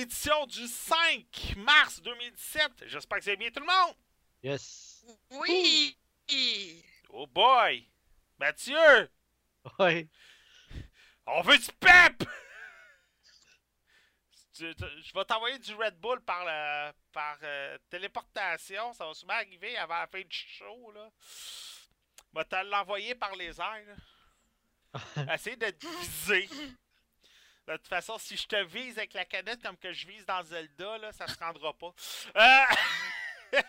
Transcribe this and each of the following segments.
Édition du 5 mars 2017. J'espère que allez bien tout le monde. Yes. Oui! Oh boy! Mathieu! Ouais. On veut du pep! Je vais t'envoyer du Red Bull par, la- par euh, téléportation. Ça va sûrement arriver avant la fin du show. Là. Je vais te l'envoyer par les airs. là. Essaye de te viser. De toute façon, si je te vise avec la canette comme que je vise dans Zelda, là, ça se rendra pas. Euh,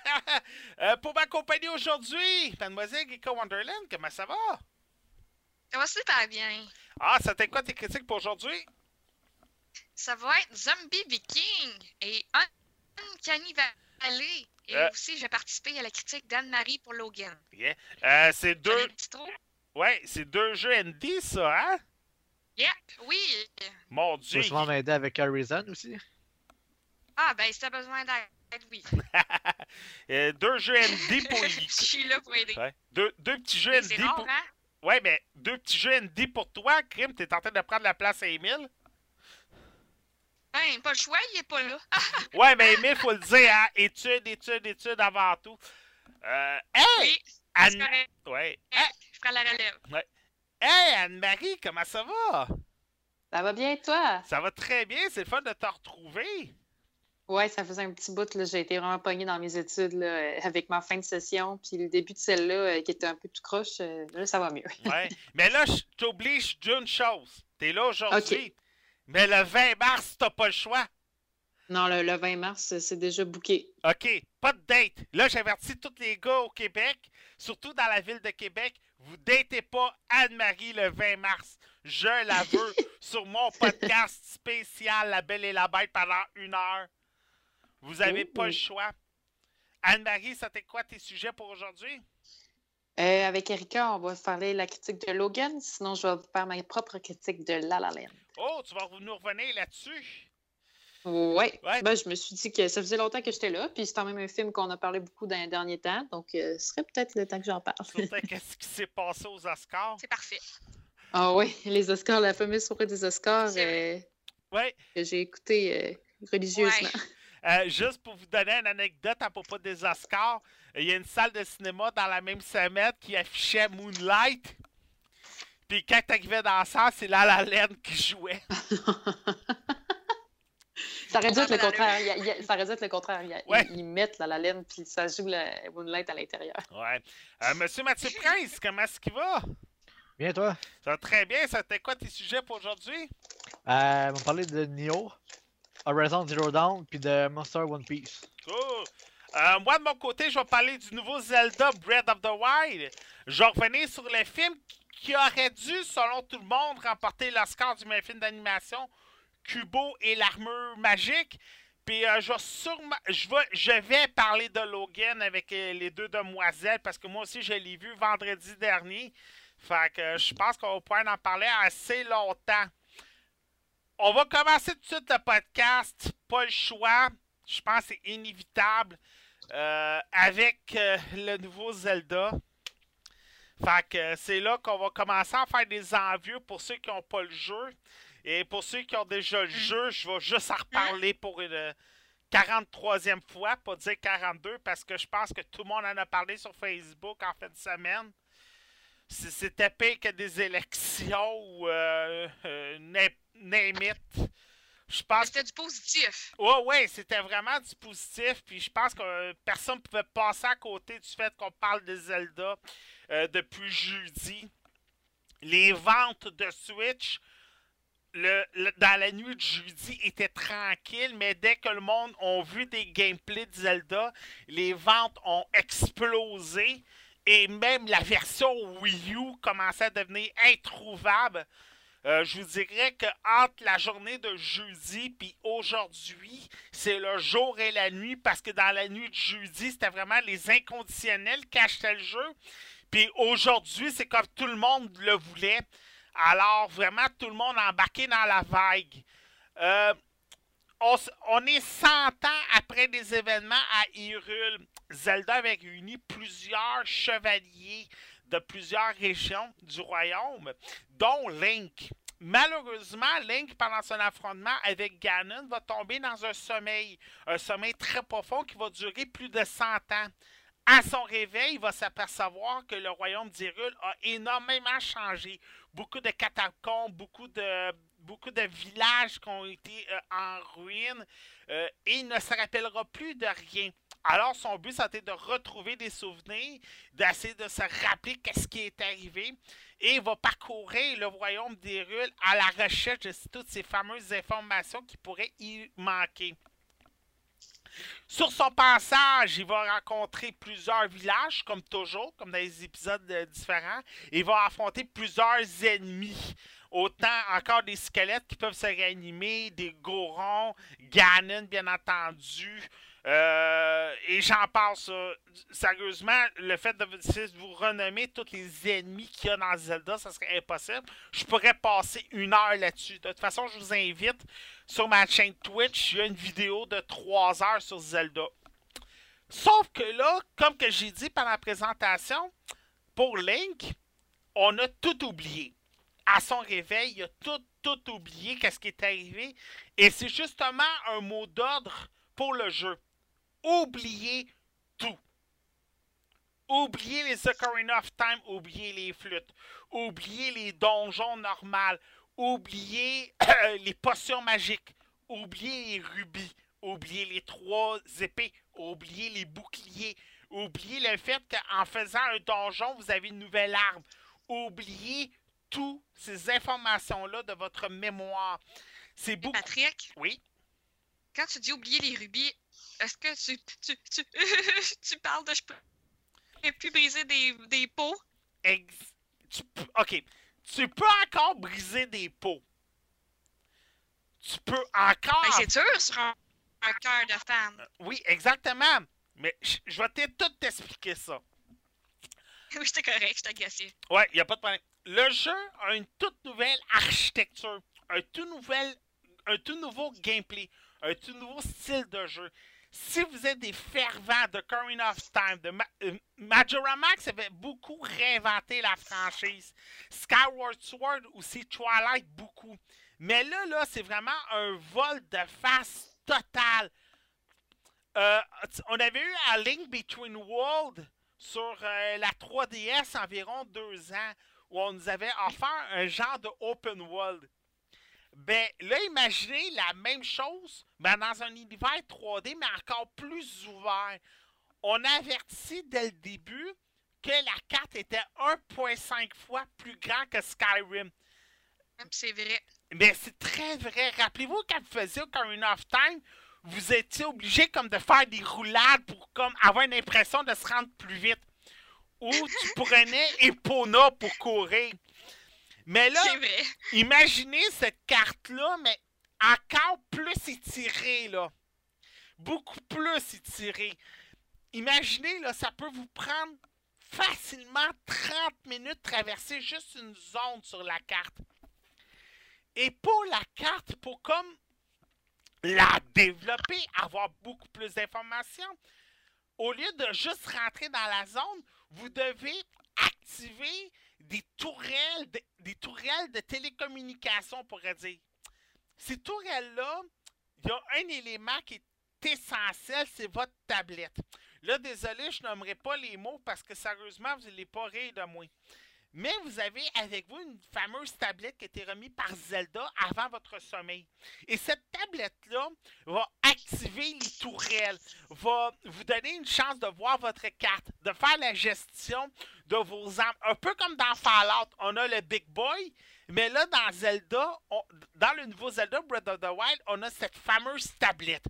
euh, pour m'accompagner aujourd'hui, Mademoiselle Geeko Wonderland, comment ça va? Ça va super bien. Ah, ça t'est quoi tes critiques pour aujourd'hui? Ça va être Zombie Viking et Uncanny Valley. Et Euh. aussi, j'ai participé à la critique d'Anne-Marie pour Logan. Yeah. Euh, c'est deux. Ouais, c'est deux jeux ND, ça, hein? Yep, oui. Mon Tu dieu. vas souvent m'aider avec Horizon aussi. Ah, ben, si t'as besoin d'aide, oui. Euh, deux jeux ND pour. Je suis là pour aider. Ouais. Deux, deux petits jeux Mais ND rare, pour. hein? Ouais, mais deux petits jeux ND pour toi, Krim, t'es en train de prendre la place à Emile. Ben, pas le choix, il est pas là. Ouais, mais Emile, faut le dire, hein? Études, études, études avant tout. Euh. Hey! oui, c'est Anne... correct. Ouais. Hey, Je prends la relève. Hey, Anne-Marie, comment ça va? Ça va bien, toi? Ça va très bien, c'est le fun de te retrouver. Ouais, ça faisait un petit bout. J'ai été vraiment pognée dans mes études là, euh, avec ma fin de session. Puis le début de celle-là, euh, qui était un peu tout croche, euh, là, ça va mieux. Ouais. mais là, je t'oblige d'une chose. T'es là aujourd'hui. Mais le 20 mars, t'as pas le choix. Non, le, le 20 mars, c'est déjà booké. OK, pas de date. Là, j'avertis tous les gars au Québec, surtout dans la ville de Québec, vous datez pas Anne-Marie le 20 mars. Je la veux sur mon podcast spécial La Belle et la Bête pendant une heure. Vous avez Oh. pas le choix. Anne-Marie, ça t'est quoi tes sujets pour aujourd'hui? Euh, avec Erika, on va parler de la critique de Logan. Sinon, je vais faire ma propre critique de La La Land. Oh, tu vas nous revenir là-dessus. Ouais. Ouais. Ben, je me suis dit que ça faisait longtemps que j'étais là. Puis c'est quand même un film qu'on a parlé beaucoup dans les derniers temps. Donc, euh, ce serait peut-être le temps que j'en parle. Surtout qu'est-ce qui s'est passé aux Oscars. C'est parfait. Ah oui, les Oscars, la fameuse soirée des Oscars euh, Ouais. que j'ai écouté euh, religieusement. Euh, juste pour vous donner une anecdote à propos des Oscars, il y a une salle de cinéma dans la même semaine qui affichait Moonlight. Puis quand t'arrivais dans la salle, c'est La La Land qui jouait. Ça aurait dû être le contraire. Il y a- il y a- ça aurait dû être le contraire. Il y a- Ouais. Ils, ils mettent la, la laine, puis ça joue la Moonlight à l'intérieur. Ouais. Euh, Monsieur Mathieu Prince, comment est-ce qu'il va? Bien, toi? Ça va très bien. Ça t'es quoi tes sujets pour aujourd'hui? Euh, on va parler de Nioh, Horizon Zero Dawn, puis de Monster One Piece. Cool. Euh, moi, de mon côté, je vais parler du nouveau Zelda Breath of the Wild. Je vais revenir sur le film qui aurait dû, selon tout le monde, remporter l'Oscar du meilleur film d'animation, Kubo et l'armure magique. Puis euh, je, vais sûrement, je, vais, parler de Logan avec euh, les deux demoiselles parce que moi aussi, je l'ai vu vendredi dernier. Fait que je pense qu'on va pouvoir en parler assez longtemps. On va commencer tout de suite le podcast. Pas le choix. Je pense que c'est inévitable. euh, avec le nouveau Zelda. Fait que c'est là qu'on va commencer à faire des envieux pour ceux qui n'ont pas le jeu. Et pour ceux qui ont déjà le Mm. jeu, je vais juste en reparler pour une 43e fois, pas dire 42, parce que je pense que tout le monde en a parlé sur Facebook en fin de semaine. C'était pire que des élections ou euh, euh, na- name it. Je pense C'était du positif. Ouais, ouais, c'était vraiment du positif. Puis je pense que euh, personne ne pouvait passer à côté du fait qu'on parle de Zelda euh, depuis jeudi. Les ventes de Switch le, dans la nuit de jeudi étaient tranquilles, mais dès que le monde a vu des gameplays de Zelda, les ventes ont explosé. Et même la version Wii U commençait à devenir introuvable. Euh, je vous dirais que entre la journée de jeudi puis aujourd'hui, c'est le jour et la nuit parce que dans la nuit de jeudi, c'était vraiment les inconditionnels qui achetaient le jeu. Puis aujourd'hui, c'est comme tout le monde le voulait. Alors vraiment, tout le monde embarqué dans la vague. Euh, on est 100 ans après des événements à Hyrule. Zelda avait réuni plusieurs chevaliers de plusieurs régions du royaume, dont Link. Malheureusement, Link, pendant son affrontement avec Ganon, va tomber dans un sommeil, un sommeil très profond qui va durer plus de 100 ans. À son réveil, il va s'apercevoir que le royaume d'Hyrule a énormément changé. Beaucoup de catacombes, beaucoup de, villages qui ont été euh, en ruine euh, et il ne se rappellera plus de rien. Alors, son but, c'était de retrouver des souvenirs, d'essayer de se rappeler qu'est-ce qui est arrivé. Et il va parcourir le royaume d'Hyrule à la recherche de toutes ces fameuses informations qui pourraient y manquer. Sur son passage, il va rencontrer plusieurs villages, comme toujours, comme dans les épisodes euh, différents. Il va affronter plusieurs ennemis. Autant encore des squelettes qui peuvent se réanimer, des gorons, Ganon, bien entendu. Euh, et j'en passe. euh, sérieusement, le fait de, de vous renommer tous les ennemis qu'il y a dans Zelda, ça serait impossible. Je pourrais passer une heure là-dessus. De toute façon, je vous invite sur ma chaîne Twitch, il y a une vidéo de 3 heures sur Zelda. Sauf que là, comme que j'ai dit pendant la présentation, pour Link, on a tout oublié. À son réveil, il a tout, tout oublié qu'est-ce qui est arrivé. Et c'est justement un mot d'ordre pour le jeu. Oubliez tout. Oubliez les Ocarina of Time, oubliez les flûtes, oubliez les donjons normales, oubliez les potions magiques, oubliez les rubis, oubliez les trois épées, oubliez les boucliers, oubliez le fait qu'en faisant un donjon, vous avez une nouvelle arme. Oubliez toutes ces informations-là de votre mémoire. C'est beaucoup. Patrick, Oui. quand tu dis oublier les rubis, est-ce que tu, tu, tu, tu parles de je peux plus briser des, des pots? Ex- tu p- ok. Tu peux encore briser des pots. Tu peux encore. Ben, c'est dur sur un, un cœur de fan. Oui, exactement. Mais je vais tout t'expliquer ça. Oui, j'étais correct, j'étais agressif. Ouais, il a pas de problème. Le jeu a une toute nouvelle architecture, un tout nouvel, un tout nouveau gameplay, un tout nouveau style de jeu. Si vous êtes des fervents de Current of Time, de euh, Majora Max avait beaucoup réinventé la franchise. Skyward Sword aussi, Twilight beaucoup. Mais là, là, c'est vraiment un vol de face total. Euh, on avait eu un Link Between Worlds sur euh, la 3DS environ deux ans où on nous avait offert un genre de open world. Ben là, imaginez la même chose, mais dans un univers 3D, mais encore plus ouvert. On a averti dès le début que la carte était 1.5 fois plus grand que Skyrim. C'est vrai. Mais c'est très vrai. Rappelez-vous quand vous faisiez Ocarina of Time, vous étiez obligé comme de faire des roulades pour comme avoir une impression de se rendre plus vite. Ou tu prenais Epona pour courir. Mais là, vrai. imaginez cette carte-là, mais encore plus étirée, là. Beaucoup plus étirée. Imaginez, là, ça peut vous prendre facilement 30 minutes de traverser juste une zone sur la carte. Et pour la carte, pour comme la développer, avoir beaucoup plus d'informations, au lieu de juste rentrer dans la zone, vous devez activer des tourelles, de- des tourelles de télécommunication, on pourrait dire. Ces tourelles-là, il y a un élément qui est essentiel, c'est votre tablette. Là, désolé, je nommerai pas les mots parce que sérieusement, vous n'allez pas rire de moi. Mais vous avez avec vous une fameuse tablette qui a été remise par Zelda avant votre sommeil. Et cette tablette-là va activer les tourelles, va vous donner une chance de voir votre carte, de faire la gestion de vos armes. Un peu comme dans Fallout, on a le Big Boy, mais là, dans Zelda, dans le nouveau Zelda Breath of the Wild, on a cette fameuse tablette.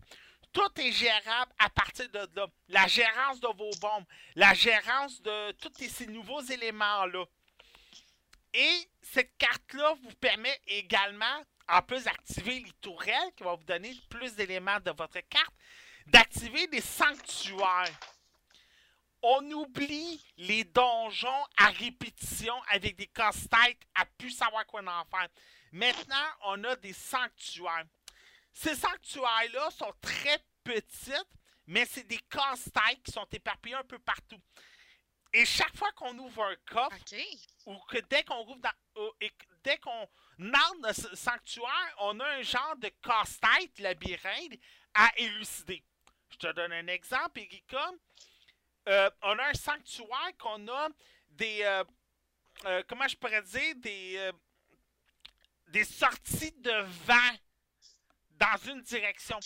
Tout est gérable à partir de là. La gérance de vos bombes, la gérance de tous ces nouveaux éléments-là. Et cette carte-là vous permet également, en plus d'activer les tourelles, qui vont vous donner plus d'éléments de votre carte, d'activer des sanctuaires. On oublie les donjons à répétition avec des casse-têtes à plus savoir quoi en faire. Maintenant, on a des sanctuaires. Ces sanctuaires-là sont très petites, mais c'est des casse-têtes qui sont éparpillés un peu partout. Et chaque fois qu'on ouvre un coffre, ou que dès qu'on rouvre dans, euh, et dès qu'on entre dans ce sanctuaire, on a un genre de casse-tête labyrinthe à élucider. Je te donne un exemple, Erika. Euh, on a un sanctuaire qu'on a des euh, comment je pourrais dire des des sorties de vent dans une direction.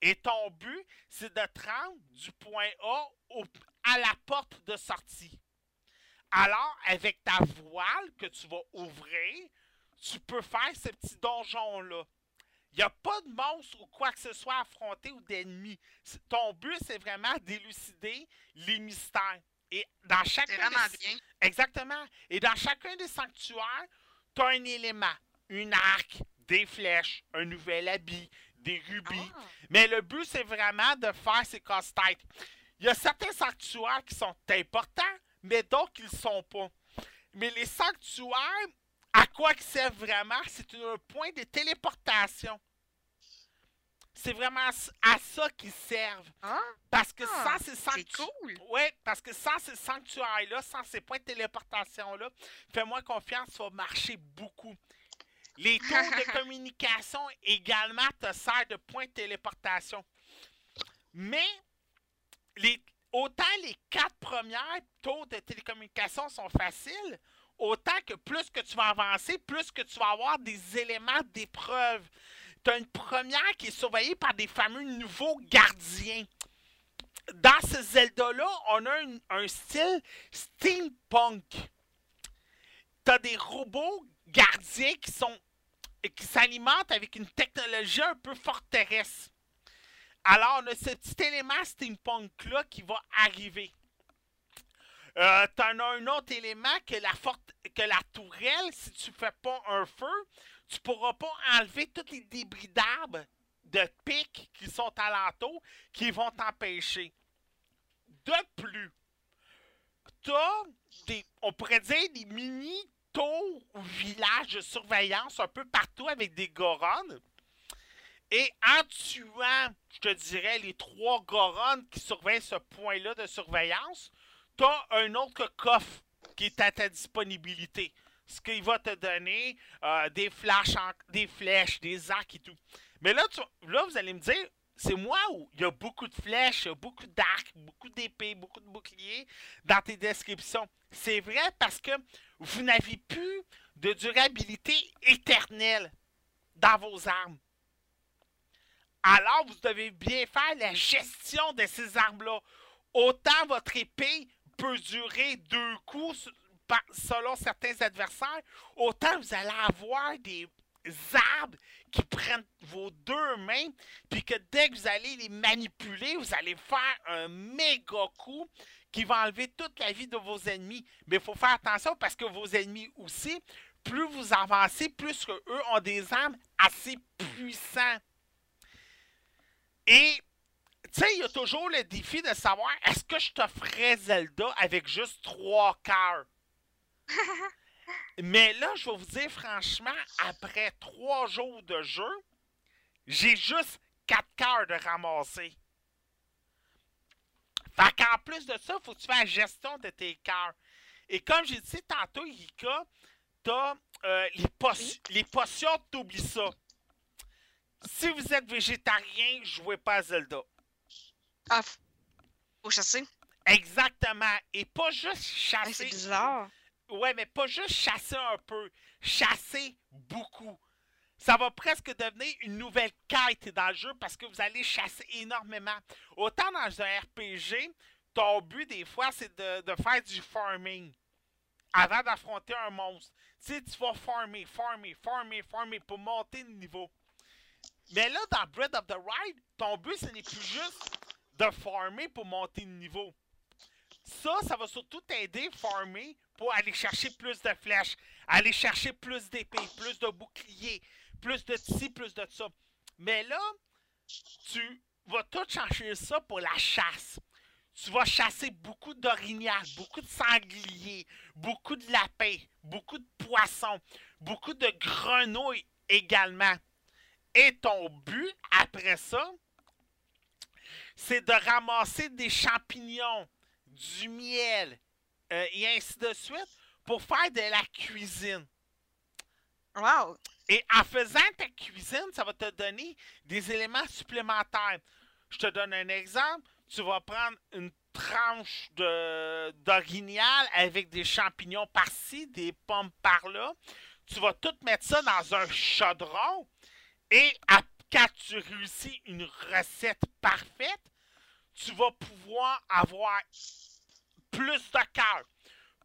Et ton but, c'est de te rendre du point A au- à la porte de sortie. Alors, avec ta voile que tu vas ouvrir, tu peux faire ce petit donjon-là. Il n'y a pas de monstre ou quoi que ce soit à affronter ou d'ennemis. Ton but, c'est vraiment d'élucider les mystères. Et dans chacun vraiment des- bien. Exactement. Et dans chacun des sanctuaires, tu as un élément. Une arc, des flèches, un nouvel habit, des rubis. Ah. Mais le but, c'est vraiment de faire ces casse-têtes. Il y a certains sanctuaires qui sont importants, mais d'autres qui ne le sont pas. Mais les sanctuaires, à quoi ils servent vraiment? C'est un point de téléportation. C'est vraiment à ça qu'ils servent. Ah, Parce que Ah, sans ces c'est sanctuaires. cool. Oui, parce que sans ces sanctuaires-là, sans ces points de téléportation-là, fais-moi confiance, ça va marcher beaucoup. Les tours de communication également te servent de points de téléportation. Mais autant les quatre premières tours de télécommunication sont faciles, autant que plus que tu vas avancer, plus que tu vas avoir des éléments d'épreuve. Tu as une première qui est surveillée par des fameux nouveaux gardiens dans ce Zelda-là, on a un, style steampunk. T'as des robots gardiens qui sont qui s'alimentent avec une technologie un peu forteresse. Alors, on a ce petit élément steampunk-là qui va arriver. Euh, T'en as un autre élément que la, forte, que tourelle, si tu fais pas un feu, tu pourras pas enlever tous les débris d'arbres de pics qui sont alentour qui vont t'empêcher. De plus, t'as des, on pourrait dire des mini tours ou villages de surveillance un peu partout avec des goronnes. Et en tuant, je te dirais, les trois goronnes qui surveillent ce point-là de surveillance, t'as un autre coffre qui est à ta disponibilité. Ce qui va te donner euh, des flashs, des flèches, des arcs et tout. Mais là, tu- là, vous allez me dire, c'est moi où il y a beaucoup de flèches, beaucoup d'arcs, beaucoup d'épées, beaucoup de boucliers dans tes descriptions? C'est vrai parce que vous n'avez plus de durabilité éternelle dans vos armes. Alors, vous devez bien faire la gestion de ces armes-là. Autant votre épée peut durer deux coups selon certains adversaires, autant vous allez avoir des arbres qui prennent vos deux mains, puis que dès que vous allez les manipuler, vous allez faire un méga coup qui va enlever toute la vie de vos ennemis. Mais il faut faire attention parce que vos ennemis aussi, plus vous avancez, plus eux ont des armes assez puissantes. Et, tu sais, il y a toujours le défi de savoir est-ce que je te ferais Zelda avec juste trois cœurs? Mais là, je vais vous dire franchement, après trois jours de jeu, j'ai juste quatre cœurs de ramasser. Fait qu'en en plus de ça, il faut que tu fasses la gestion de tes cœurs. Et comme j'ai dit tantôt, Yika, t'as euh, les, potions- les potions, t'oublies ça. Si vous êtes végétarien, jouez pas à Zelda. Ah, faut chasser. Exactement. Et pas juste Hey, c'est chasser. bizarre. Ouais, mais pas juste chasser un peu. Chasser beaucoup. Ça va presque devenir une nouvelle quête dans le jeu parce que vous allez chasser énormément. Autant dans un RPG, ton but des fois c'est de, de faire du farming avant d'affronter un monstre. Tu sais, tu vas farmer, farmer, farmer, farmer pour monter le niveau. Mais là, dans Breath of the Ride, ton but ce n'est plus juste de farmer pour monter le niveau. Ça, ça va surtout t'aider farmer pour aller chercher plus de flèches, aller chercher plus d'épées, plus de boucliers, plus de ci, plus de ça. Mais là, tu vas tout changer ça pour la chasse. Tu vas chasser beaucoup d'orignal, beaucoup de sangliers, beaucoup de lapins, beaucoup de poissons, beaucoup de grenouilles également. Et ton but, après ça, c'est de ramasser des champignons, du miel, euh, et ainsi de suite, pour faire de la cuisine. Wow. Et en faisant ta cuisine, ça va te donner des éléments supplémentaires. Je te donne un exemple. Tu vas prendre une tranche de- d'orignal avec des champignons par-ci, des pommes par-là. Tu vas tout mettre ça dans un chaudron. Et à- quand tu réussis une recette parfaite, tu vas pouvoir avoir plus de cœur,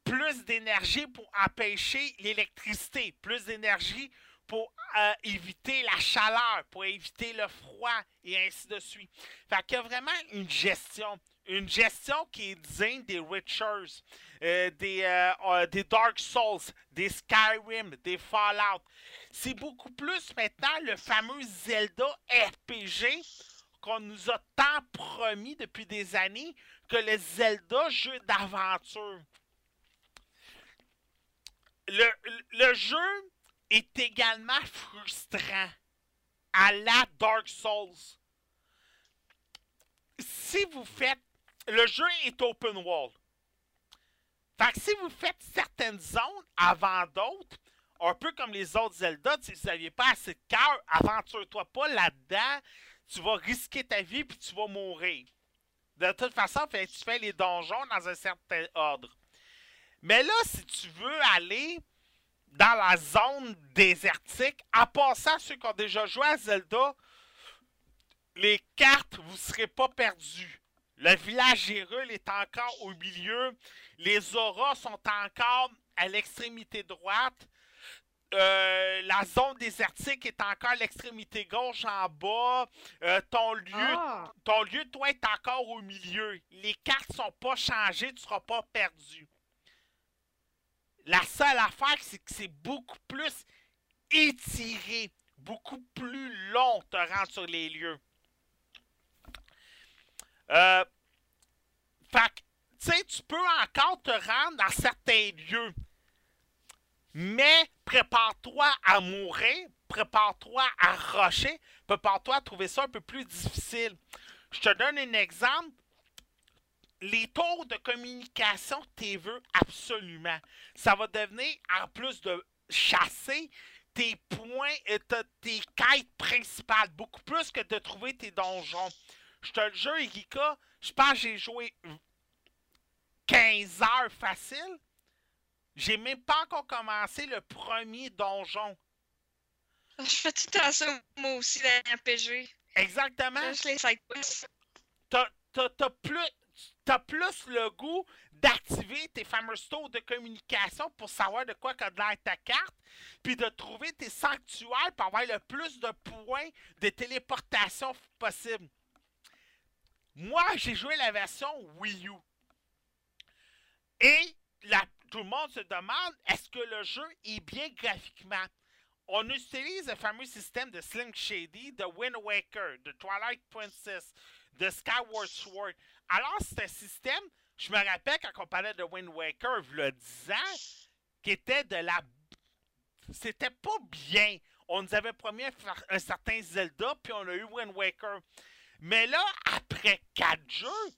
plus d'énergie pour empêcher l'électricité, plus d'énergie pour euh, éviter la chaleur, pour éviter le froid et ainsi de suite. Fait qu'il y a vraiment une gestion, une gestion qui est digne des Witchers, euh, des, euh, euh, des Dark Souls, des Skyrim, des Fallout. C'est beaucoup plus maintenant le fameux Zelda RPG qu'on nous a tant promis depuis des années que le Zelda jeu d'aventure. Le, le jeu est également frustrant à la Dark Souls. Si vous faites... Le jeu est open world. Fait si vous faites certaines zones avant d'autres, un peu comme les autres Zelda, si vous n'aviez pas assez de cœur, aventure-toi pas là-dedans. Tu vas risquer ta vie puis tu vas mourir. De toute façon, tu fais les donjons dans un certain ordre. Mais là, si tu veux aller dans la zone désertique, en passant ceux qui ont déjà joué à Zelda, les cartes, vous ne serez pas perdus. Le village Hyrule est encore au milieu. Les auras sont encore à l'extrémité droite. Euh, la zone désertique est encore à l'extrémité gauche en bas. Euh, ton lieu Ah. ton lieu, toi, est encore au milieu. Les cartes sont pas changées, tu seras pas perdu. La seule affaire, c'est que c'est beaucoup plus étiré, beaucoup plus long te rendre sur les lieux. Euh, fait tu sais, tu peux encore te rendre dans certains lieux. Mais prépare-toi à mourir, prépare-toi à rusher, prépare-toi à trouver ça un peu plus difficile. Je te donne un exemple. Les tours de communication, t'es veux absolument. Ça va devenir, en plus de chasser, tes points, ta- tes quêtes principales, beaucoup plus que de trouver tes donjons. Je te le jure, Erika, je pense que j'ai joué 15 heures facile. J'ai même pas encore commencé le premier donjon. Je fais tout temps ça, moi aussi, dans RPG. Exactement. Juste les side. T'as t'as- t'as plus, plus le goût d'activer tes fameux stores de communication pour savoir de quoi qu'a de l'air ta carte, puis de trouver tes sanctuaires pour avoir le plus de points de téléportation possible. Moi, j'ai joué la version Wii U. Et tout le monde se demande est-ce que le jeu est bien graphiquement? On utilise le fameux système de Slim Shady, de Wind Waker, de Twilight Princess, de Skyward Sword. Alors, c'est un système, je me rappelle quand on parlait de Wind Waker, le 10 ans, qui était de la. C'était pas bien. On nous avait promis un certain Zelda, puis on a eu Wind Waker. Mais là, après quatre jeux,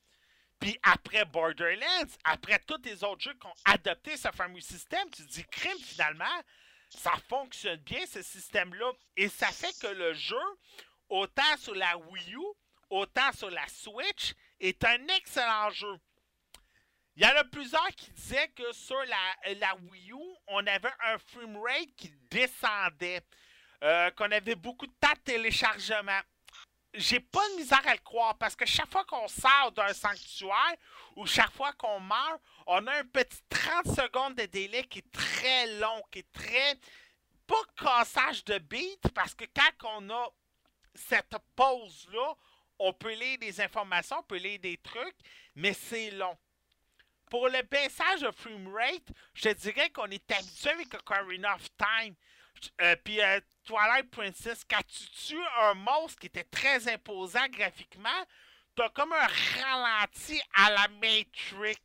puis après Borderlands, après tous les autres jeux qui ont adopté ce fameux système, tu dis, crime, finalement, ça fonctionne bien, ce système-là. Et ça fait que le jeu, autant sur la Wii U, autant sur la Switch, est un excellent jeu. Il y en a plusieurs qui disaient que sur la, Wii U, on avait un framerate qui descendait, euh, qu'on avait beaucoup de temps de téléchargement. J'ai pas de misère à le croire parce que chaque fois qu'on sort d'un sanctuaire ou chaque fois qu'on meurt, on a un petit 30 secondes de délai qui est très long, qui est très. Pas cassage de beat parce que quand on a cette pause-là, on peut lire des informations, on peut lire des trucs, mais c'est long. Pour le baissage de framerate, je te dirais qu'on est habitué avec Ocarina of Time. Euh, Puis euh, Twilight Princess, quand tu tues un monstre qui était très imposant graphiquement, t'as comme un ralenti à la Matrix.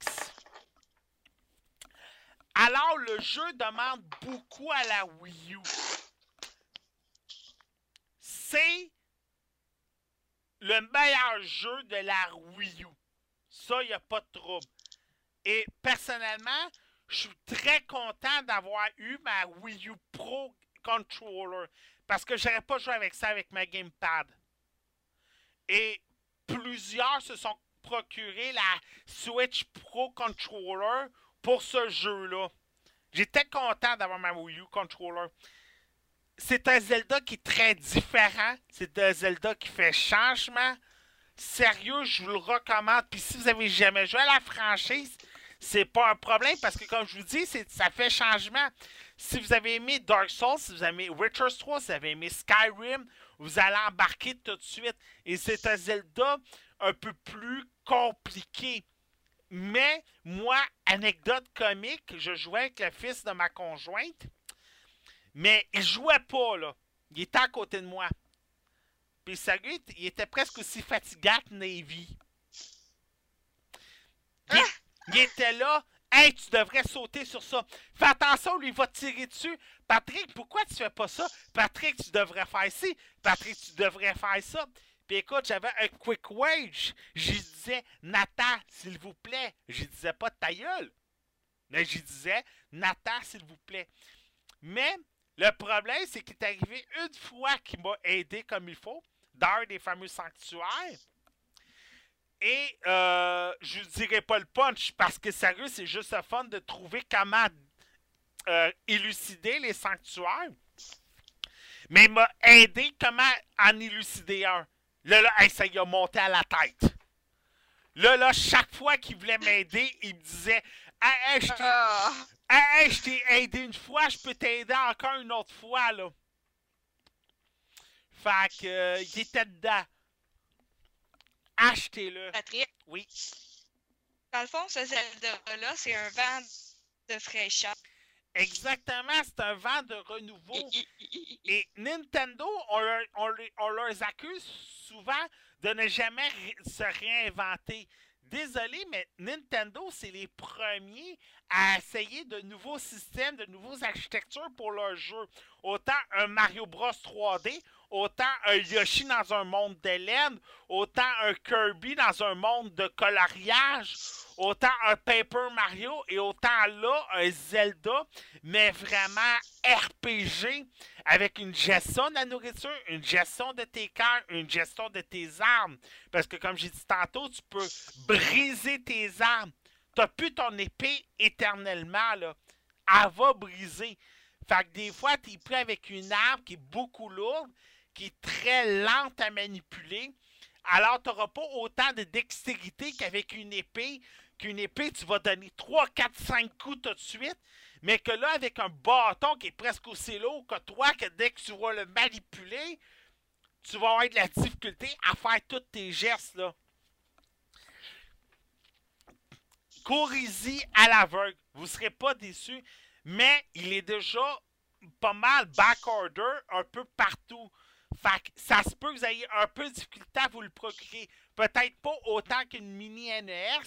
Alors le jeu demande beaucoup à la Wii U. C'est le meilleur jeu de la Wii U. Ça, il n'y a pas de trouble. Et personnellement, je suis très content d'avoir eu ma Wii U Pro Controller. Parce que j'aurais pas joué avec ça avec ma Gamepad. Et plusieurs se sont procuré la Switch Pro Controller pour ce jeu-là. J'étais content d'avoir ma Wii U Controller. C'est un Zelda qui est très différent. C'est un Zelda qui fait changement. Sérieux, je vous le recommande. Puis si vous avez jamais joué à la franchise, c'est pas un problème parce que comme je vous dis, ça fait changement. Si vous avez aimé Dark Souls, si vous avez aimé Witcher 3, si vous avez aimé Skyrim, vous allez embarquer tout de suite. Et c'est un Zelda un peu plus compliqué. Mais moi, anecdote comique, je jouais avec le fils de ma conjointe. Mais il jouait pas, là. Il était à côté de moi. Puis sérieux, il était presque aussi fatigué que Navy. Il était là. Hey, tu devrais sauter sur ça. Fais attention, lui, il va te tirer dessus. Patrick, pourquoi tu fais pas ça? Patrick, tu devrais faire ci. Patrick, tu devrais faire ça. Puis écoute, j'avais un quick wage. Je disais, Nathan, s'il vous plaît. Je disais pas ta gueule. Mais je disais, Nathan, s'il vous plaît. Mais le problème, c'est qu'il est arrivé une fois qu'il m'a aidé comme il faut, dans des fameux sanctuaires. Et euh, je ne dirais pas le punch parce que sérieux, c'est juste le fun de trouver comment euh, élucider les sanctuaires. Mais il m'a aidé comment en élucider un. Là, là, hey, ça y a monté à la tête. Là, là, chaque fois qu'il voulait m'aider, il me disait Hey, hey, je t'ai Ah. hey, aidé une fois, je peux t'aider encore une autre fois, là. Fait que, euh, il était dedans. Achetez-le. Patrick, Oui. Dans le fond, ce Zelda-là, c'est un vent de fraîcheur. Exactement, c'est un vent de renouveau. Et Nintendo, on leur, on leur- on leur accuse souvent de ne jamais se réinventer. Désolé, mais Nintendo, c'est les premiers à essayer de nouveaux systèmes, de nouvelles architectures pour leurs jeux. Autant un Mario Bros 3D, autant un Yoshi dans un monde d'Hélène, autant un Kirby dans un monde de coloriage, autant un Paper Mario et autant là un Zelda, mais vraiment RPG avec une gestion de la nourriture, une gestion de tes cœurs, une gestion de tes armes. Parce que comme j'ai dit tantôt, tu peux briser tes armes. T'as plus ton épée éternellement, là. Elle va briser. Fait que des fois, tu pris avec une arme qui est beaucoup lourde, qui est très lente à manipuler. Alors, tu n'auras pas autant de dextérité qu'avec une épée. Qu'une épée, tu vas donner 3, 4, 5 coups tout de suite. Mais que là, avec un bâton qui est presque aussi lourd que toi, que dès que tu vas le manipuler, tu vas avoir de la difficulté à faire tous tes gestes, là. À l'aveugle. Vous ne serez pas déçus. Mais il est déjà pas mal backorder un peu partout. Fait que ça se peut que vous ayez un peu de difficulté à vous le procurer. Peut-être pas autant qu'une mini NES,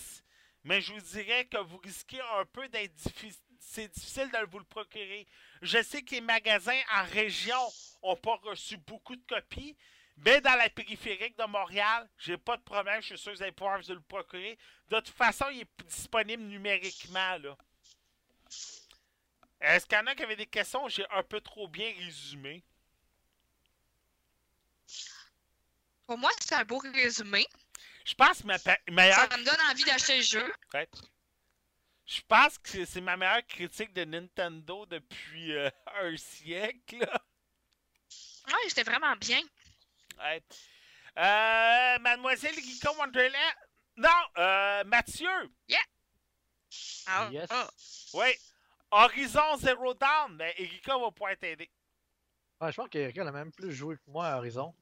mais je vous dirais que vous risquez un peu d'être difficile. C'est difficile de vous le procurer. Je sais que les magasins en région n'ont pas reçu beaucoup de copies, Mais dans la périphérique de Montréal, j'ai pas de problème. Je suis sûr que vous allez pouvoir vous le procurer. De toute façon, il est disponible numériquement. là. Est-ce qu'il y en a qui avaient des questions? J'ai un peu trop bien résumé. Pour moi, c'est un beau résumé. Je pense que ma pa- Ça meilleure me donne envie d'acheter le jeu. Je pense que c'est ma meilleure critique de Nintendo depuis euh, un siècle. là. Ouais, c'était vraiment bien. Ouais. Euh, Mademoiselle Geeko Wonderland. Non, euh, Mathieu. Ah, Yes. ah. Oui. Horizon Zero Dawn. Ben, Erika va pouvoir t'aider. Ouais, je pense qu'Erika a même plus joué que moi à Horizon.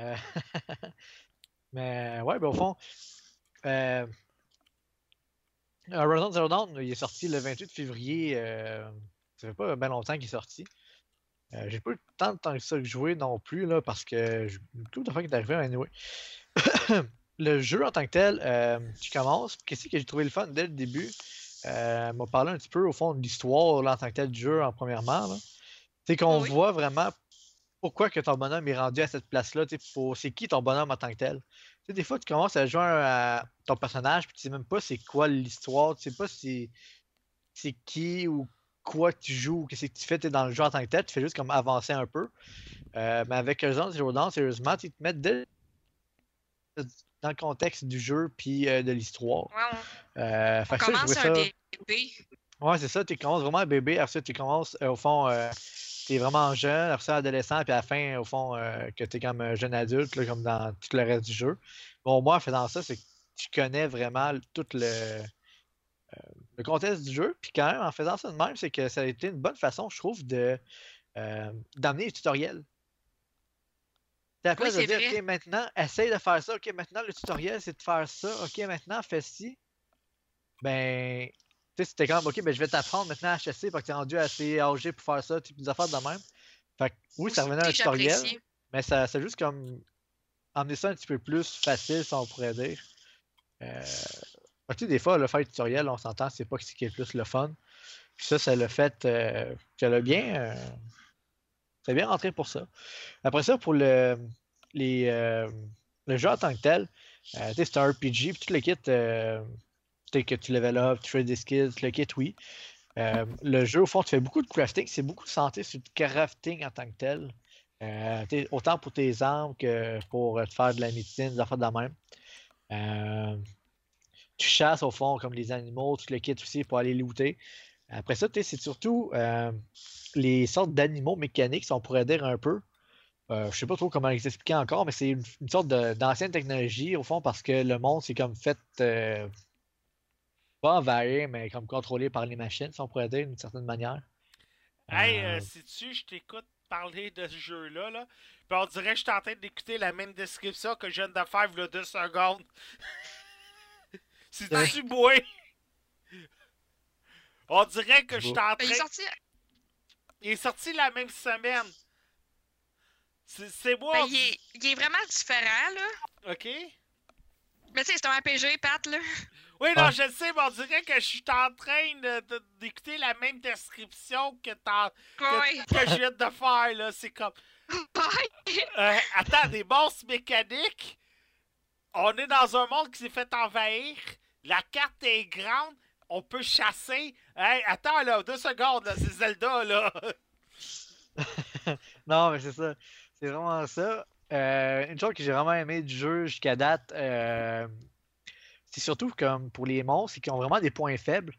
Euh, Mais ouais, ben au fond, euh... Horizon Zero Dawn, il est sorti le 28 février. euh, Ça fait pas bien longtemps qu'il est sorti. Euh, J'ai pas eu tant de temps que ça que jouer non plus, là, parce que je- tout de fois qui est arrivé, anyway. le jeu en tant que tel, euh, tu commences. Qu'est-ce que j'ai trouvé le fun dès le début? Euh, m'a parlé un petit peu au fond de l'histoire en tant que tel du jeu en premièrement. C'est qu'on Oui. voit vraiment pourquoi que ton bonhomme est rendu à cette place-là. pour- C'est qui ton bonhomme en tant que tel? Des fois, tu commences à jouer à ton personnage, puis tu sais même pas c'est quoi l'histoire, tu sais pas si c'est qui ou quoi tu joues, ou qu'est-ce que tu fais t'es dans le jeu en tant que tel, tu fais juste comme avancer un peu. Euh, mais avec Horizon Zero Dawn, sérieusement, tu te mets dès- dans le contexte du jeu puis euh, de l'histoire. Ouais, on, Euh, on ça, commence un ça- bébé. Ouais, c'est ça, tu commences vraiment bébé, après ça, tu commences, au fond, tu es vraiment jeune, après ça, adolescent, puis à la fin, au fond, euh, que tu es comme un jeune adulte, là, comme dans tout le reste du jeu. Bon, moi, en faisant ça, c'est que tu connais vraiment tout le, euh, le contexte du jeu, puis quand même, en faisant ça de même, c'est que ça a été une bonne façon, je trouve, de euh, d'amener les tutoriels. La place de dire, vrai. OK, maintenant, essaye de faire ça, OK, maintenant, le tutoriel, c'est de faire ça, OK, maintenant, fais ci. Ben, sais, c'était comme, OK, ben, je vais t'apprendre maintenant à chasser parce que tu es rendu assez âgé pour faire ça, tu des affaires de même. Fait que, oui, ça revenait à un tutoriel, mais ça, c'est juste comme emmener ça un petit peu plus facile, si on pourrait dire. Euh, tu sais, des fois, le faire tutoriel, on s'entend, c'est pas ce qui est le plus le fun. Puis ça, ça l'a fait euh, que le bien. euh, c'est bien rentré pour ça. Après ça, pour le, les, euh, le jeu en tant que tel, euh, c'est un RPG, puis tout le kit, euh, que tu level up, tu fais des skills, le kit, oui. Euh, le jeu, au fond, tu fais beaucoup de crafting, c'est beaucoup centré sur le crafting en tant que tel. Euh, autant pour tes armes que pour te faire de la médecine, des affaires de la même. Euh, tu chasses au fond comme les animaux, tu le kit aussi pour aller looter. Après ça, c'est surtout les sortes d'animaux mécaniques, si on pourrait dire un peu. Je sais pas trop comment les expliquer encore, mais c'est une, une sorte d'ancienne technologie, au fond, parce que le monde, c'est comme fait, pas envahir, mais comme contrôlé par les machines, si on pourrait dire, d'une certaine manière. Hey, Euh, euh, si-tu, je t'écoute parler de ce jeu-là, là, puis on dirait que je suis en train d'écouter la même description que je viens de faire il y a deux secondes. C'est-tu moi? On dirait que je suis en Ben, il est train... sorti. Il est sorti la même semaine. C'est c'est moi. Ben, il, est, il est vraiment différent, là. Ok? Mais tu sais, c'est un RPG, Pat, là. Oui, non, je le sais, mais on dirait que je suis en train de- de- d'écouter la même description que, que, que je viens de faire, là. C'est comme... Euh, attends, des monstres mécaniques. On est dans un monde qui s'est fait envahir. La carte est grande. On peut chasser. Hey, attends, là, deux secondes, là, c'est Zelda, là. Non, mais c'est ça. C'est vraiment ça. Euh, une chose que j'ai vraiment aimé du jeu jusqu'à date, euh, c'est surtout comme pour les monstres, c'est qu'ils ont vraiment des points faibles.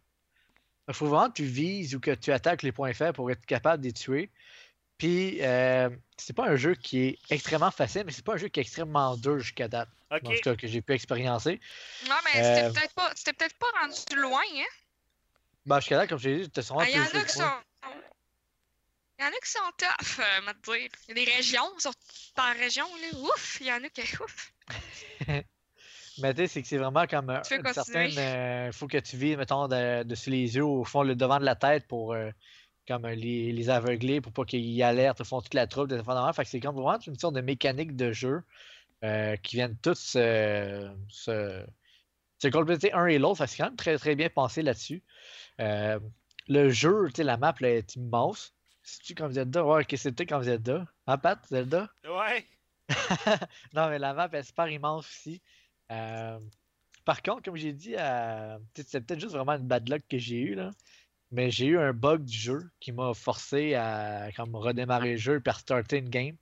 Il faut vraiment que tu vises ou que tu attaques les points faibles pour être capable de les tuer. Puis, euh, c'est pas un jeu qui est extrêmement facile, mais c'est pas un jeu qui est extrêmement dur jusqu'à date. En Ok. tout cas, que j'ai pu expériencer. Non, mais Euh, c'était peut-être pas, c'était peut-être pas rendu loin, hein? Bah, jusqu'à date, comme je l'ai dit, c'était sûrement Ah, Il y en a qui sont. Il y en a qui sont tough, euh, m'a dire. Il y a des régions, sur par région, là. Ouf, il y en a qui. Ouf. Mais tu sais, c'est que c'est vraiment comme euh, Tu une certaine. Il faut que tu vises, mettons, de- dessus les yeux, au fond, le devant de la tête pour euh, comme euh, les, les aveugler, pour pas qu'ils alertent, au fond, toute la troupe, des. Fait que c'est comme vraiment une sorte de mécanique de jeu euh, qui viennent tous se, se, compléter un et l'autre. Fait que c'est quand même très, très bien pensé là-dessus. Euh, le jeu, tu sais, la map là, est immense. C'est-tu comme Zelda? Ouais, ok, c'était comme Zelda. Hein, Pat, Zelda? Ouais. non, mais la map est super immense aussi. Euh, par contre, comme j'ai dit, euh, c'est peut-être juste vraiment une bad luck que j'ai eu là. Mais j'ai eu un bug du jeu qui m'a forcé à comme redémarrer le jeu et starter une game.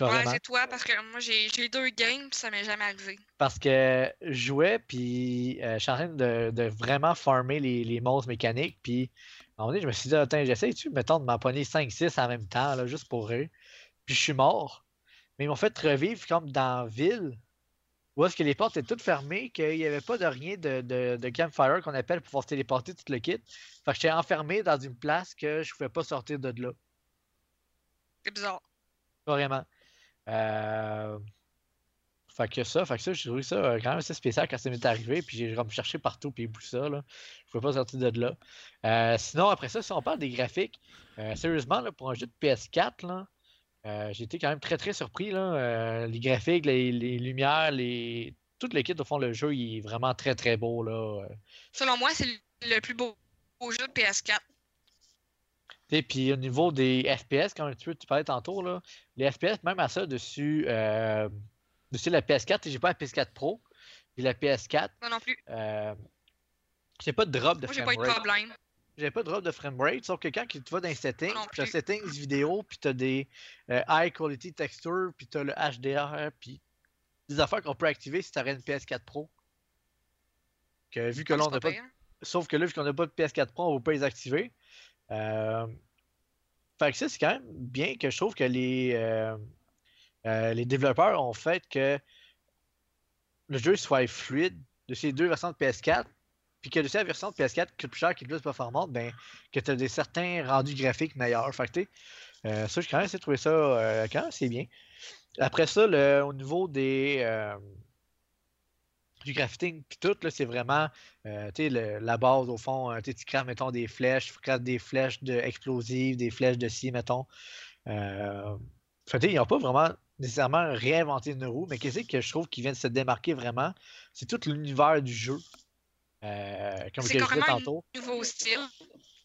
Ouais, c'est toi, parce que moi, j'ai deux games, ça m'est jamais arrivé. Parce que je jouais, puis euh, je suis en train de, de vraiment farmer les, les monstres mécaniques. Puis à un moment donné, je me suis dit, attends, j'essaie-tu, mettons, de m'empoigner 5-6 en même temps, là, juste pour eux. Puis je suis mort. Mais ils m'ont fait revivre comme dans la ville, où est-ce que les portes étaient toutes fermées, qu'il n'y avait pas de rien de, de, de campfire qu'on appelle pour pouvoir se téléporter tout le kit? Fait que j'étais enfermé dans une place que je pouvais pas sortir de là. C'est bizarre. Vraiment. Euh... Fait que ça, fait que ça, j'ai trouvé ça euh, quand même assez spécial quand ça m'est arrivé, puis j'ai comme cherché partout, puis tout ça, là. Je pouvais pas sortir de là. Euh, sinon, après ça, si on parle des graphiques, euh, sérieusement, là, pour un jeu de PS4, là, euh, j'ai été quand même très très surpris, là. Euh, les graphiques, les, les lumières, les... Tout le kit, au fond, le jeu, il est vraiment très très beau, là. Selon moi, c'est le plus beau, beau jeu de PS4. Et puis au niveau des FPS, comme tu, tu parlais tantôt, là, les FPS, même à ça, dessus, euh, dessus la PS4, j'ai pas la PS4 Pro, j'ai la PS4, Moi non plus. j'ai pas de drop de Moi, j'ai pas eu de problème. J'ai pas de drop de framerate, sauf que quand tu vas dans les settings, tu as settings vidéo, puis tu as des euh, high quality texture, puis tu as le HDR, puis des affaires qu'on peut activer si tu une PS4 Pro. Que, vu que là, on n'a pas. Sauf que là, vu qu'on n'a pas de PS4 Pro, on ne va pas les activer. Euh, Fait que ça, c'est quand même bien que je trouve que les, euh, euh, les développeurs ont fait que le jeu soit fluide de ces deux versions de PS4, puis que de cette version de PS4 qui coûte plus cher, qui est plus performante, ben, que tu as des certains rendus graphiques meilleurs. Fait que, euh, ça, j'ai quand même essayé de trouver ça euh, quand assez bien. Après ça, le- au niveau des, euh, du crafting, puis tout, c'est vraiment euh, le- la base, au fond, tu craftes, mettons, des flèches, tu craftes des flèches de explosives, des flèches de scie, mettons. Fait ils n'ont pas vraiment nécessairement réinventé une roue, mais qu'est-ce que je trouve qui vient de se démarquer vraiment, c'est tout l'univers du jeu. Euh, comme je disais tantôt. nouveau style.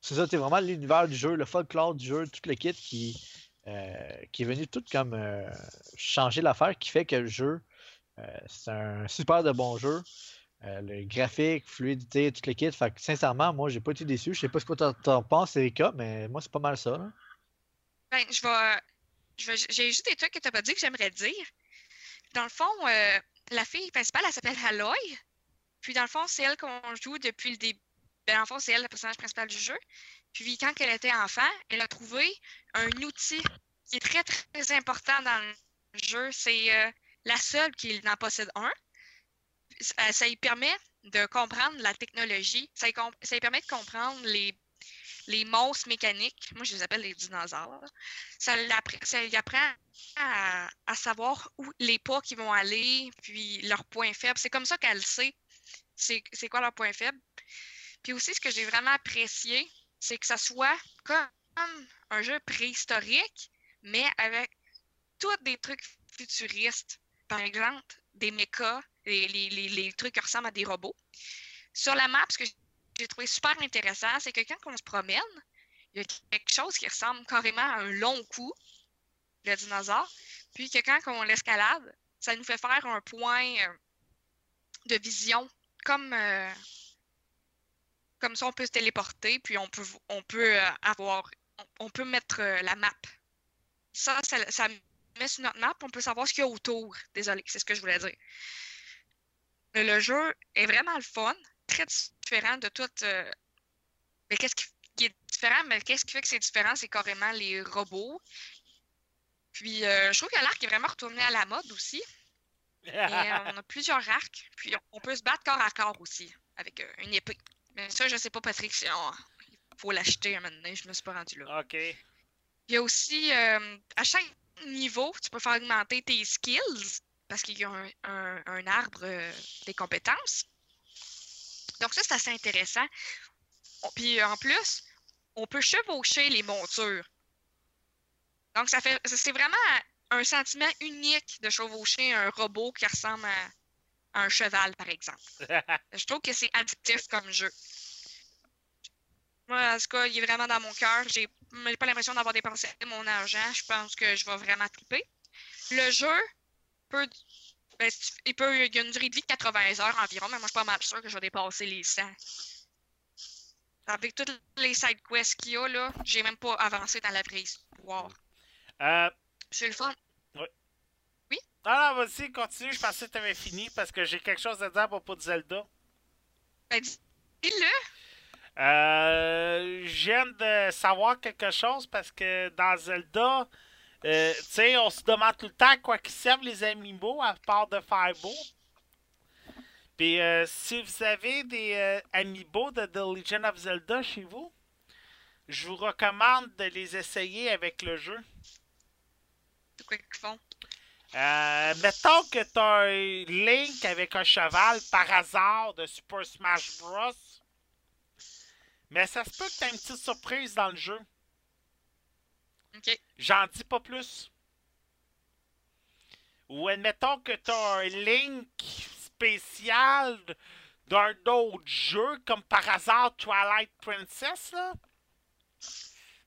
C'est ça, c'est vraiment l'univers du jeu, le folklore du jeu, tout le kit qui, euh, qui est venu tout comme euh, changer l'affaire, qui fait que le jeu, c'est un super de bon jeu. Euh, le graphique, fluidité, tout le kit. Fait que sincèrement, moi, j'ai pas été déçu. Je sais pas ce que t'en- penses, Erika, mais moi, c'est pas mal ça. là. Ben, je vais. J'ai juste des trucs que tu pas dit que j'aimerais dire. Dans le fond, euh, la fille principale, elle s'appelle Aloy. Puis dans le fond, c'est elle qu'on joue depuis le début. Ben, dans le fond, c'est elle le personnage principal du jeu. Puis quand elle était enfant, elle a trouvé un outil qui est très, très important dans le jeu. C'est euh, la seule qui en possède un. Ça, lui permet de comprendre la technologie. Ça lui, permet de comprendre les, les monstres mécaniques. Moi, je les appelle les dinosaures. Ça, ça lui apprend à, à savoir où les pas qui vont aller, puis leurs points faibles. C'est comme ça qu'elle sait c'est quoi leurs points faibles. Puis aussi, ce que j'ai vraiment apprécié, c'est que ça soit comme un jeu préhistorique, mais avec tous des trucs futuristes. Par exemple, des mechas, les, les- les- les trucs qui ressemblent à des robots. Sur la map, ce que j'ai trouvé super intéressant, c'est que quand on se promène, il y a quelque chose qui ressemble carrément à un long cou, le dinosaure, puis que quand on l'escalade, ça nous fait faire un point euh, de vision, comme, euh, comme ça on peut se téléporter, puis on peut, on peut euh, avoir, on, peut mettre euh, la map. Ça, ça, met sur notre map, on peut savoir ce qu'il y a autour. Désolé, c'est ce que je voulais dire. Le, jeu est vraiment le fun, très différent de tout. mais qu'est-ce qui, est différent? Mais qu'est-ce qui fait que c'est différent? C'est carrément les robots. Puis je trouve que l'arc est vraiment retourné à la mode aussi. Et euh, on a plusieurs arcs. Puis on, peut se battre corps à corps aussi avec euh, une épée. Mais ça, je sais pas, Patrick, si on- il faut l'acheter un moment donné. Je me suis pas rendu là. OK. Il y a aussi, euh, à chaque niveau, tu peux faire augmenter tes skills parce qu'il y a un, un- un arbre euh, des compétences. Donc ça, c'est assez intéressant. On- Puis en plus, on peut chevaucher les montures. Donc ça fait, c'est vraiment un sentiment unique de chevaucher un robot qui ressemble à, à un cheval, par exemple. Je trouve que c'est addictif comme jeu. Moi, en tout cas, il est vraiment dans mon cœur. J'ai pas l'impression d'avoir dépensé mon argent. Je pense que je vais vraiment triper. le jeu peut. ben, il, peut il y a une durée de vie de 80 heures environ, mais moi, je suis pas mal sûr que je vais dépasser les 100. Avec toutes les side quests qu'il y a, là, j'ai même pas avancé dans la vraie histoire. Euh, C'est le fun. ah non, vas-y, continue. Je pensais que tu avais fini parce que j'ai quelque chose à dire à propos de Zelda. Ben, dis- dis-le. Euh, je viens de savoir quelque chose parce que dans Zelda, euh, tu sais, on se demande tout le temps à quoi qu'ils servent les amiibo à part de faire beau. Puis euh, si vous avez des euh, amiibo de The Legend of Zelda chez vous, je vous recommande de les essayer avec le jeu. C'est quoi qu'ils font? Euh, mettons que t'as un Link avec un cheval par hasard de Super Smash Bros. Mais ça se peut que t'aies une petite surprise dans le jeu. Ok. J'en dis pas plus. Ou admettons que t'as un Link spécial d'un autre jeu, comme par hasard Twilight Princess, là.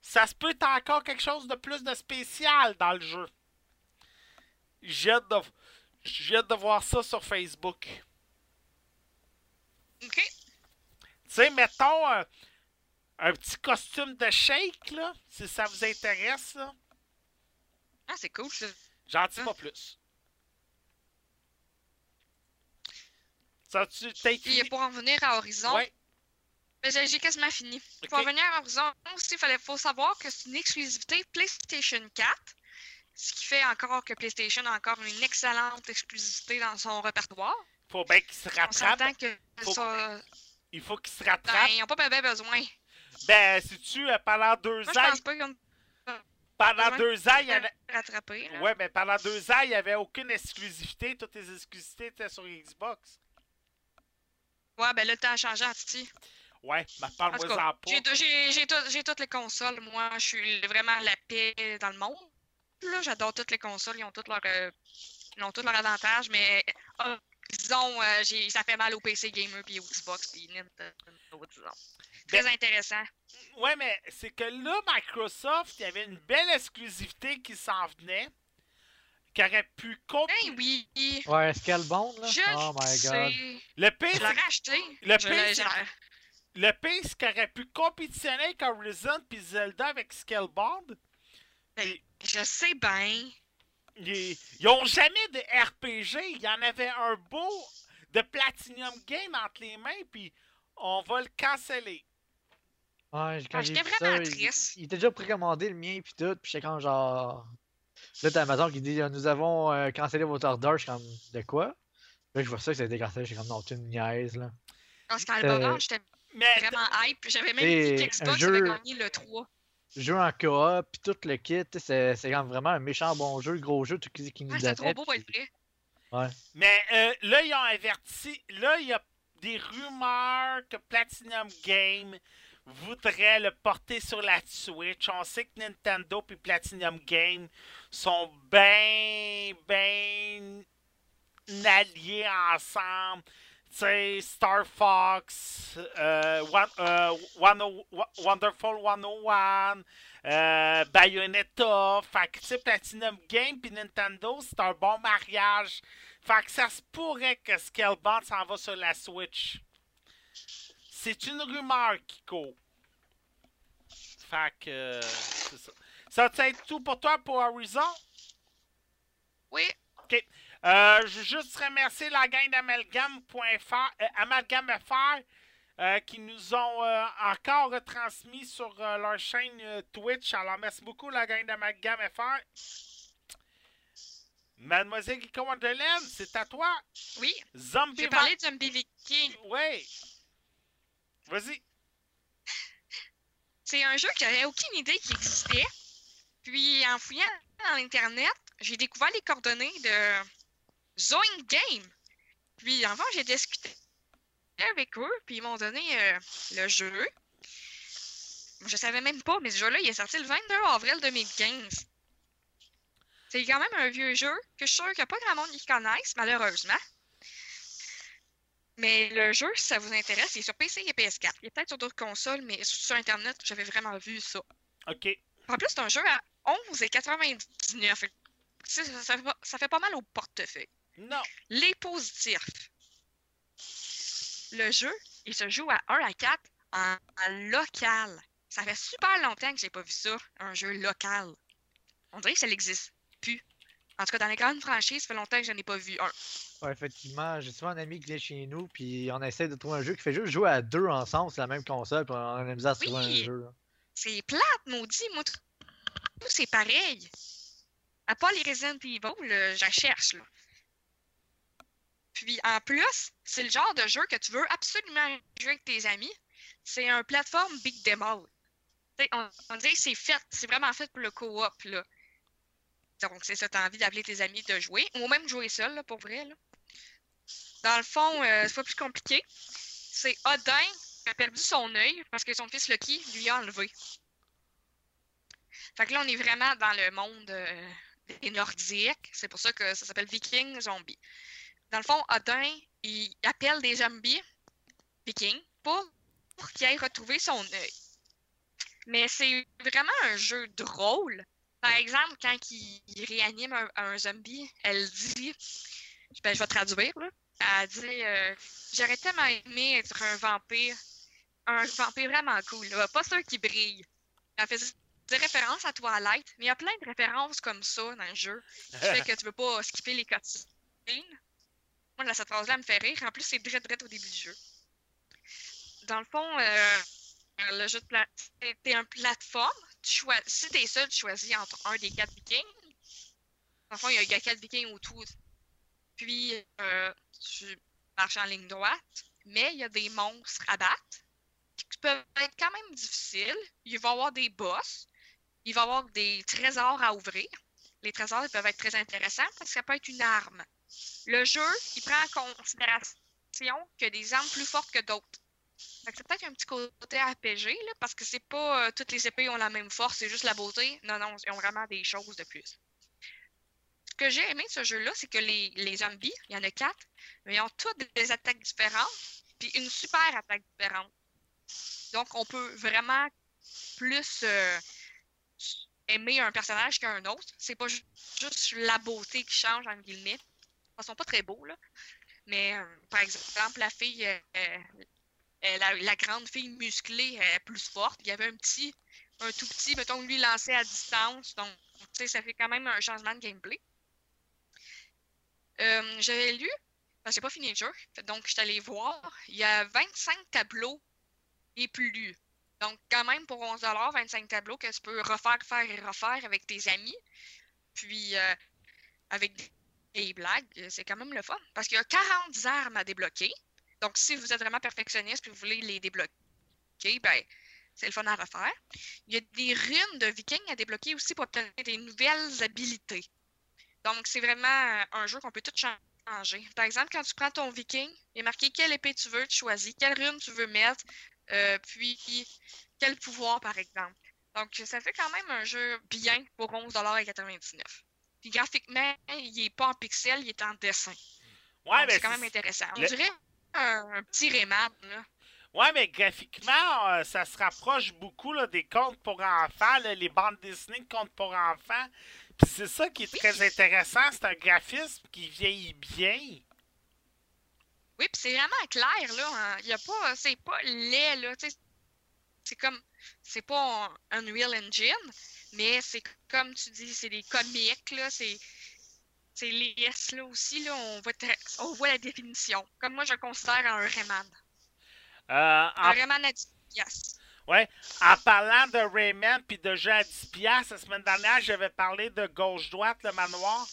Ça se peut que t'aies encore quelque chose de plus de spécial dans le jeu. J'ai hâte de, j'ai hâte de voir ça sur Facebook. Ok. Tu sais, mettons un, un petit costume de shake, là, si ça vous intéresse, là. Ah, c'est cool, ça. J'en dis pas plus. Ça, tu écrit... pour en venir à Horizon, Ouais, j'ai quasiment fini. Pour Ok. en venir à Horizon aussi, il fallait, faut savoir que c'est une exclusivité PlayStation 4. Ce qui fait encore que PlayStation a encore une excellente exclusivité dans son répertoire. faut bien qu'il se On rattrape. s'entend que Faut- ça, Il faut qu'il se ben, rattrape. ils n'ont pas bien besoin. Ben, si tu pendant deux Moi, je ans, pense pas qu'ils ont pendant deux ans, il y en a... rattrapé. Là. Ouais, mais pendant deux ans, il n'y avait aucune exclusivité. Toutes les exclusivités étaient sur Xbox. Ouais, ben là, le temps a changé Titi. Ouais, tout parle-moi en pas. j'ai toutes les consoles. Moi, je suis vraiment la paix dans le monde. Là, j'adore toutes les consoles. Ils ont tous leurs euh, ils ont tous leurs avantages, mais euh, disons, euh, j'ai- ça fait mal au PC gamer puis au Xbox puis Nintendo, disons. Très intéressant. Ouais, mais c'est que là, Microsoft, il y avait une belle exclusivité qui s'en venait. Qui aurait pu copier. Ben oui, Ouais, Scalebound, là? je oh my god. sais. Le pire, Je l'aurais acheté. Le Je pire, Le pire, c'est qu'il aurait pu compétitionner avec Horizon puis Zelda avec Scalebound. Je sais bien. Ils, ils ont jamais de RPG. Il y en avait un beau de Platinum Game entre les mains, puis on va le canceller. Ouais, quand Ah, j'étais ça, vraiment il, triste. il était déjà précommandé le mien puis tout, puis j'étais comme genre. Là, t'as Amazon qui dit Nous avons euh, cancellé votre order. Je suis comme De quoi? Là, je vois ça que ça a été cancellé. Je suis comme Non, tu une niaise, là. Dans ce cas-là, Euh, j'étais vraiment hype. J'avais même dit un qu'Xbox jeu- avait gagné le 3. Jeu en coop, puis tout le kit, c'est vraiment un méchant bon jeu, gros jeu, tout qui, qui nous Ah, trop beau pour être puis- vrai. Mais euh, là, ils ont averti. Là, il y a des rumeurs que Platinum Game voudrait le porter sur la Switch. On sait que Nintendo et Platinum Game sont bien, bien alliés ensemble. Sais, Star Fox, euh, One- euh, One O- Wa- Wonderful 101, euh, Bayonetta. Fait que, tu sais, Platinum Game puis Nintendo, c'est un bon mariage. Fait que ça se pourrait que Scalebound s'en va sur la Switch. C'est une rumeur court. Fait que. euh, c'est ça. Ça va être tout pour toi pour Horizon? Oui, Euh, je veux juste remercier la gang d'Amalgame.fr, euh, Amalgame.fr, euh, qui nous ont euh, encore retransmis sur leur chaîne Twitch. Alors, merci beaucoup, la gang d'Amalgame.fr. Mademoiselle Guico Wonderland, c'est à toi. oui. Zombie J'ai parlé de Zombie Viking. Oui. Vas-y. C'est un jeu que j'avais aucune idée qu'il existait. Puis en fouillant dans Internet, j'ai découvert les coordonnées de Zoing Game. Puis avant, j'ai discuté avec eux, puis ils m'ont donné euh, le jeu. Je savais même pas, mais ce jeu-là, il est sorti le 22 avril 2015. C'est quand même un vieux jeu que je suis sûr qu'il n'y a pas grand monde qui connaisse, malheureusement. Mais le jeu, si ça vous intéresse, il est sur PC et PS4. Il est peut-être sur d'autres consoles, mais sur Internet, j'avais vraiment vu ça. OK. En plus, c'est un jeu à 11,99. ça, ça fait ça fait pas mal au portefeuille. Non. Les positifs. Le jeu, il se joue à 1 à 4 en, en local. Ça fait super longtemps que j'ai pas vu ça, un jeu local. On dirait que ça n'existe plus. En tout cas, dans les grandes franchises, ça fait longtemps que je n'en ai pas vu un. Ouais, effectivement, j'ai souvent un ami qui vient chez nous, puis on essaie de trouver un jeu qui fait juste jouer à deux ensemble sur la même console, puis on a la misère à se trouver Oui. un jeu. C'est plate, maudit. Moi, tout c'est pareil. À part les Resident Evil, là, je cherche. Là. Puis en plus, c'est le genre de jeu que tu veux absolument jouer avec tes amis. C'est un plateforme Big Demo. On, on dirait que c'est fait, c'est vraiment fait pour le co-op. Donc, c'est ça, t'as envie d'appeler tes amis de jouer, ou même jouer seul, pour vrai. Là. Dans le fond, euh, c'est pas plus compliqué. C'est Odin qui a perdu son œil parce que son fils Lucky lui a enlevé. Fait que là, on est vraiment dans le monde euh, des Nordiques. C'est pour ça que ça s'appelle Viking Zombie. Dans le fond, Odin, il appelle des zombies vikings pour, pour qu'ils aillent retrouver son œil. Mais c'est vraiment un jeu drôle. Par exemple, quand il, il réanime un, un zombie, elle dit, ben, je vais traduire, là. Elle dit, euh, j'aurais tellement aimé être un vampire, un vampire vraiment cool, là, pas ceux qui brillent. Elle faisait des références à Twilight, mais il y a plein de références comme ça dans le jeu qui fait que tu veux pas skipper les cutscenes. Cette phrase-là me fait rire. En plus, c'est direct, direct au début du jeu. Dans le fond, euh, le jeu de pla- c'est c'est un plateforme. Tu choisis, si t'es seul, tu choisis entre un des quatre vikings. Dans le fond, il y a, il y a quatre vikings autour. Puis, euh, tu marches en ligne droite, mais il y a des monstres à battre qui peuvent être quand même difficiles. Il va y avoir des boss. Il va y avoir des trésors à ouvrir. Les trésors ils peuvent être très intéressants parce que ça peut être une arme. Le jeu, il prend en considération a des armes plus fortes que d'autres. Que c'est peut-être un petit côté RPG, parce que c'est pas euh, toutes les épées ont la même force, c'est juste la beauté. Non, non, ils ont vraiment des choses de plus. Ce que j'ai aimé de ce jeu-là, c'est que les, les zombies, il y en a quatre, mais ils ont toutes des attaques différentes, puis une super attaque différente. Donc, on peut vraiment plus euh, aimer un personnage qu'un autre. C'est pas ju- juste la beauté qui change, en guillemets. Sont pas très beaux, là. Mais, euh, par exemple, la fille, euh, euh, la, grande fille musclée plus forte. Il y avait un petit, un tout petit, mettons, lui lancé à distance. Donc, tu sais, ça fait quand même un changement de gameplay. J'avais lu, parce que j'ai pas fini le jeu, donc je suis allée voir. Il y a 25 tableaux et plus. Donc, quand même, pour 11 25 tableaux que tu peux refaire, faire et refaire avec tes amis. Puis, euh, avec des- des blagues, euh, c'est quand même le fun. Parce qu'il y a 40 armes à débloquer. Donc, si vous êtes vraiment perfectionniste et vous voulez les débloquer, ben, c'est le fun à refaire. Il y a des runes de vikings à débloquer aussi pour obtenir des nouvelles habilités. Donc, c'est vraiment euh, un jeu qu'on peut tout changer. Par exemple, quand tu prends ton viking, il est marqué quelle épée tu veux, tu choisis, quelle rune tu veux mettre, euh, puis quel pouvoir, par exemple. Donc, ça fait quand même un jeu bien pour 11,99$. Puis graphiquement, il est pas en pixels, il est en dessin. Ouais, mais c'est quand même intéressant. On le- dirait un, un petit Rayman, là. Ouais, mais graphiquement, euh, ça se rapproche beaucoup là, des contes pour enfants, là, les bandes dessinées de contes pour enfants. Puis c'est ça qui est très intéressant, c'est un graphisme qui vieillit bien. Oui, puis c'est vraiment clair, là. hein. Il y a pas, c'est pas laid, là. C'est comme, c'est pas un Unreal Engine, mais c'est comme tu dis, c'est des comics, là. C'est, c'est lisse, là aussi, là. On voit, on voit la définition. Comme moi, je considère un Rayman. Euh, Un en, Rayman à 10 piastres. ouais, en parlant de Rayman puis de jeux à 10 piastres, la semaine dernière, j'avais parlé de gauche-droite, le manoir.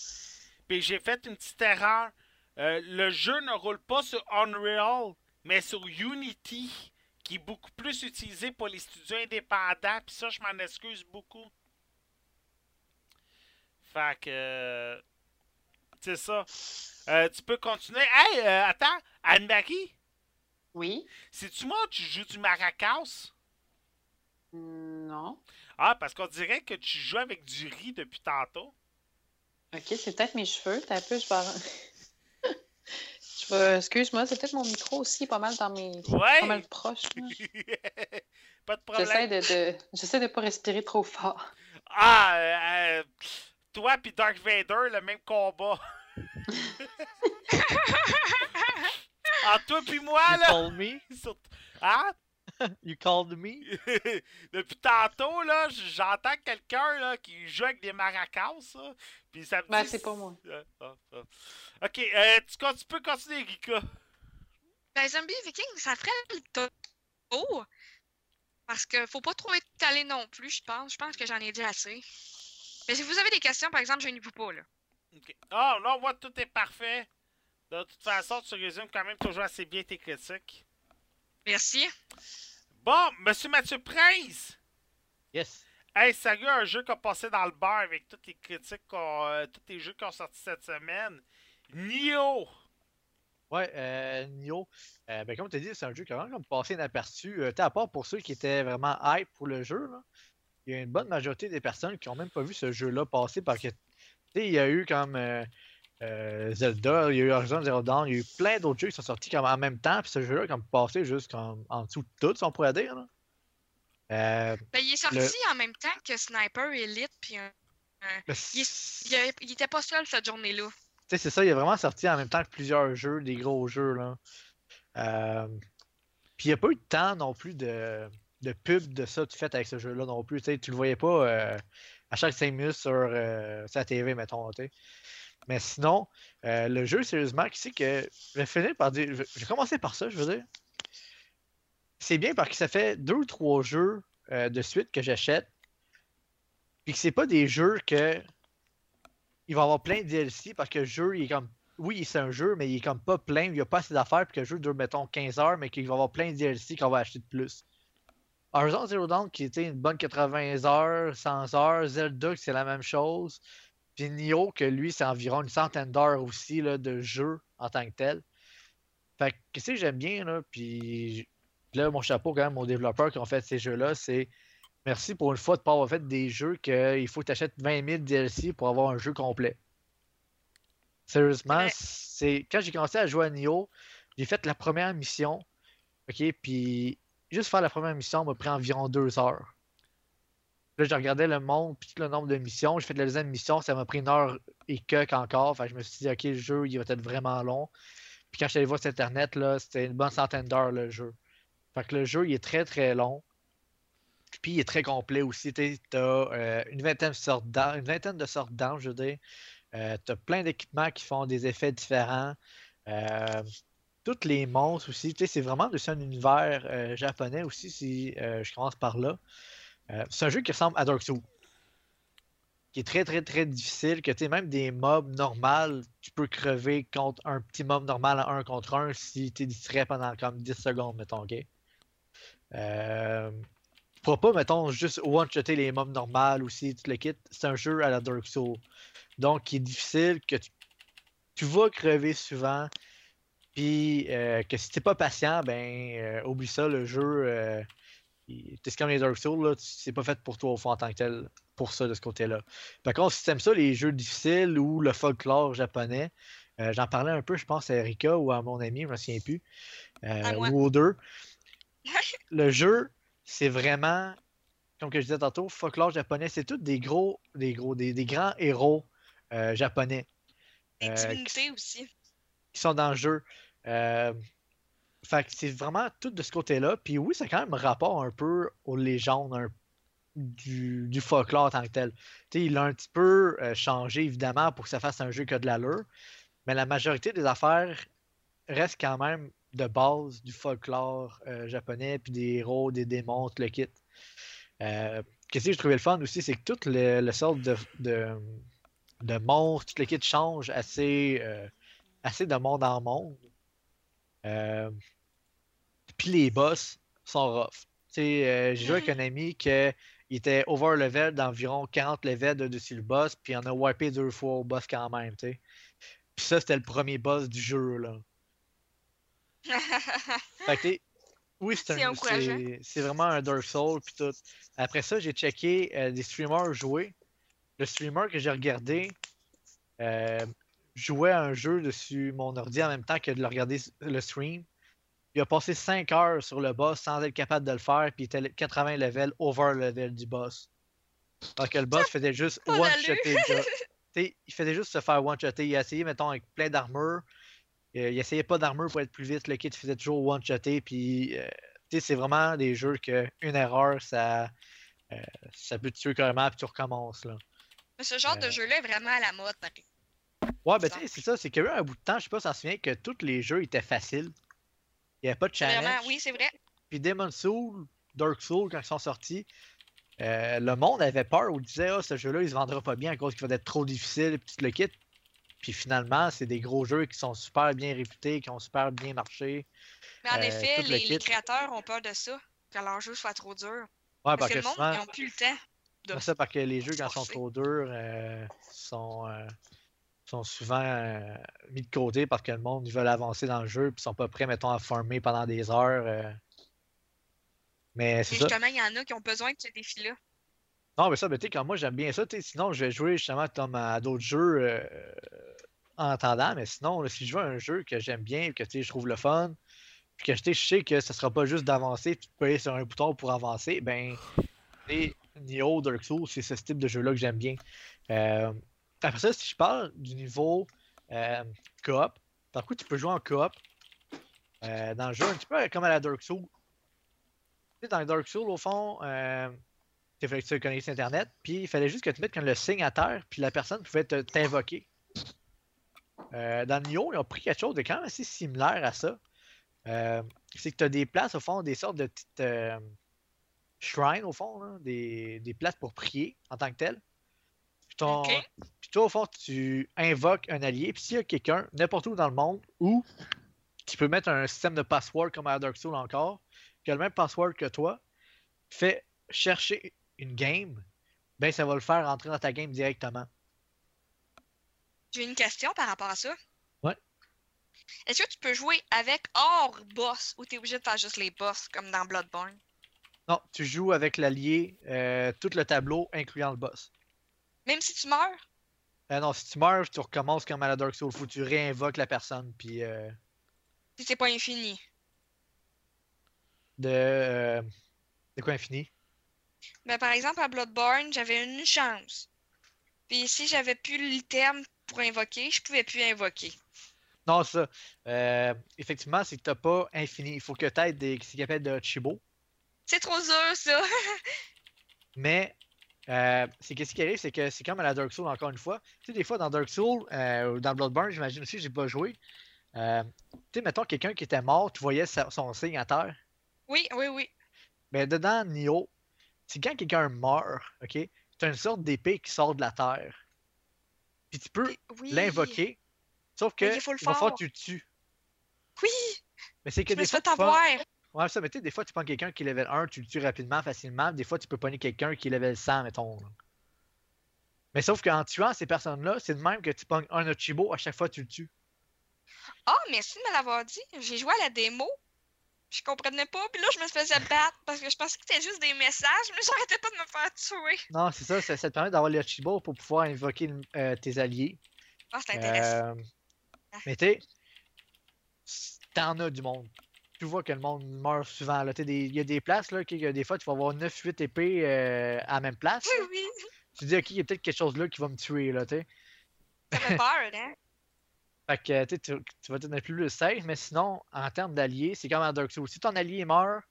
Puis j'ai fait une petite erreur. Euh, le jeu ne roule pas sur Unreal, mais sur Unity, qui est beaucoup plus utilisé pour les studios indépendants. Puis ça, je m'en excuse beaucoup. Fait que. euh, C'est ça. Euh, tu peux continuer. Hey, euh, attends, Anne-Marie, Oui? c'est-tu moi tu joues du maracas? Non. Ah, parce qu'on dirait que tu joues avec du riz depuis tantôt. Ok, c'est peut-être mes cheveux. T'as un peu, je vais. je vais... Excuse-moi, c'est peut-être mon micro aussi, pas mal dans mes. Ouais! Pas mal proche. Pas de J'essaie problème. de, de... J'essaie de pas respirer trop fort. Ah, euh, toi puis Dark Vader, le même combat. Entre toi puis moi, You là. called me? Sur- Hein? You called me? Depuis tantôt, là, j'entends quelqu'un là, qui joue avec des maracas, là. Puis ça me Ben, dit- c'est pas moi. Ah, ah, ah. Ok, euh, tu, peux continuer, Rika. Ben, Zombie Viking, ça ferait le tour. Parce que faut pas trop étaler non plus, je pense. Je pense que j'en ai dit assez. Mais si vous avez des questions, par exemple, je n'y vous pas, là. Ok. Oh non, moi, tout est parfait. De toute façon, tu résumes quand même toujours assez bien tes critiques. Merci. Bon, Monsieur Mathieu Prince! Yes. Hey, sérieux, un jeu qui a passé dans le bar avec toutes les critiques, qu'on- euh, tous les jeux qui ont sorti cette semaine. Nioh! Ouais, euh, Nioh, euh, ben, comme tu as dit, c'est un jeu qui a vraiment passé inaperçu. Euh, à part pour ceux qui étaient vraiment hype pour le jeu, là, il y a une bonne majorité des personnes qui ont même pas vu ce jeu-là passer parce que il y a eu comme euh, euh, Zelda, il y a eu Horizon Zero Dawn, il y a eu plein d'autres jeux qui sont sortis comme en même temps, puis ce jeu-là comme passé juste comme en dessous de tout, si on pourrait dire. Là. Euh, Ben, il est sorti Le- en même temps que Sniper Elite, puis un- le- il, il, il était pas seul cette journée-là. Tu sais, c'est ça, il est vraiment sorti en même temps que plusieurs jeux, des gros jeux, là. Puis il n'y a pas eu de temps non plus de, de pub de ça, tu fais avec ce jeu-là non plus. Tu le voyais pas euh, à chaque 5 minutes sur euh, sa TV, mettons. Mais sinon, euh, le jeu, sérieusement, qui c'est que. Je vais finir par dire. Je vais commencer par ça, je veux dire. C'est bien parce que ça fait deux ou trois jeux euh, de suite que j'achète. Puis que c'est pas des jeux que il va avoir plein de DLC parce que le jeu, il est comme. Oui, c'est un jeu, mais il est comme pas plein. Il n'y a pas assez d'affaires puis que le jeu dure, mettons, 15 heures, mais qu'il va avoir plein de DLC qu'on va acheter de plus. Horizon Zero Dawn, qui était une bonne 80 heures, 100 heures. Zelda, c'est la même chose. Puis Nioh, que lui, c'est environ une centaine d'heures aussi là, de jeu en tant que tel. Fait que, qu'est-ce que j'aime bien, là, puis là, mon chapeau, quand même, aux développeurs qui ont fait ces jeux-là, c'est merci pour une fois de ne pas avoir fait des jeux qu'il faut que tu achètes 20 000 DLC pour avoir un jeu complet. Sérieusement, Ouais. c'est quand j'ai commencé à jouer à Nioh, j'ai fait la première mission, ok, puis juste faire la première mission m'a pris environ deux heures. Là, je regardais le monde, puis le nombre de missions. J'ai fait la deuxième mission, ça m'a pris une heure et quelques encore. Que je me suis dit, ok, le jeu, il va être vraiment long. Puis quand je suis allé voir sur Internet, là, c'était une bonne centaine d'heures le jeu. Fait que le jeu, il est très très long. Puis il est très complet aussi. Tu as euh, une, vingtaine de sortes une vingtaine de sortes d'armes, je veux dire. Euh, tu as plein d'équipements qui font des effets différents. Euh, toutes les monstres aussi. Tu sais, c'est vraiment de un univers euh, japonais aussi, si euh, je commence par là. Euh, c'est un jeu qui ressemble à Dark Souls. Qui est très très très difficile. Que tu sais, même des mobs normales, tu peux crever contre un petit mob normal à 1 contre 1 si tu es distrait pendant comme 10 secondes, mettons, ok? Euh, pourras pas, mettons, juste one-shotter les mobs normales aussi, tu le quittes. C'est un jeu à la Dark Souls. Donc, qui est difficile, que tu vas crever souvent. Puis, euh, que si t'es pas patient, ben, euh, oublie ça, le jeu. Euh, c'est comme les Dark Souls, c'est pas fait pour toi au fond en tant que tel, pour ça de ce côté-là. Par contre, si t'aimes ça, les jeux difficiles ou le folklore japonais, j'en parlais un peu, je pense, à Erika ou à mon ami, je me souviens plus, ou aux deux. Le jeu, c'est vraiment, comme que je disais tantôt, folklore japonais, c'est tous des gros, des gros, des, des grands héros euh, japonais Des Euh, divinités aussi. qui sont dans le jeu. Euh, fait que c'est vraiment tout de ce côté-là. Puis oui, c'est quand même rapport un peu aux légendes du, du folklore en tant que tel. Il a un petit peu euh, changé, évidemment, pour que ça fasse un jeu qui a de l'allure. Mais la majorité des affaires restent quand même de base du folklore euh, japonais, puis des héros, des démons, tout le kit. Qu'est-ce que j'ai trouvé le fun aussi, c'est que toute le, le sorte de, de, de monstres, tout le kit change assez, assez de monde en monde. Euh, Puis les boss sont rough. Euh, j'ai joué avec un ami qui était over level d'environ 40 levels de dessus le boss, puis on a wipé deux fois au boss quand même. Puis ça, c'était le premier boss du jeu, là. Fait que, oui, c'est vraiment un Dark Souls puis tout. Après ça, j'ai checké euh, des streamers jouer. Le streamer que j'ai regardé euh, jouait à un jeu dessus mon ordi en même temps que de le regarder le stream. Il a passé 5 heures sur le boss sans être capable de le faire, puis il était le 80 level over level du boss. Alors que le boss faisait juste one-shotter il faisait juste se faire one-shotter. Il a essayé, mettons, avec plein d'armure. Euh, il essayait pas d'armure pour être plus vite. Le kit faisait toujours one-shotter. Puis, euh, c'est vraiment des jeux que une erreur, ça, euh, ça peut te tuer carrément, puis tu recommences. Là. Mais ce genre de Euh. jeu-là est vraiment à la mode, pareil. Ouais, ben, tu sais, c'est ça. C'est qu'il y a eu un bout de temps, je sais pas si t'en souviens, que tous les jeux étaient faciles. Il n'y avait pas de challenge. Vraiment, oui, c'est vrai. Puis Demon Soul, Dark Soul, quand ils sont sortis, euh, le monde avait peur ou disait Ah, ce jeu-là, il se vendra pas bien à cause qu'il va être trop difficile, puis tu le quittes. Puis finalement, c'est des gros jeux qui sont super bien réputés, qui ont super bien marché. Mais en Euh, effet, le les, créateurs ont peur de ça, que leur jeu soit trop dur. Ouais, Parce que le monde, souvent, ils n'ont plus le temps. de- c'est ça, parce que les jeux, quand ils sont trop durs, euh, sont, euh, sont souvent euh, mis de côté parce que le monde, ils veulent avancer dans le jeu, puis ils sont pas prêts, mettons, à farmer pendant des heures. euh. Mais c'est justement, il y en a qui ont besoin de ce défi-là. Non, mais ça, mais tu sais, quand moi j'aime bien ça, tu sinon je vais jouer justement comme à d'autres jeux euh, en attendant, mais sinon, là, si je veux un jeu que j'aime bien, que tu sais, je trouve le fun, puis que tu je sais que ce sera pas juste d'avancer, puis de payer sur un bouton pour avancer, ben, tu Nioh, Dark Souls, c'est ce type de jeu-là que j'aime bien. Après ça, si je parle du niveau euh, coop, par contre, tu peux jouer en coop euh, dans le jeu, un petit peu comme à la Dark Souls. Tu sais, dans les Dark Souls, au fond, euh, il fallait que tu connectes Internet, puis il fallait juste que tu mettes le signe à terre, puis la personne pouvait t'invoquer. Euh, dans Nioh, ils ont pris quelque chose de quand même assez similaire à ça. Euh, c'est que tu as des places, au fond, des sortes de petites shrines, au fond, des, des places pour prier en tant que tel. Ton- Ok. puis toi, au fond, tu invoques un allié, puis s'il y a quelqu'un, n'importe où dans le monde, où tu peux mettre un système de password comme à Dark Souls encore, qui a le même password que toi, fait chercher une game, ben ça va le faire entrer dans ta game directement. J'ai une question par rapport à ça. Ouais. Est-ce que tu peux jouer avec hors boss ou t'es obligé de faire juste les boss comme dans Bloodborne? Non, tu joues avec l'allié, euh, tout le tableau, incluant le boss. Même si tu meurs? Euh, non, si tu meurs, tu recommences comme à la Dark Souls, faut que tu réinvoques la personne, puis euh, Si c'est pas infini. de... euh, de quoi infini? Ben, par exemple, à Bloodborne, j'avais une chance. Puis si j'avais plus l'item pour invoquer, je pouvais plus invoquer. Non, ça. Euh, effectivement, c'est que t'as pas infini. Il faut que tu aies des ce qu'ils appellent de Chibo. C'est trop dur, ça! Mais euh, c'est qu'est-ce qui arrive, c'est que c'est comme à la Dark Souls encore une fois. Tu sais, des fois dans Dark Souls, euh, ou dans Bloodborne, j'imagine aussi, j'ai pas joué. Euh, tu sais, mettons quelqu'un qui était mort, tu voyais sa- son signe à terre. Oui, oui, oui. Mais dedans, Nioh, c'est quand quelqu'un meurt, ok? Tu as une sorte d'épée qui sort de la terre. Puis tu peux Oui. l'invoquer, sauf que Mais il faut le va falloir faire. que tu le tues. Oui! Mais c'est que Je me des suis fois, fait avoir! Ouais, ça, mais tu sais, des fois, tu prends quelqu'un qui est level 1, tu le tues rapidement, facilement. Des fois, tu peux pogner quelqu'un qui est level 100, mettons. là. Mais sauf qu'en tuant ces personnes-là, c'est de même que tu pognes un Ochibo à chaque fois que tu le tues. Ah, merci de me l'avoir dit. J'ai joué à la démo. Je comprenais pas, puis là, je me faisais battre parce que je pensais que c'était juste des messages, mais j'arrêtais pas de me faire tuer. Non, c'est ça, ça, ça te permet d'avoir les Ochibo pour pouvoir invoquer euh, tes alliés. Ah, c'est intéressant. Euh, mais tu t'en as du monde. Tu vois que le monde meurt souvent. Il y a des places, là, que, des fois, tu vas avoir 9-8 épées euh, à la même place. Oui, oui. Tu te dis, ok, il y a peut-être quelque chose là qui va me tuer, là, tu sais. Ça fait peur, hein? Fait que tu, tu, vas être plus safe, mais sinon, en termes d'alliés, c'est comme à Dark Souls. Si ton allié meurt,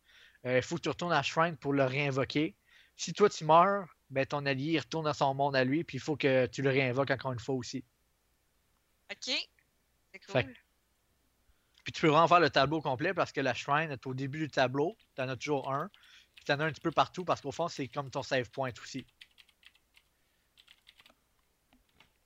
il faut que tu retournes à Shrine pour le réinvoquer. Si toi tu meurs, ben ton allié il retourne dans son monde à lui, puis il faut que tu le réinvoques encore une fois aussi. Ok. C'est Fait cool. Puis tu peux vraiment faire le tableau complet parce que la Shrine est au début du tableau, tu en as toujours un, puis tu en as un petit peu partout parce qu'au fond, c'est comme ton save point aussi.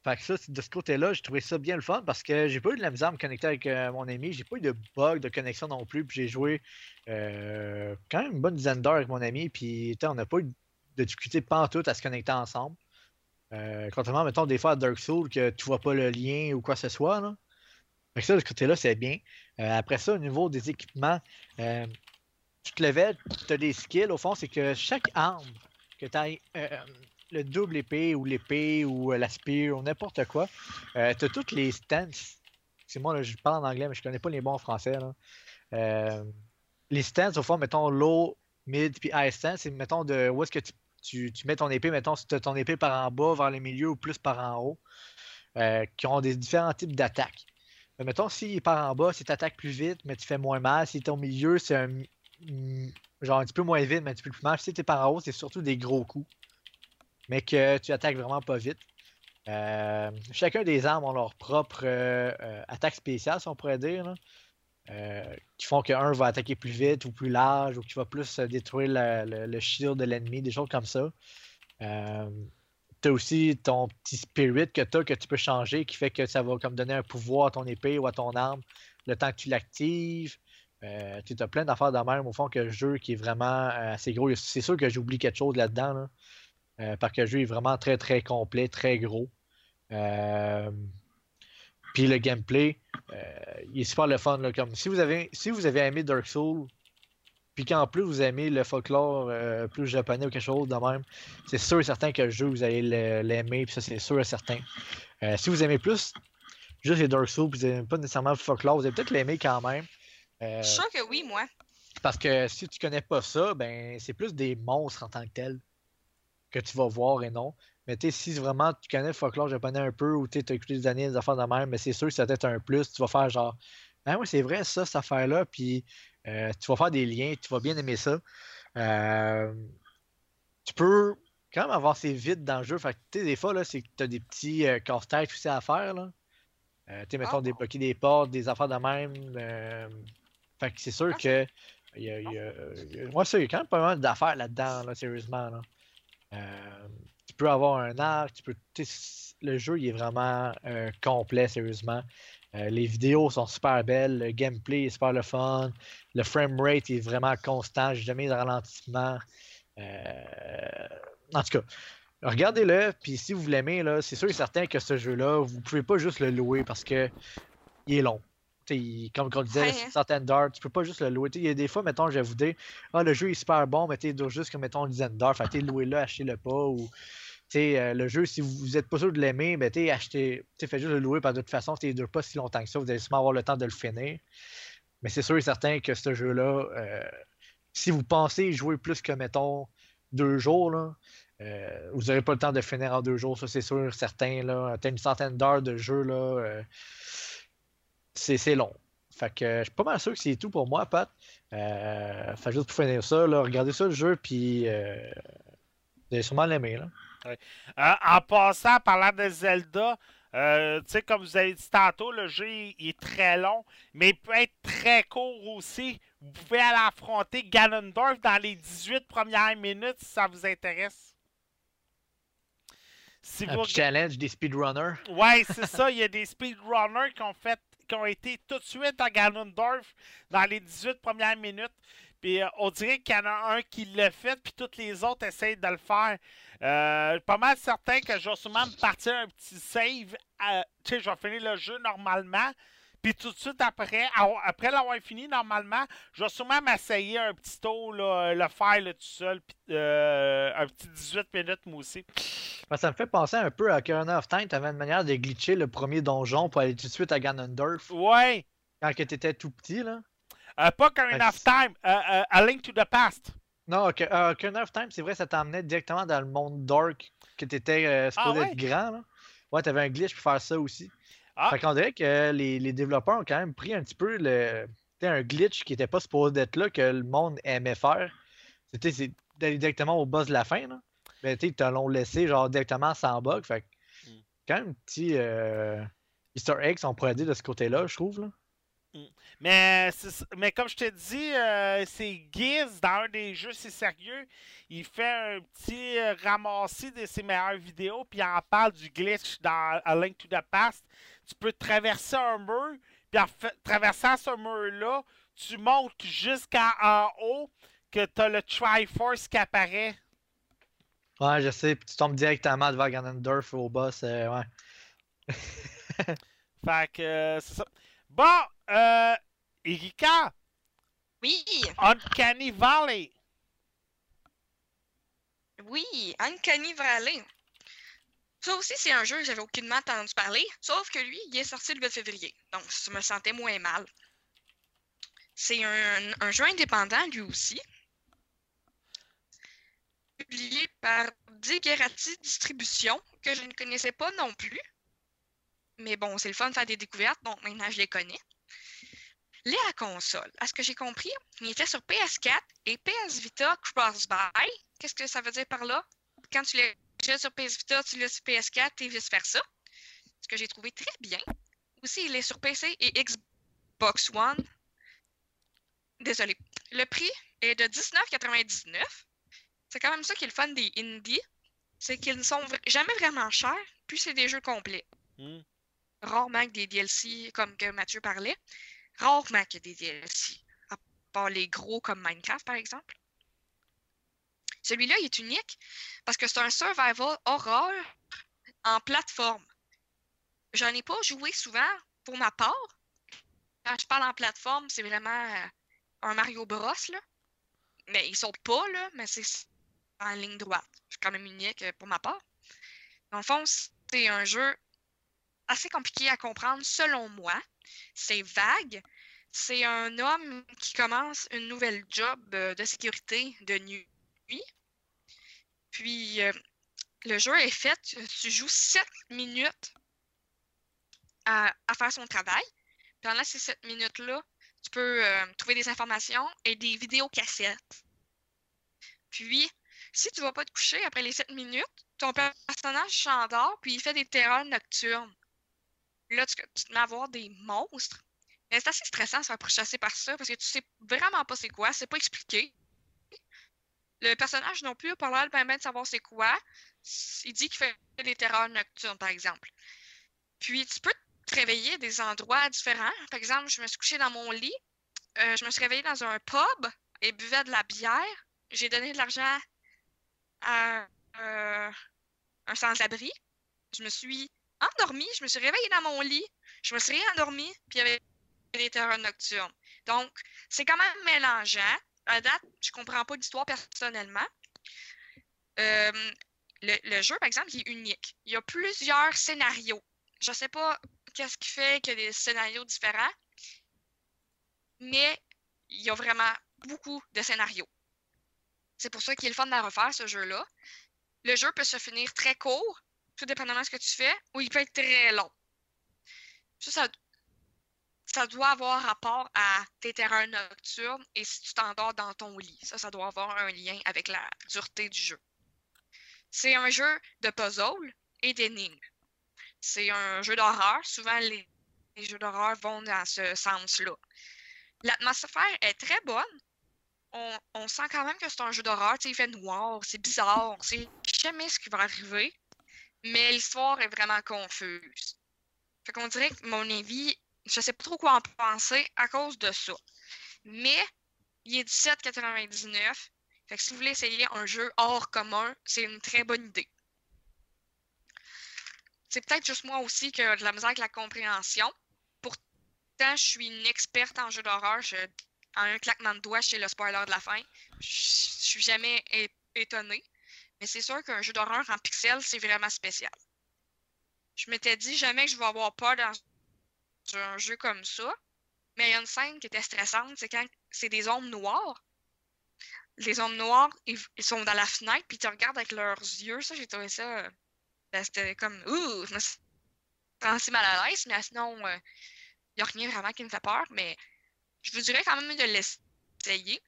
Fait que ça, de ce côté-là, j'ai trouvé ça bien le fun parce que j'ai pas eu de la misère à me connecter avec euh, mon ami. J'ai pas eu de bug de connexion non plus. Puis j'ai joué euh, quand même une bonne dizaine d'heures avec mon ami. Puis on n'a pas eu de difficulté tout à se connecter ensemble. Euh, contrairement, mettons, des fois à Dark Souls que tu vois pas le lien ou quoi que ce soit. Là. Fait ça, de ce côté-là, c'est bien. Euh, après ça, au niveau des équipements, euh, tu te level, tu as des skills. Au fond, c'est que chaque arme que tu as le double épée ou l'épée ou euh, la spear ou n'importe quoi, euh, tu as toutes les stances. C'est moi, là, je parle en anglais, mais je connais pas les bons français. Euh, les stances, au fond, mettons low, mid puis high stance, c'est mettons de où est-ce que tu mets ton épée, mettons, si tu as ton épée par en bas vers le milieu ou plus par en haut, euh, qui ont des différents types d'attaques. Mais mettons, s'il est par en bas, c'est t'attaques plus vite, mais tu fais moins mal. Si t'es au milieu, c'est un genre un petit peu moins vite, mais un petit peu plus mal. Si t'es par en haut, c'est surtout des gros coups. Mais que tu attaques vraiment pas vite. Euh, chacun des armes ont leur propre euh, euh, attaque spéciale, si on pourrait dire. qui font qu'un va attaquer plus vite ou plus large ou qui va plus détruire le, le shield de l'ennemi, des choses comme ça. Euh, t'as aussi ton petit spirit que t'as que tu peux changer qui fait que ça va comme donner un pouvoir à ton épée ou à ton arme le temps que tu l'actives. Euh, tu as plein d'affaires de même au fond que le jeu qui est vraiment euh, assez gros. C'est sûr que j'oublie quelque chose là-dedans. là. Euh, parce que le jeu est vraiment très très complet, très gros. Puis le gameplay, il est super le fun. comme si vous avez si vous avez aimé Dark Souls, puis qu'en plus vous aimez le folklore euh, plus japonais ou quelque chose de même, c'est sûr et certain que le jeu vous allez le- l'aimer, puis ça c'est sûr et certain. Euh, si vous aimez plus juste les Dark Souls, puis vous n'aimez pas nécessairement le folklore, vous allez peut-être l'aimer quand même. Euh, Je suis sûre que oui, moi. parce que si tu connais pas ça, ben c'est plus des monstres en tant que tels que tu vas voir et non. Mais tu si vraiment tu connais le folklore japonais un peu ou tu as écouté des années, des affaires de même, mais c'est sûr que ça va être un plus. Tu vas faire genre Ah oui, c'est vrai ça, cette affaire-là, puis euh, tu vas faire des liens, tu vas bien aimer ça. Euh, tu peux quand même avancer vite dans le jeu. Fait que des fois, c'est que tu as des petits euh, casse-têtes aussi à faire. Là. Tu sais, mettons, Ah. débloquer des portes, des affaires de même. fait que c'est sûr Ah, que. Il y a, il y a- il y a- moi, ça, il y a quand même pas mal d'affaires là-dedans, là, sérieusement. Là. Euh, tu peux avoir un arc, tu peux. Le jeu, il est vraiment euh, complet, sérieusement. Euh, les vidéos sont super belles, le gameplay est super le fun, le frame rate est vraiment constant, j'ai jamais de ralentissement. Euh, En tout cas, regardez-le, puis si vous l'aimez, c'est sûr et certain que ce jeu-là, vous pouvez pas juste le louer parce que il est long. Il- comme on disait, Ouais. certaines d'heures, tu peux pas juste le louer. Il y a des fois, mettons, je vais vous dire, ah, le jeu est super bon, mais tu dois juste comme mettons une dizaine d'heures. Fait que louez-le, achetez-le pas. Ou euh, le jeu, si vous n'êtes pas sûr de l'aimer, ben achetez, faites juste le louer, de toute façon, il ne dure pas si longtemps que ça. Vous allez sûrement avoir le temps de le finir. Mais c'est sûr et certain que ce jeu-là, euh, si vous pensez jouer plus que, mettons, deux jours, là, euh, vous n'aurez pas le temps de finir en deux jours, ça c'est sûr, certain. Là. Une centaine d'heures de jeu, là, c'est long. Fait que je suis pas mal sûr que c'est tout pour moi, Pat. Fait juste pour finir ça, là, regardez ça le jeu, puis vous allez sûrement l'aimer. Là. Euh, en passant, parlant de Zelda, euh, tu sais, comme vous avez dit tantôt, le jeu il est très long, mais il peut être très court aussi. Vous pouvez aller affronter Ganondorf dans les 18 premières minutes si ça vous intéresse. Si Un vous challenge des speedrunners. Ouais, c'est ça. Il y a des speedrunners qui ont fait, qui ont été tout de suite à Ganondorf dans les 18 premières minutes. Puis euh, on dirait qu'il y en a un qui l'a fait, puis tous les autres essayent de le faire. Euh, pas mal certain que je vais sûrement me partir un petit save. euh, tu sais, je vais finir le jeu normalement. Puis tout de suite après, après l'avoir fini normalement, je vais sûrement m'essayer un petit tour, là, le faire là, tout seul. puis, euh, un petit 18 minutes, moi aussi. Ben, ça me fait penser un peu à Ocarina of Time. T'avais une manière de glitcher le premier donjon pour aller tout de suite à Ganondorf Ouais. quand t'étais tout petit. là. Euh, pas Ocarina Ouais, of Time, euh, euh, A Link to the Past. Non, Ok- euh, Ocarina of Time, c'est vrai, ça t'emmenait directement dans le monde dark que t'étais euh, supposé Ah ouais? être grand. Là. Ouais, t'avais un glitch pour faire ça aussi. Ah. Fait qu'on dirait que les, les développeurs ont quand même pris un petit peu le, tu un glitch qui était pas supposé d'être là, que le monde aimait faire. C'était c'est d'aller directement au boss de la fin. Là. Mais tu sais, ils te l'ont laissé genre directement sans bug. Fait que, Mm. quand même petit euh, Easter egg, on pourrait dire de ce côté-là, je trouve. Là. Mais, c'est- mais comme je te dis, euh, c'est Giz dans un des jeux, c'est sérieux. Il fait un petit euh, ramassis de ses meilleures vidéos, puis il en parle du glitch dans A Link to the Past. Tu peux traverser un mur, puis en fait- traversant ce mur-là, tu montes jusqu'en en haut, que tu as le Triforce qui apparaît. Ouais, je sais. Puis tu tombes directement devant Ganondorf au boss. euh, ouais. Fait que euh, c'est ça. Bon, euh, Erika, Oui, Uncanny Valley. oui, Uncanny Valley. Ça aussi, c'est un jeu que j'avais aucunement entendu parler, sauf que lui, il est sorti le 8 février. Donc, je me sentais moins mal. C'est un, un jeu indépendant, lui aussi. publié par Digerati Distribution, que je ne connaissais pas non plus. Mais bon, c'est le fun de faire des découvertes, donc maintenant je les connais. Les à console, à ce que j'ai compris, il était sur PS4 et PS Vita Cross-Buy. Qu'est-ce que ça veut dire par là? Quand tu l'as sur PS Vita, tu l'as sur PS4 et vice-versa. Ce que j'ai trouvé très bien. Aussi, il est sur PC et Xbox One. Désolé. Le prix est de 19,99. C'est quand même ça qui est le fun des indies. C'est qu'ils ne sont jamais vraiment chers, puis c'est des jeux complets. Hmm. Rarement que des DLC, comme que Mathieu parlait. Rarement qu'il y a des DLC. À part les gros comme Minecraft, par exemple. Celui-là, il est unique parce que c'est un survival horror en plateforme. J'en ai pas joué souvent pour ma part. Quand je parle en plateforme, c'est vraiment euh, un Mario Bros. Là. Mais ils sautent pas, là, mais c'est en ligne droite. C'est quand même unique euh, pour ma part. Dans le fond, c'est un jeu assez compliqué à comprendre selon moi. C'est vague. C'est un homme qui commence une nouvelle job euh, de sécurité de nuit. Puis euh, le jeu est fait, tu joues 7 minutes à, faire son travail. Pendant ces 7 minutes-là, tu peux euh, trouver des informations et des vidéos cassettes. Puis, si tu vas pas te coucher après les 7 minutes, ton personnage s'endort puis il fait des terreurs nocturnes. Là, tu, te mets à voir des monstres. Mais c'est assez stressant de se faire pourchasser par ça parce que tu sais vraiment pas c'est quoi, c'est pas expliqué. Le personnage non plus a pas l'air de de savoir c'est quoi. Il dit qu'il fait des terreurs nocturnes, par exemple. Puis tu peux te réveiller à des endroits différents. Par exemple, je me suis couchée dans mon lit. euh, je me suis réveillée dans un pub et buvais de la bière. J'ai donné de l'argent à euh, un sans-abri. Je me suis endormie. Je me suis réveillée dans mon lit. Je me suis réendormie. Puis il y avait des terreurs nocturnes. Donc, c'est quand même mélangeant. À date, je comprends pas l'histoire personnellement. Euh, le, jeu, par exemple, il est unique. Il y a plusieurs scénarios. Je sais pas qu'est-ce qui fait qu'il y a des scénarios différents, mais il y a vraiment beaucoup de scénarios. C'est pour ça qu'il est le fun de la refaire, ce jeu-là. Le jeu peut se finir très court, tout dépendamment de ce que tu fais, ou il peut être très long. Ça, ça, doit avoir rapport à tes terrains nocturnes et si tu t'endors dans ton lit. Ça, ça doit avoir un lien avec la dureté du jeu. C'est un jeu de puzzle et d'énigmes. C'est un jeu d'horreur. Souvent, les, les jeux d'horreur vont dans ce sens-là. L'atmosphère est très bonne. On, on sent quand même que c'est un jeu d'horreur. Il fait noir, c'est bizarre, on sait jamais ce qui va arriver. Mais l'histoire est vraiment confuse. Fait qu'on dirait que mon avis, je sais pas trop quoi en penser à cause de ça. Mais il est 17,99. Fait que si vous voulez essayer un jeu hors commun, c'est une très bonne idée. C'est peut-être juste moi aussi qui ai de la misère avec la compréhension. Pourtant, je suis une experte en jeu d'horreur. Je- En un claquement de doigts, sais le spoiler de la fin. Je je suis jamais étonnée. Mais c'est sûr qu'un jeu d'horreur en pixels, c'est vraiment spécial. Je m'étais dit jamais que je vais avoir peur dans un jeu comme ça. Mais il y a une scène qui était stressante, c'est quand c'est des ombres noires. Les ombres noires, ils, sont dans la fenêtre, puis ils te regardent avec leurs yeux. Ça, j'ai trouvé ça. euh, ben, C'était comme. Ouh! Je me suis mal à l'aise, mais sinon, il n'y a rien vraiment qui me fait peur. Mais je vous dirais quand même de l'essayer.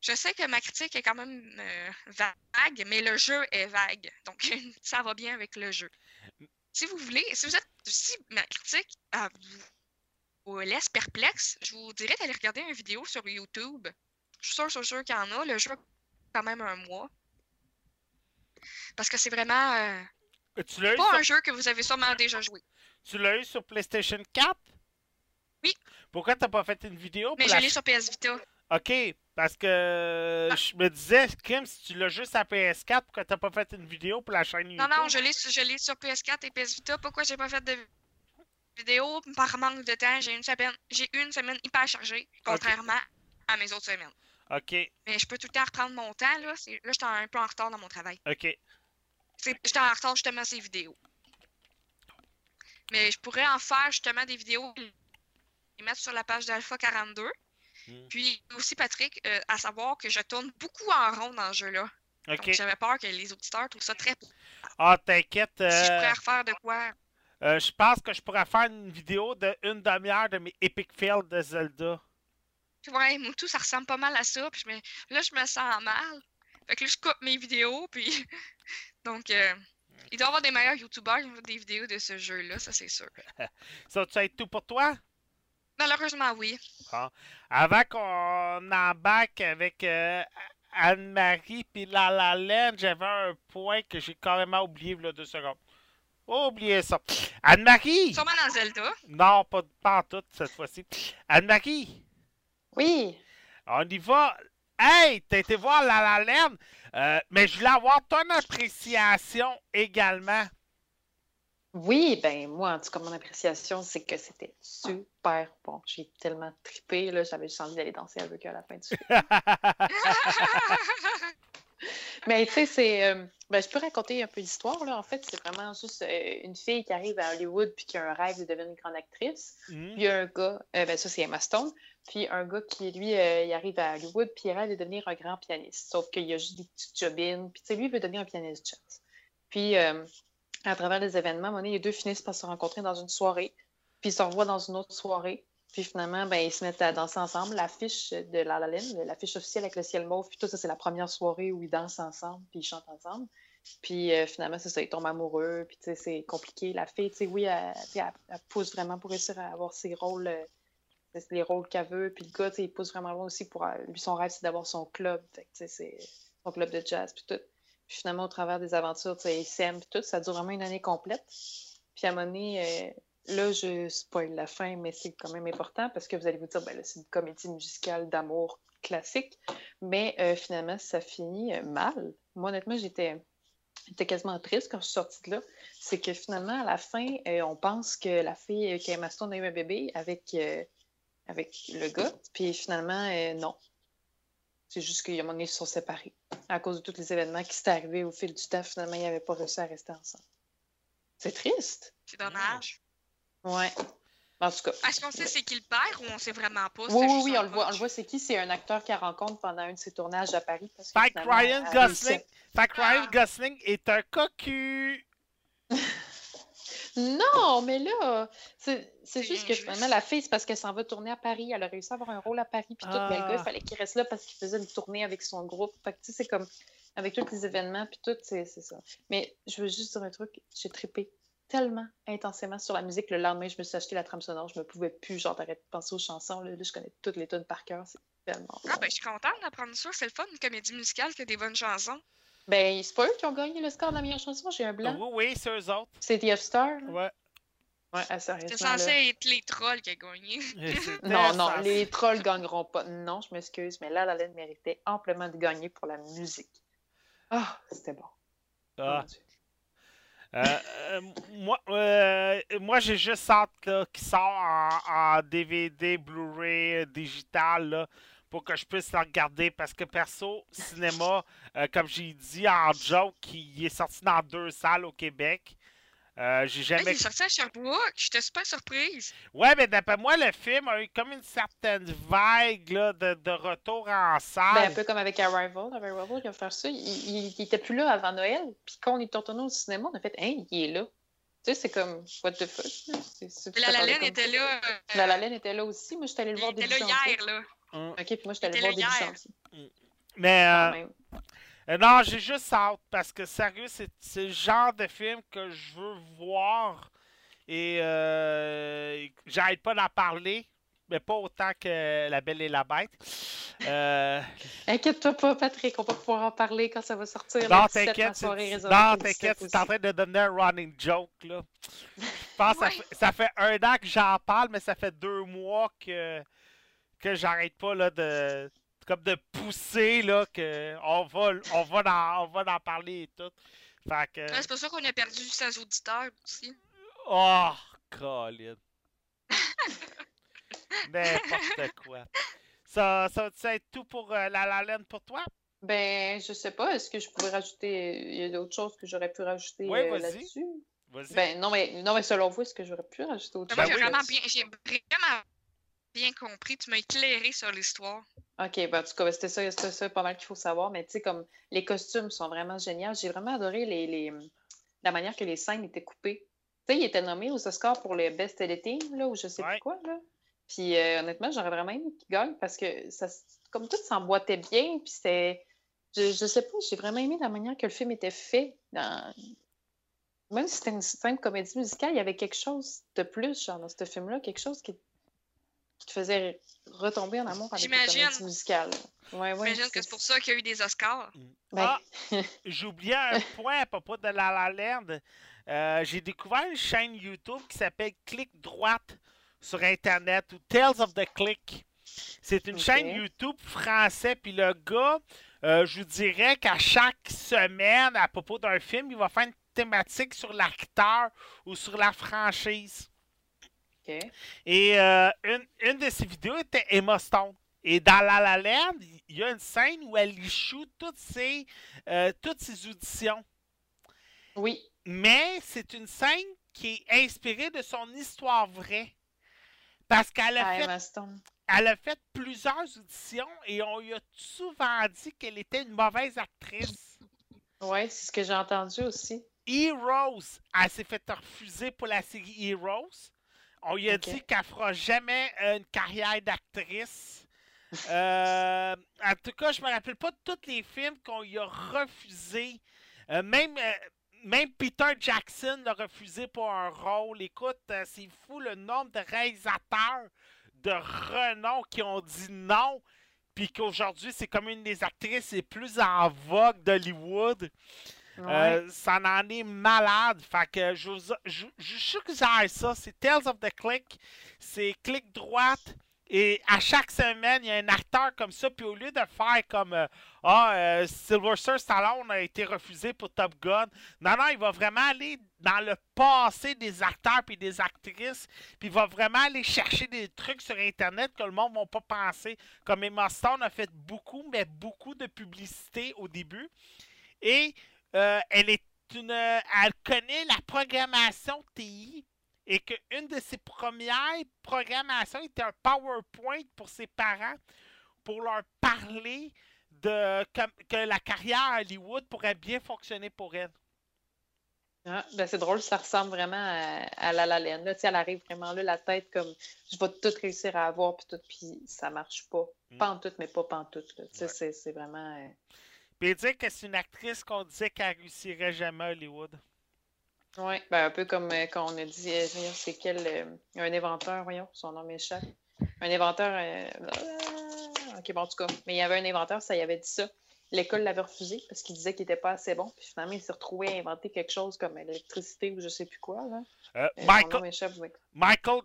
Je sais que ma critique est quand même euh, vague, mais le jeu est vague. Donc, ça va bien avec le jeu. Si vous voulez, si vous êtes. Si ma critique euh, vous, vous laisse perplexe, je vous dirais d'aller regarder une vidéo sur YouTube. Je suis sûre, sûr, sûr qu'il y en a. Le jeu a quand même un mois. Parce que c'est vraiment euh, pas sur... un jeu que vous avez sûrement déjà joué. tu l'as eu sur PlayStation 4? Oui. Pourquoi t'as pas fait une vidéo pour Mais je l'ai sur PS Vita. Ok, parce que Ah. je me disais, Kim, si tu l'as juste à PS4, pourquoi t'as pas fait une vidéo pour la chaîne YouTube? Non, non, je l'ai sur- je l'ai sur PS4 et PS Vita. Pourquoi j'ai pas fait de vidéo? Par manque de temps, j'ai une semaine, j'ai une semaine hyper chargée, contrairement à mes autres semaines. Ok, Mais je peux tout le temps reprendre mon temps, là. Là, j'étais un peu en retard dans mon travail. ok. J'étais en retard justement à ces vidéos. Mais je pourrais en faire justement des vidéos, les mettre sur la page d'Alpha 42. Hmm. Puis aussi, Patrick, euh, à savoir que je tourne beaucoup en rond dans ce jeu-là. Donc, j'avais peur que les auditeurs trouvent ça très. Si Ah, t'inquiète. je euh, pourrais refaire de quoi? euh, je pense que je pourrais faire une vidéo de une demi-heure de mes epic fails de Zelda. Ouais, moi, tout, ça ressemble pas mal à ça. Puis je me- là, je me sens mal. Fait que là, je coupe mes vidéos. Puis. Donc, euh, il doit y avoir des meilleurs youtubeurs qui font des vidéos de ce jeu-là, ça, c'est sûr. Ça va être tout pour toi? Malheureusement, oui. Avant qu'on embarque avec euh, Anne-Marie puis La La Land, j'avais un point que j'ai carrément oublié là deux secondes. Oubliez ça. Anne-Marie! Sûrement dans Zelda. Non, pas, pas en tout cette fois-ci. Anne-Marie, Oui. on y va. Hey, t'as été voir La La Land, euh, mais je voulais avoir ton appréciation également. Oui, ben moi, en tout cas, mon appréciation, c'est que c'était super bon. J'ai tellement trippé, là, j'avais juste envie d'aller danser avec eux à la fin du. Mais tu sais, c'est. euh, ben, je peux raconter un peu l'histoire, là. En fait, c'est vraiment juste euh, une fille qui arrive à Hollywood puis qui a un rêve de devenir une grande actrice. Hmm. Puis y un gars, euh, ben ça c'est Emma Stone, puis un gars qui, lui, euh, il arrive à Hollywood, puis il rêve de devenir un grand pianiste. Sauf qu'il a juste des petites jobines, puis tu sais, lui, il veut devenir un pianiste jazz. Puis à travers les événements, donné, les deux finissent par se rencontrer dans une soirée, puis ils se revoient dans une autre soirée. Puis finalement, ben, ils se mettent à danser ensemble. L'affiche de La La l'affiche officielle avec le ciel mauve, puis tout ça, c'est la première soirée où ils dansent ensemble, puis ils chantent ensemble. Puis euh, finalement, c'est ça, ils tombent amoureux, puis c'est compliqué. La fille, oui, elle, elle- pousse vraiment pour réussir à avoir ses rôles, euh, les rôles qu'elle veut. Puis le gars, il pousse vraiment loin aussi pour. euh, Lui, son rêve, c'est d'avoir son club, fait que, son club de jazz, puis tout. Finalement, au travers des aventures, ils s'aiment, tout. Ça dure vraiment une année complète. Puis à un moment donné, euh, là, je spoil la fin, mais c'est quand même important parce que vous allez vous dire, ben là, c'est une comédie musicale d'amour classique. Mais euh, finalement, ça finit euh, mal. Moi, honnêtement, j'étais. Quasiment triste quand je suis sortie de là. C'est que finalement, à la fin, on pense que la fille, euh, qu'Emma Stone a eu un bébé avec, avec le gars. Puis finalement, non. C'est juste qu'à un moment donné, ils se sont séparés. À cause de tous les événements qui s'étaient arrivés au fil du temps, finalement, ils n'avaient pas réussi à rester ensemble. C'est triste. C'est dommage. Ouais. En tout cas. Est-ce qu'on sait c'est qui le père ou on sait vraiment pas? Oui, oui, oui, on le voit. On le voit, c'est qui? C'est un acteur qu'elle rencontre pendant un de ses tournages à Paris. Parce que Fait Ryan a Gosling, fait que Ryan Ah. Gosling est un cocu. Non, mais là, c'est juste que finalement, la fille, c'est parce qu'elle s'en va tourner à Paris. Elle a réussi à avoir un rôle à Paris, puis tout. Mais le gars, Ah. il fallait qu'il reste là parce qu'il faisait une tournée avec son groupe. Fait que, tu sais, c'est comme, avec tous les événements, puis tout, c'est ça. Mais je veux juste dire un truc, j'ai trippé tellement intensément sur la musique. Le lendemain, je me suis acheté la trame sonore. Je me pouvais plus, genre, t'arrêtes de penser aux chansons. Là, Là, je connais toutes les tunes par cœur. C'est tellement Ah, bon. ben, je suis contente d'apprendre ça. C'est le fun, une comédie musicale qui a des bonnes chansons. Ben, c'est pas eux qui ont gagné le score de la meilleure chanson. J'ai un blanc. Oui, oui, c'est eux autres. C'est The F-Star. là. Ouais. Ouais, ah, C'était sérieusement, là. censé être les trolls qui a gagné. Non, non, les trolls gagneront pas. Non, je m'excuse, mais là, la laine méritait amplement de gagner pour la musique. Ah, c'était bon. Ah. mon Dieu. Euh, euh, moi, euh, moi j'ai juste hâte qu'il sort en, en DVD, Blu-ray, digital, là, pour que je puisse le regarder. Parce que perso, cinéma, euh, comme j'ai dit en joke, il est sorti dans deux salles au Québec. Euh, j'ai Hey, jamais. il est sorti à Sherbrooke. J'étais super surprise. Ouais, mais d'après moi, le film a eu comme une certaine vague là, de, de retour en Ben, un salle. peu comme avec Arrival. Arrival, il a fait ça. Il, il, il était plus là avant Noël. Puis quand on est retourné au cinéma, on a fait Hein, il est là. Tu sais, c'est comme What the fuck. là? C'est- c'est- La La Laine était ça. là. euh, La La Laine était là aussi. Moi, j'étais allée le il voir était début là hier, là. Hum. Ok, puis moi, le était voir début hier. janvier. Mais Quand euh. Euh, non, j'ai juste hâte parce que sérieux, c'est le genre de film que je veux voir et euh, j'arrête pas d'en parler, mais pas autant que La Belle et la Bête. Euh, Inquiète-toi pas, Patrick. On va pouvoir en parler quand ça va sortir. non, 17, ma t'inquiète, réservée non, au 17 t'inquiète, en aussi. train de devenir un running joke là. Je pense que ça, fait, ça fait un an que j'en parle, mais ça fait deux mois que que j'arrête pas là de comme de pousser là que on va on va en, on va en parler et tout. Fait que Ouais, C'est pour ça qu'on a perdu 16 auditeurs aussi. Oh, Colin. N'importe quoi. Ça, ça va être tout pour euh, la la laine pour toi? Ben, je sais pas. Est-ce que je pourrais rajouter. Il y a d'autres choses que j'aurais pu rajouter Ouais, euh, là-dessus? Ben, non, mais, non, mais selon vous, est-ce que j'aurais pu rajouter autre Ben j'ai oui. vraiment bien, j'ai vraiment bien compris. Tu m'as éclairé sur l'histoire. OK, ben, en tout cas, c'était ça, c'était ça pas mal qu'il faut savoir. Mais tu sais, comme les costumes sont vraiment géniaux. J'ai vraiment adoré les, les- la manière que les scènes étaient coupées. Tu sais, il était nommé aux Oscars pour le Best Editing, là, ou je sais Ouais. plus quoi, là. Puis euh, honnêtement, j'aurais vraiment aimé qu'il gagne parce que ça, comme tout s'emboîtait bien, puis c'était. Je, je sais pas, j'ai vraiment aimé la manière que le film était fait. Dans... Même si c'était une simple comédie musicale, il y avait quelque chose de plus, genre, dans ce film-là, quelque chose qui, qui te faisait retomber en amour avec la musicale. Ouais, ouais, J'imagine que c'est pour ça qu'il y a eu des Oscars. Ben, Ah, J'ai oublié un point à propos de La La Land. Euh, J'ai découvert une chaîne YouTube qui s'appelle Clic Droite sur Internet ou Tales of the Click. C'est une chaîne YouTube français. Puis le gars, euh, je vous dirais qu'à chaque semaine, à propos d'un film, il va faire une thématique sur l'acteur ou sur la franchise. Et euh, une, une de ses vidéos était Emma Stone. Et dans La La Land, il y a une scène où elle échoue toutes ses, euh, toutes ses auditions. Oui. Mais c'est une scène qui est inspirée de son histoire vraie. Parce qu'elle a, Ah, fait, elle a fait plusieurs auditions et on lui a souvent dit qu'elle était une mauvaise actrice. Oui, c'est ce que j'ai entendu aussi. Heroes, elle s'est fait refuser pour la série Heroes. On lui a dit qu'elle fera jamais une carrière d'actrice. Euh, en tout cas, je me rappelle pas de tous les films qu'on lui a refusé. Euh, même, euh, même Peter Jackson l'a refusé pour un rôle. Écoute, c'est fou le nombre de réalisateurs de renom qui ont dit non. Puis qu'aujourd'hui, c'est comme une des actrices les plus en vogue d'Hollywood. Euh, ça en est malade. Fait que je, vous- je suggère ça. C'est Tales of the Click. C'est clic droite. Et à chaque semaine, il y a un acteur comme ça. Puis au lieu de faire comme euh, Ah, euh, Sylvester Stallone a été refusé pour Top Gun. Non, non, il va vraiment aller dans le passé des acteurs puis des actrices. Puis il va vraiment aller chercher des trucs sur Internet que le monde ne va pas penser. Comme Emma Stone a fait beaucoup, mais beaucoup de publicité au début. Et euh, elle est une. Elle connaît la programmation TI et qu'une de ses premières programmations était un PowerPoint pour ses parents pour leur parler de que la carrière à Hollywood pourrait bien fonctionner pour elle. Ah, ben c'est drôle, ça ressemble vraiment à, à La La Land. Là, Tu sais, elle arrive vraiment là, la tête comme je vais tout réussir à avoir, puis tout, puis ça marche pas. Mm. Pas en tout, mais pas Ouais. c'est, c'est vraiment. euh, Puis dire que c'est une actrice qu'on disait qu'elle réussirait jamais à Hollywood. Ouais, ben un peu comme euh, quand on a dit, euh, c'est quel. euh, un inventeur, voyons, son nom m'échappe. Un inventeur. ah, ok, bon, en tout cas. Mais il y avait un inventeur, ça y avait dit ça. L'école l'avait refusé parce qu'il disait qu'il n'était pas assez bon. Puis finalement, il s'est retrouvé à inventer quelque chose comme l'électricité ou je sais plus quoi. Là. Euh, Michael, mais-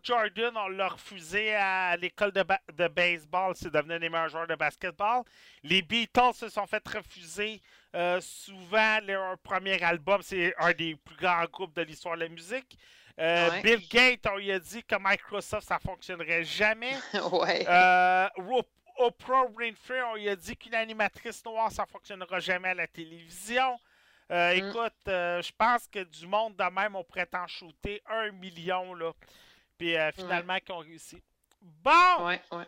Jordan, on l'a refusé à l'école de, ba- de baseball. C'est devenu les meilleurs joueurs de basketball. Les Beatles se sont fait refuser euh, souvent leur premier album. C'est un des plus grands groupes de l'histoire de la musique. Euh, Ouais. Bill Gates, on lui a dit que Microsoft, ça fonctionnerait jamais. ouais. Oprah Winfrey, on lui a dit qu'une animatrice noire, ça fonctionnera jamais à la télévision. Euh, Mm. Écoute, euh, je pense que du monde de même, on pourrait en shooter un million, là. Puis euh, finalement, qu'ils ont réussi. Bon! Ouais, ouais.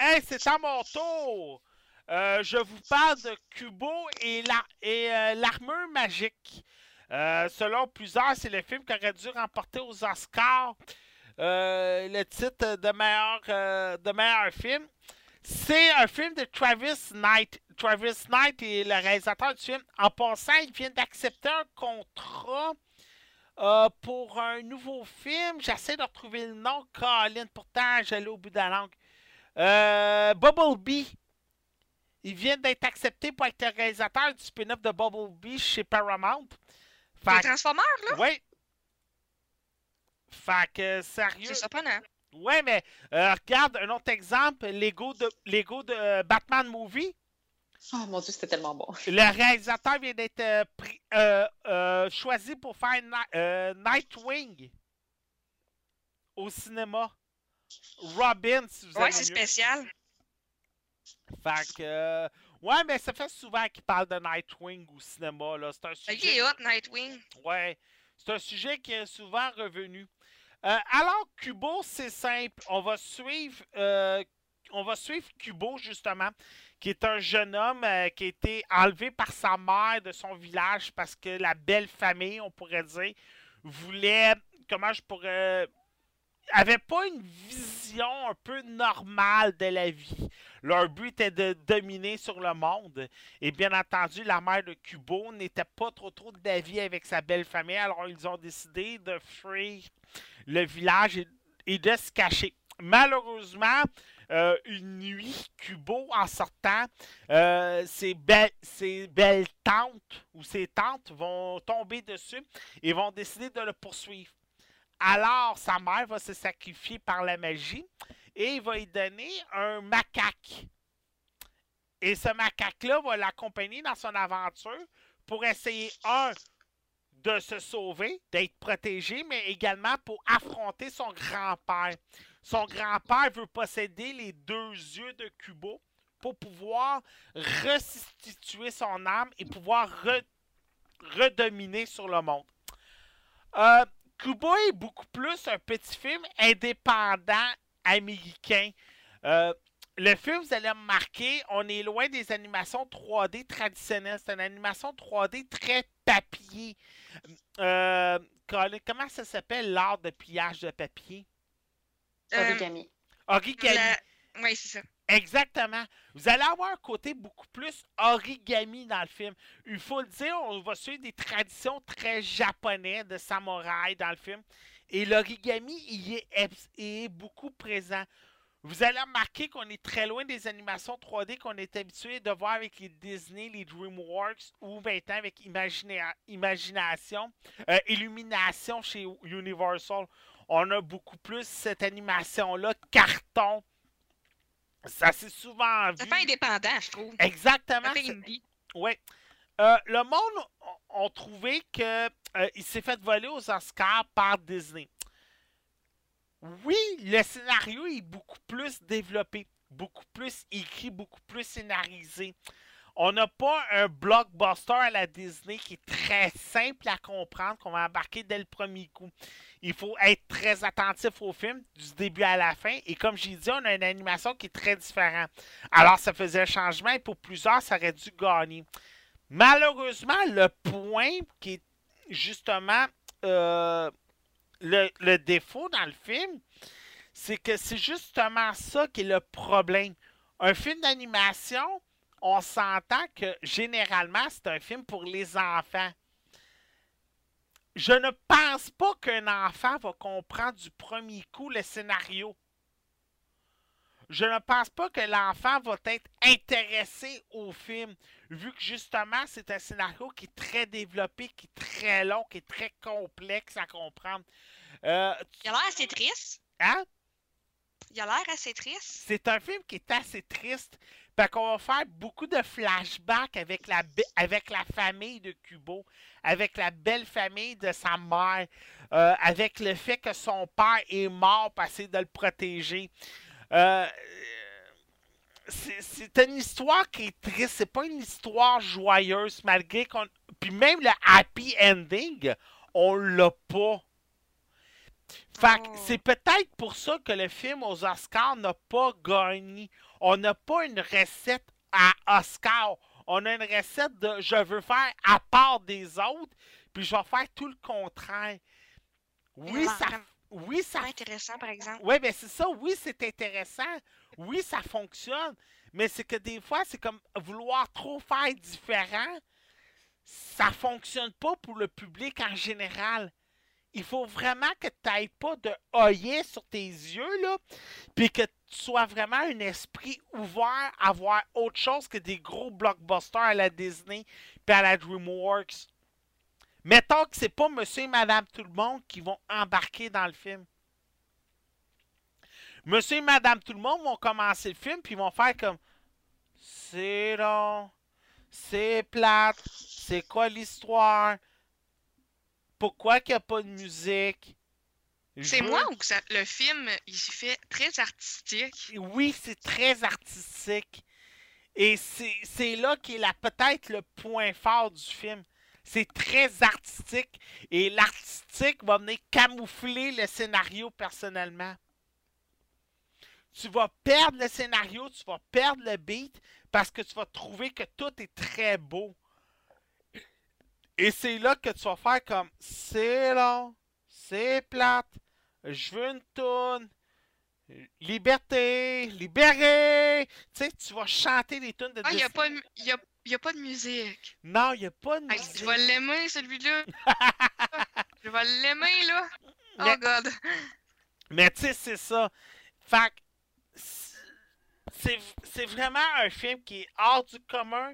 Hey, c'est à mon tour! Je vous parle de Kubo et la- et, l'armure magique. Selon plusieurs, c'est le film qui aurait dû remporter aux Oscars le titre de meilleur, de meilleur film. C'est un film de Travis Knight. Travis Knight est le réalisateur du film. En passant, il vient d'accepter un contrat euh, pour un nouveau film. J'essaie de retrouver le nom, Colin. Pourtant, j'allais au bout de la langue. Euh, Bumblebee. Il vient d'être accepté pour être le réalisateur du spin-off de Bumblebee chez Paramount. Les Fait Transformers, là, ouais. Fait que, sérieux? c'est. Ouais, mais euh, regarde un autre exemple. Lego de, Lego de euh, Batman Movie. Oh mon Dieu, c'était tellement bon. Le réalisateur vient d'être euh, pris- euh, euh, choisi pour faire Ni- euh, Nightwing au cinéma. Robin, si vous Ouais, c'est mieux. spécial. Fait que. euh, ouais, mais ça fait souvent qu'il parle de Nightwing au cinéma. là. C'est un Il est sujet. hot, Nightwing. Ouais. C'est un sujet qui est souvent revenu. Euh, alors, Kubo, c'est simple. On va suivre euh, on va suivre Kubo, justement, qui est un jeune homme euh, qui a été enlevé par sa mère de son village parce que la belle famille, on pourrait dire, voulait, comment je pourrais, avait pas une vision un peu normale de la vie. Leur but était de dominer sur le monde. Et bien entendu, la mère de Kubo n'était pas trop trop d'avis avec sa belle famille, alors ils ont décidé de fuir le village et, de se cacher. Malheureusement, euh, une nuit, Kubo, en sortant, euh, ses, be- ses belles tantes ou ses tantes vont tomber dessus et vont décider de le poursuivre. Alors, sa mère va se sacrifier par la magie et il va lui donner un macaque. Et ce macaque-là va l'accompagner dans son aventure pour essayer, un, de se sauver, d'être protégé, mais également pour affronter son grand-père. Son grand-père veut posséder les deux yeux de Kubo pour pouvoir restituer son âme et pouvoir re- redominer sur le monde. Euh, Kubo est beaucoup plus un petit film indépendant américain. Euh, le film, vous allez remarquer, on est loin des animations 3D traditionnelles. C'est une animation 3D très papier. Euh, comment ça s'appelle l'art de pliage de papier? Euh, Origami. Origami. la- Oui, c'est ça. Exactement. Vous allez avoir un côté beaucoup plus origami dans le film. Il faut le dire, on va suivre des traditions très japonaises de samouraï dans le film. Et l'origami y est, beaucoup présent. Vous allez remarquer qu'on est très loin des animations 3D qu'on est habitué de voir avec les Disney, les DreamWorks ou maintenant avec Imagina- Imagination, euh, Illumination chez Universal. On a beaucoup plus cette animation-là, carton. Ça s'est souvent Ça vu. fait indépendant, je trouve. Exactement. Ça fait c'est- indie. oui. Euh, le monde a, a trouvé que euh, s'est fait voler aux Oscars par Disney. Oui, le scénario est beaucoup plus développé, beaucoup plus écrit, beaucoup plus scénarisé. On n'a pas un blockbuster à la Disney qui est très simple à comprendre, qu'on va embarquer dès le premier coup. Il faut être très attentif au film, du début à la fin. Et comme j'ai dit, on a une animation qui est très différente. Alors, ça faisait un changement et pour plusieurs, ça aurait dû gagner. Malheureusement, le point qui est justement euh, le, le défaut dans le film, c'est que c'est justement ça qui est le problème. Un film d'animation, on s'entend que généralement, c'est un film pour les enfants. Je ne pense pas qu'un enfant va comprendre du premier coup le scénario. Je ne pense pas que l'enfant va être intéressé au film, vu que justement, c'est un scénario qui est très développé, qui est très long, qui est très complexe à comprendre. Euh, Il a l'air assez triste. hein? Il a l'air assez triste. C'est un film qui est assez triste. Fait qu'on va faire beaucoup de flashbacks avec la, avec la famille de Kubo, avec la belle famille de sa mère, euh, avec le fait que son père est mort pour essayer de le protéger. Euh, c'est c'est une histoire qui est triste, c'est pas une histoire joyeuse, malgré qu'on. Puis même le happy ending, on l'a pas. Fait que Oh. c'est peut-être pour ça que le film aux Oscars n'a pas gagné. On n'a pas une recette à Oscar. On a une recette de je veux faire à part des autres, puis je vais faire tout le contraire. Oui, ça, oui, ça intéressant, par exemple. oui, ben c'est ça. Oui, c'est intéressant. Oui, ça fonctionne. Mais c'est que des fois, c'est comme vouloir trop faire différent. Ça fonctionne pas pour le public en général. Il faut vraiment que tu n'ailles pas de œillet sur tes yeux, là, puis que tu sois vraiment un esprit ouvert à voir autre chose que des gros blockbusters à la Disney puis à la DreamWorks. Mettons que c'est pas monsieur et madame tout le monde qui vont embarquer dans le film. Monsieur et Madame tout le monde vont commencer le film puis ils vont faire comme c'est long, c'est plate, c'est quoi l'histoire, pourquoi qu'il n'y a pas de musique? C'est moi ou que ça- le film, il se fait très artistique? Oui, c'est très artistique. Et c'est là qui est la- peut-être le point fort du film. C'est très artistique. Et l'artistique va venir camoufler le scénario personnellement. tu vas perdre le scénario, tu vas perdre le beat parce que tu vas trouver que tout est très beau. Et c'est là que tu vas faire comme c'est long, c'est plate, je veux une toune, liberté, libéré. Tu sais, tu vas chanter des tunes de Ah, il n'y a, pas de y a, y a pas de musique. Non, il n'y a pas de Hey, musique. je vais l'aimer, celui-là. je vais l'aimer, là. Oh, Mais- God. Mais tu sais, c'est ça. Fait c'est c'est vraiment un film qui est hors du commun.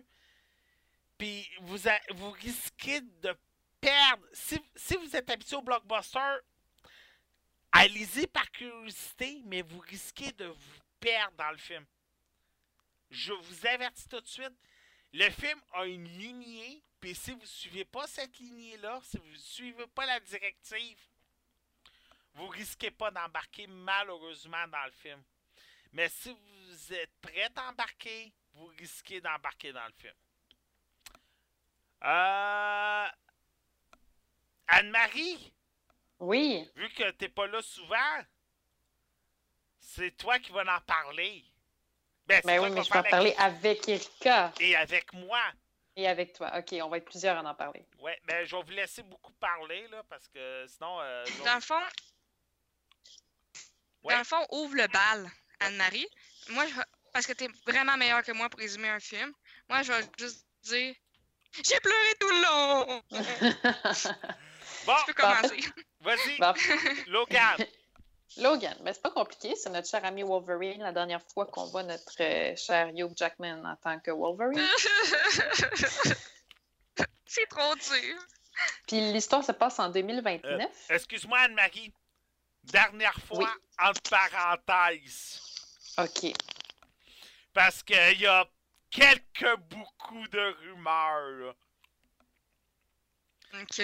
Puis vous, a- vous risquez de perdre. Si, si vous êtes habitué au blockbuster, allez-y par curiosité, mais vous risquez de vous perdre dans le film. Je vous avertis tout de suite. Le film a une lignée, puis si vous ne suivez pas cette lignée-là, si vous ne suivez pas la directive, vous risquez pas d'embarquer malheureusement dans le film. Mais si vous êtes prêt à embarquer, vous risquez d'embarquer dans le film. Euh... Anne-Marie, Oui. vu que t'es pas là souvent, c'est toi qui vas en parler. Ben, c'est Ben oui, mais vas je vais en parler avec Erika Et avec moi. et avec toi. OK, on va être plusieurs à en parler. Ouais, ben je vais vous laisser beaucoup parler là, parce que sinon. euh, je Dans le fond, Ouais. dans le fond, ouvre le bal, Anne-Marie. Moi, je- parce que t'es vraiment meilleure que moi pour résumer un film. Moi, je vais juste dire J'ai pleuré tout le long! Bon, Tu peux commencer. vas-y, Bon. Logan. Logan, ben, c'est pas compliqué. C'est notre cher ami Wolverine. La dernière fois qu'on voit notre euh, cher Hugh Jackman en tant que Wolverine. C'est trop dur. Puis l'histoire se passe en 2029. Excuse-moi, Anne-Marie. Dernière fois, Oui. entre parenthèses. OK. Parce qu'il y a quelques beaucoup de rumeurs. là. OK.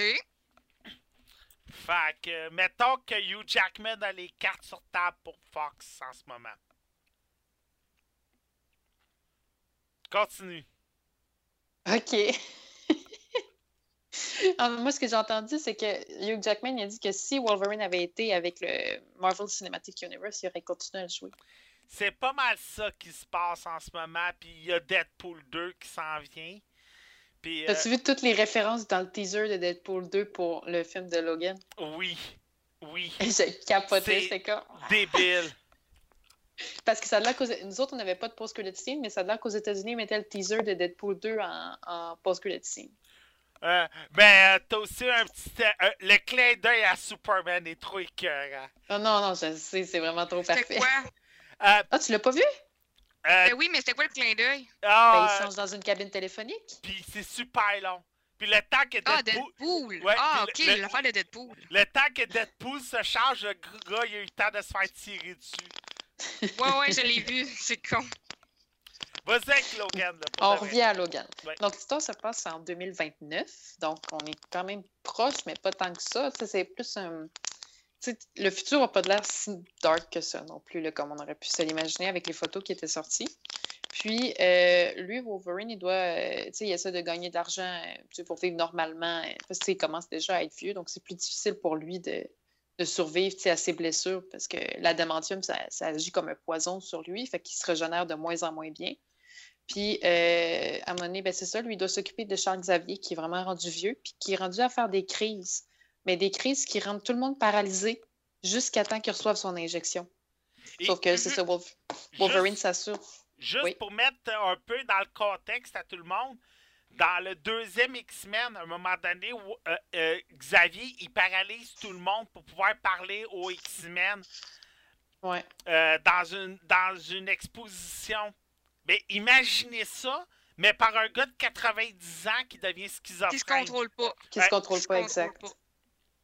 Fait que, mettons que Hugh Jackman a les cartes sur table pour Fox en ce moment. Continue. OK. Moi, ce que j'ai entendu, c'est que Hugh Jackman a dit que si Wolverine avait été avec le Marvel Cinematic Universe, il aurait continué à le jouer. C'est pas mal ça qui se passe en ce moment. Puis il y a Deadpool 2 qui s'en vient. Puis, euh, As-tu vu toutes les références dans le teaser de Deadpool 2 pour le film de Logan? oui. Oui. J'ai capoté, C'est- comme... Débile. Parce que ça a l'air qu'aux... Nous autres, on n'avait pas de post-credit scene, mais ça a l'air qu'aux États-Unis, ils mettaient le teaser de Deadpool 2 en, en post-credit scene. Euh, ben, euh, t'as aussi un petit. euh, le clin d'œil à Superman est trop écœurant. Oh non, non, je sais, c'est vraiment trop C'était parfait. quoi? Euh, Ah, tu l'as pas vu? Euh, Ben oui, mais c'était quoi le clin d'œil? Ben, ah, il change dans une cabine téléphonique. puis c'est super long. Puis le temps que Ah, Deadpool, Deadpool! Ouais, ah, ok, l'affaire de Deadpool. le temps que Deadpool se charge, le gars, il a eu le temps de se faire tirer dessus. Ouais, ouais, je l'ai vu, c'est con. Vas-y avec Logan, là. On revient à Logan. Ouais. Donc, l'histoire se passe en 2029. Donc, on est quand même proche, mais pas tant que ça. Tu sais, c'est plus un. Le futur n'a pas de l'air si dark que ça non plus, comme on aurait pu se l'imaginer avec les photos qui étaient sorties. Puis, euh, lui, Wolverine, il doit. euh, il essaie de gagner de l'argent euh, pour vivre normalement. Parce qu'il commence déjà à être vieux, donc c'est plus difficile pour lui de, survivre à ses blessures parce que l'adamantium, ça, ça agit comme un poison sur lui, fait qu'il se régénère de moins en moins bien. Puis, à un moment donné, ben, c'est ça, lui, doit s'occuper de Charles Xavier, qui est vraiment rendu vieux, puis qui est rendu à faire des crises. Mais des crises qui rendent tout le monde paralysé jusqu'à temps qu'il reçoive son injection. Et Sauf que c'est ça, Wolf- Wolverine juste, s'assure. juste oui. pour mettre un peu dans le contexte à tout le monde, dans le deuxième X-Men, à un moment donné, où, euh, euh, Xavier, il paralyse tout le monde pour pouvoir parler aux X-Men Ouais. euh, dans, une, dans une exposition. Mais imaginez ça, mais par un gars de 90 ans qui devient schizophrène. Qui se contrôle pas. Qui Ouais, se contrôle Qui se pas, contrôle exact. pas.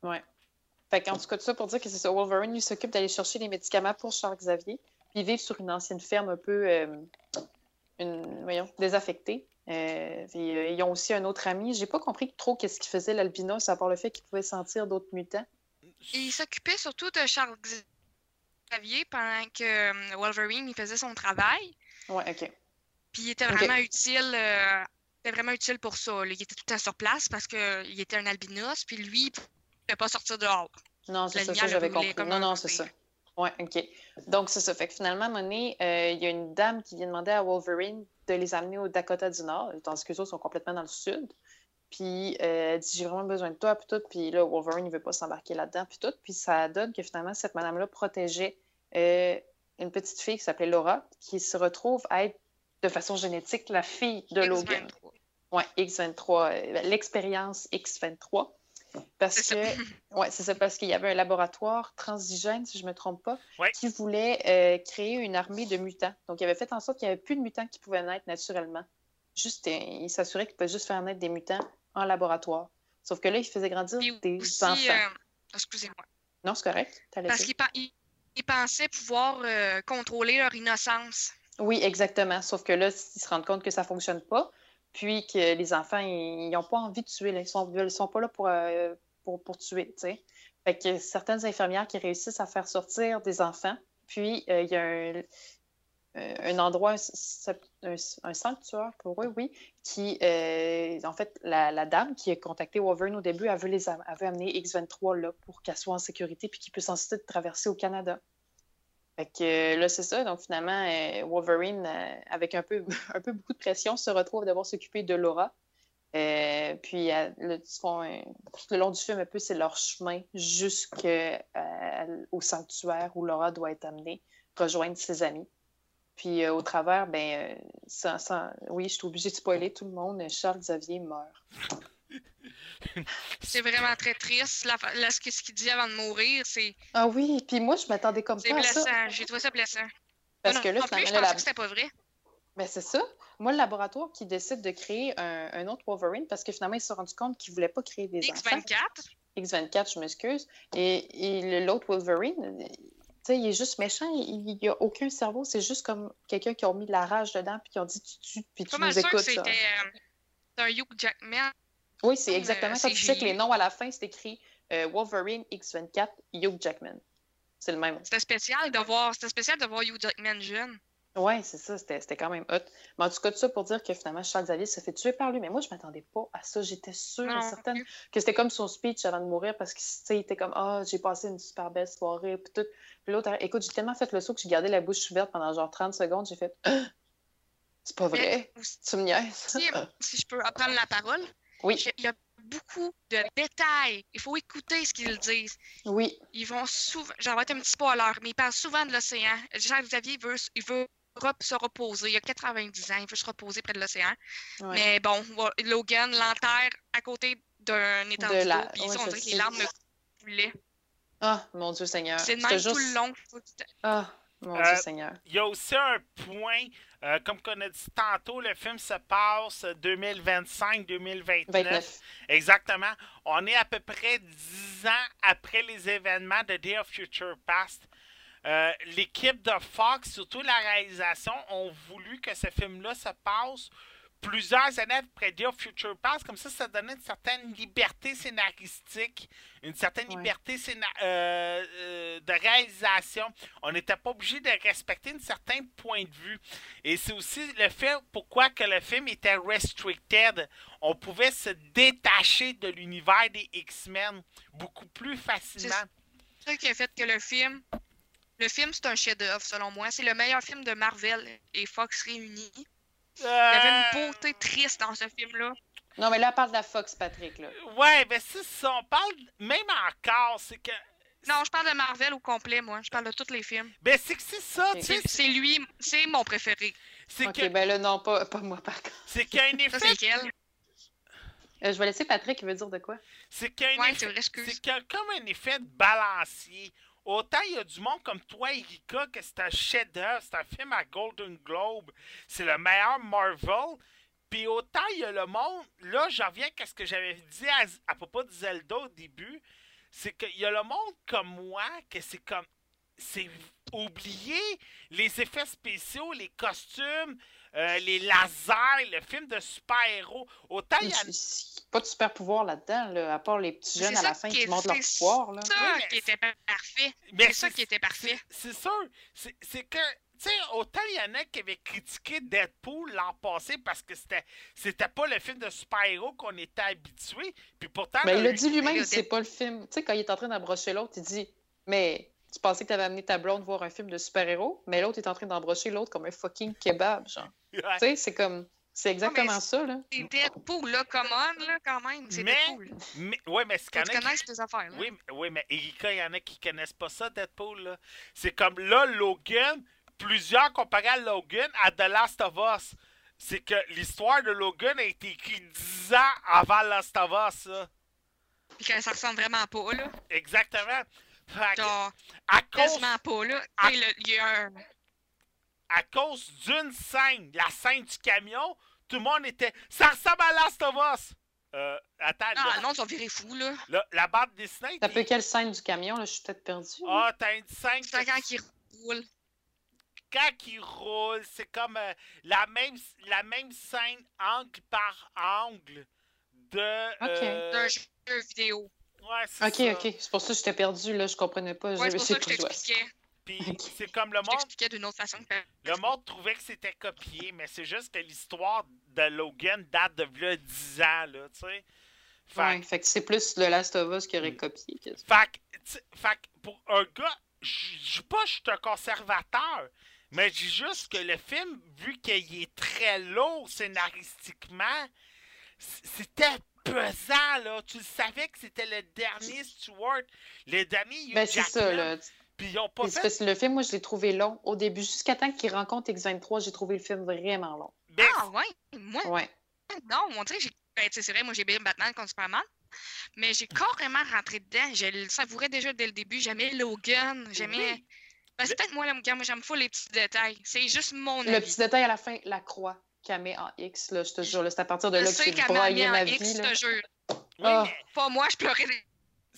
Ouais. Fait qu'en tout cas, tout ça pour dire que c'est ça. Wolverine, lui, s'occupe d'aller chercher les médicaments pour Charles Xavier. Puis ils vivent sur une ancienne ferme un peu euh, une, voyons, désaffectée. Euh, puis, euh, ils ont aussi un autre ami. J'ai pas compris trop qu'est-ce qu'il faisait l'albinos, à part le fait qu'il pouvait sentir d'autres mutants. Il s'occupait surtout de Charles Xavier pendant que Wolverine il faisait son travail. Ouais, ok. Puis il était vraiment utile. euh, vraiment utile pour ça. là. Il était tout le temps sur place parce qu'il était un albinos. Puis lui, il pas sortir dehors. Non, c'est ça, ça j'avais compris. Non, non, c'est ça. Ouais, OK. Donc, c'est ça. Fait que finalement, donné, euh, il y a une dame qui vient demander à Wolverine de les amener au Dakota du Nord, tandis que les autres sont complètement dans le sud. Puis, euh, elle dit J'ai vraiment besoin de toi, puis tout. Puis là, Wolverine, il veut pas s'embarquer là-dedans, puis tout. Puis, ça donne que finalement, cette madame-là protégeait euh, une petite fille qui s'appelait Laura, qui se retrouve à être de façon génétique la fille de Logan. X23. Ouais, X23, euh, l'expérience X23. Parce que, ouais, c'est ça, parce qu'il y avait un laboratoire transigène, si je ne me trompe pas, Ouais. qui voulait euh, créer une armée de mutants. Donc, il avait fait en sorte qu'il n'y avait plus de mutants qui pouvaient naître naturellement. Juste, euh, il s'assurait qu'il pouvait juste faire naître des mutants en laboratoire. Sauf que là, il faisait grandir des aussi, enfants. euh, excusez-moi. Non, c'est correct. Parce qu'ils ils pensaient pouvoir euh, contrôler leur innocence. Oui, exactement. Sauf que là, ils se rendent compte que ça ne fonctionne pas, puis que les enfants, ils n'ont pas envie de tuer. Ils ils sont pas là pour, euh, pour, pour tuer, tu sais. Fait que certaines infirmières qui réussissent à faire sortir des enfants, puis euh, il y a un, euh, un endroit, un, sanctuaire pour eux, oui, qui, en fait, la, dame qui a contacté Wolverine au début, elle veut, les, elle veut amener X-23 là pour qu'elle soit en sécurité puis qu'il puisse ensuite traverser au Canada. Fait que euh, là, c'est ça. Donc, finalement, euh, Wolverine, euh, avec un peu, un peu beaucoup de pression, se retrouve à devoir s'occuper de Laura. Puis, un- tout le long du film, un peu, c'est leur chemin jusqu'au sanctuaire où Laura doit être amenée, rejoindre ses amis. Puis, au travers, ben, sans- oui, je suis obligée de spoiler tout le monde. Charles Xavier meurt. C'est vraiment très triste. La, ce qu'il dit avant de mourir, c'est Ah oui, puis moi, je m'attendais comme c'est ça. blessant. J'ai trouvé ça blessant. Parce Non, que là, non plus, finalement, je là, pensais la- que c'était pas vrai. Ben, c'est ça. Moi, le laboratoire qui décide de créer un, un autre Wolverine, parce que finalement, ils se sont rendus compte qu'ils ne voulaient pas créer des enfants. X24, X24, je m'excuse. Et, l'autre Wolverine, tu sais, il est juste méchant. Il n'y a aucun cerveau. C'est juste comme quelqu'un qui a mis de la rage dedans, puis qui ont dit tu tues, puis tu nous écoutes. euh, c'est un Hugh Jackman. Oui, c'est comme, exactement euh, ça. Tu sais que les noms à la fin, c'est écrit euh, Wolverine X24, Hugh Jackman. C'est le même. C'était spécial de voir, c'était spécial de voir Hugh Jackman jeune. Ouais, c'est ça, c'était quand même hot. Mais en tout cas, tout ça pour dire que finalement, Charles Xavier se fait tuer par lui. Mais moi, je m'attendais pas à ça. J'étais sûre et Non, certaine que c'était comme son speech avant de mourir parce qu'il était comme Ah, j'ai passé une super belle soirée. Puis tout. Puis l'autre, écoute, j'ai tellement fait le saut que j'ai gardé la bouche ouverte pendant genre 30 secondes. J'ai fait Ah, C'est pas vrai. Mais Tu me niaises. si je peux prendre la parole, Oui, il y a beaucoup de détails. Il faut écouter ce qu'ils disent. oui. Ils vont souvent, j'en vais être un petit spoiler, mais ils parlent souvent de l'océan. Jacques Xavier il veut, il veut rep- se reposer. Il a 90 ans, il veut se reposer près de l'océan. ouais. Mais bon, Logan l'enterre à côté d'un étang De la- Puis ouais, ça, on dirait que les larmes me coulaient. Ah, mon Dieu Seigneur. C'est même tout juste- le long. Ah, mon Euh, Dieu Seigneur. Il y a aussi un point, euh, comme qu'on a dit tantôt, le film se passe 2025-2029. 29. Exactement. On est à peu près 10 ans après les événements de Day of Future Past. Euh, L'équipe de Fox, surtout la réalisation, ont voulu que ce film-là se passe plusieurs Day of Future Past. Comme ça, ça donnait une certaine liberté scénaristique, une certaine Ouais. liberté euh, euh, de réalisation. On n'était pas obligé de respecter un certain point de vue. Et c'est aussi le fait pourquoi que le film était restricted. On pouvait se détacher de l'univers des X-Men beaucoup plus facilement. C'est ça qui a fait que le film. Le film, c'est un chef-d'œuvre, selon moi. C'est le meilleur film de Marvel et Fox réunis. Il y avait une Euh, beauté triste dans ce film-là. Non, mais là, elle parle de la Fox, Patrick. Là. Ouais, ben c'est ça. On parle même encore, c'est que. Non, je parle de Marvel au complet, moi. Je parle de tous les films. Ben c'est que c'est ça, tu sais. C'est lui, c'est mon préféré. C'est Ok, que ben là, non, pas, pas moi, par contre. c'est qu'il y a un Ça, effet. Euh, je vais laisser Patrick, il veut dire de quoi? C'est qu'il y a un Ouais, effet- c'est comme un effet de balancier. Autant il y a du monde comme toi, Erika, que c'est un chef-d'œuvre, c'est un film à Golden Globe, c'est le meilleur Marvel. Puis autant il y a le monde, là je reviens à ce que j'avais dit à, à propos de Zelda au début, c'est qu'il y a le monde comme moi, que c'est comme. C'est oublier les effets spéciaux, les costumes, euh, les lasers, le film de super-héros. Autant il y a Il n'y a pas de super pouvoir là-dedans, là, à part les petits C'est jeunes à la fin qui qui montrent leur c'est pouvoir. Là. ça Oui, mais qui était parfait. C'est ça qui était parfait. C'est c'est sûr. C'est c'est que, tu sais, autant il y en a qui avaient critiqué Deadpool l'an passé parce que c'était c'était pas le film de super-héros qu'on était habitué. Puis pourtant. Mais il le- a dit lui-même c'est pas le film. Tu sais, quand il est en train d'abrocher l'autre, il dit Mais tu pensais que tu avais amené ta blonde voir un film de super-héros, mais l'autre est en train d'embrocher l'autre comme un fucking kebab, genre. Ouais. Tu sais, c'est comme. C'est exactement ça, là. C'est Deadpool, là, come on, là, quand même. C'est Mais- Deadpool. Mais, ouais, mais c'est tu affaires, là. Oui, mais- oui, mais Erika, il y en a qui connaissent pas ça, Deadpool. là. C'est comme là, Logan, plusieurs comparés à Logan à The Last of Us. C'est que l'histoire de Logan a été écrite 10 ans avant Last of Us. là. Puis que ça ressemble vraiment pas, là. Exactement. Genre, à, cause, quasiment pas, là. à- il y a un. à cause d'une scène, la scène du camion, tout le monde était. Ça ressemble à Last of Us! Euh, attends, Ah, là, non, ils sont virés fous, là. là, la bande dessinée. T'as peu quelle scène du camion, là? Je suis peut-être perdue. Ah, t'as une scène. C'est quand ils roulent. quand il roule, c'est comme euh, la, même, la même scène angle par angle de. Ok. euh, d'un jeu vidéo. Ouais, c'est Ok, ça. ok. C'est pour ça que j'étais perdue, là. Je comprenais pas. Ouais, J'ai- c'est pour ça que je t'expliquais. Puis c'est comme le monde. d'une autre façon. que- Le monde trouvait que c'était copié, mais c'est juste que l'histoire de Logan date de là, 10 ans, là, tu sais. Fait, Ouais, fait que c'est plus le Last of Us qui aurait Mm. copié. que- fait, que, fait pour un gars, je dis pas que je suis un conservateur, mais je dis juste que le film, vu qu'il est très lourd scénaristiquement, c'était pesant, là. Tu le savais que c'était le dernier Stewart, le dernier Hugh Ben, c'est ça, là. Puis ils ont pas fait... parce que le film, moi, je l'ai trouvé long au début. Jusqu'à temps qu'il rencontre X23, j'ai trouvé le film vraiment long. Ben, Ah, ouais. Moi, Ouais. non, on dirait que j'ai. Ben, c'est vrai, moi, j'ai bien Batman contre Superman. Mais j'ai carrément rentré dedans. Je le savourais déjà dès le début. J'aimais Logan. J'aimais. Oui. Ben, c'est peut-être moi, là, moi, j'aime pas les petits détails. C'est juste mon Le avis. petit détail à la fin, la croix qu'elle met en X, là, je te jure, c'est à partir de Je là que j'ai broyé en ma X, vie. je là. te jure. oui, mais Pas moi, je pleurais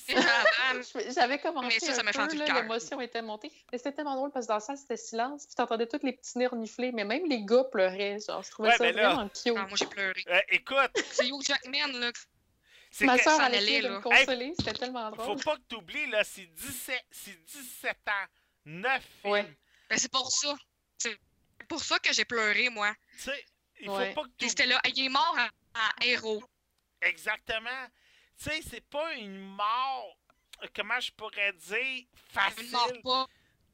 J'avais commencé Mais ça, ça un peu, l'émotion était montée. Mais c'était tellement drôle parce que dans la salle, c'était silence, puis t'entendais tous les petits nez renifler, mais même les gars pleuraient, genre, je trouvais Ouais, ça là- vraiment cute. Ah, moi, j'ai pleuré. euh, écoute, C'est Hugh Jackman, là. c'est Ma que... soeur allait essayer de me consoler, c'était tellement Faut drôle. pas que tu oublies, là, c'est 17, c'est 17 ans, 9 films. Ouais. Ben, c'est pour ça. C'est pour ça que j'ai pleuré, moi. Tu sais, il Ouais. faut pas que tu Puis c'était là, il est mort en, en héros. Exactement. Tu sais, c'est pas une mort, comment je pourrais dire, facile. Une mort pas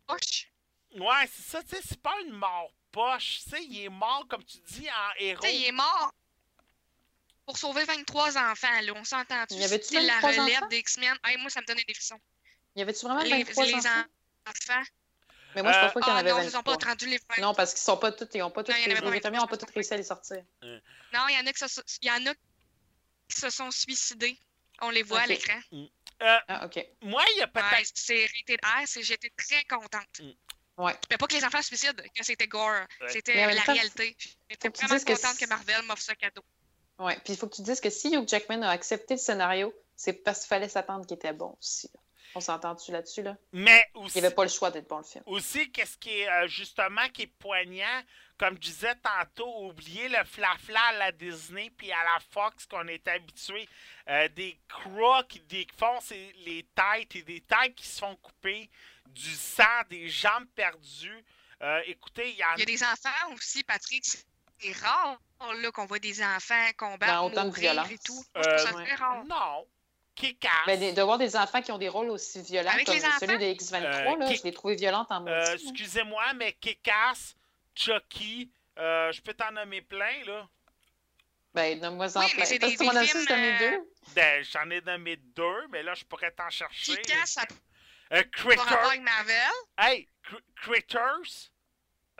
poche? Ouais, c'est ça, tu sais, c'est pas une mort poche. Tu sais, il est mort, comme tu dis, en héros. Tu sais, il est mort pour sauver 23 enfants, là. On s'entend-tu? Y avait-tu C'est la 23 relève des X-Men. Hey, moi, ça me donnait des frissons. Y avait-tu vraiment Les, 23 les enfants? enfants? Mais moi, je Euh, pense pas qu'il y en Ah avait non, ils ont 23. pas rendu les 20. Non, parce qu'ils sont pas tous, ils ont pas tous, Non, il y en les, avait pas les Vietnamiens 23, ont pas tous réussi à les sortir. Non, il y en a qui se, il y en a qui se sont suicidés. On les voit à l'écran. Euh, Ah, ok. moi, il y a peut-être. Ouais, c'est rated R, c'est- j'étais très contente. Ouais. Mais pas que les enfants se suicident, que c'était gore. Ouais. C'était la temps, réalité. J'étais faut que tu vraiment contente que Marvel m'offre ce cadeau. Ouais. Puis il faut que tu dises que si Hugh Jackman a accepté le scénario, c'est parce qu'il fallait s'attendre qu'il était bon aussi. là. On s'entend-tu là-dessus, là? Mais Il aussi, n'y avait pas le choix d'être bon, le film. aussi qu'est-ce qui est euh, justement qui est poignant, comme je disais tantôt, oublier le flafla à la Disney puis à la Fox qu'on est habitué. Euh, des crocs qui défoncent les têtes et des têtes qui se font couper, du sang, des jambes perdues. Euh, écoutez, il y Il a des enfants aussi, Patrick. C'est rare là, qu'on voit des enfants combattre, de mourir violence. et tout. Euh, rare. Non. Kick-Ass. Mais Ben, de voir des enfants qui ont des rôles aussi violents Avec comme les celui de X23, Euh, là, qui- je l'ai trouvé violente en Euh, maudit. Excusez-moi, mais Kick-Ass, Chucky, euh, je peux t'en nommer plein, là. Ben, nomme-moi en Oui, plein. c'est Parce des- que tu m'en as juste deux. Ben, j'en ai nommé deux, mais là, je pourrais t'en chercher. Qui casse ça Euh, par rapport Critter. avec Marvel? Hey, Cr- Critters,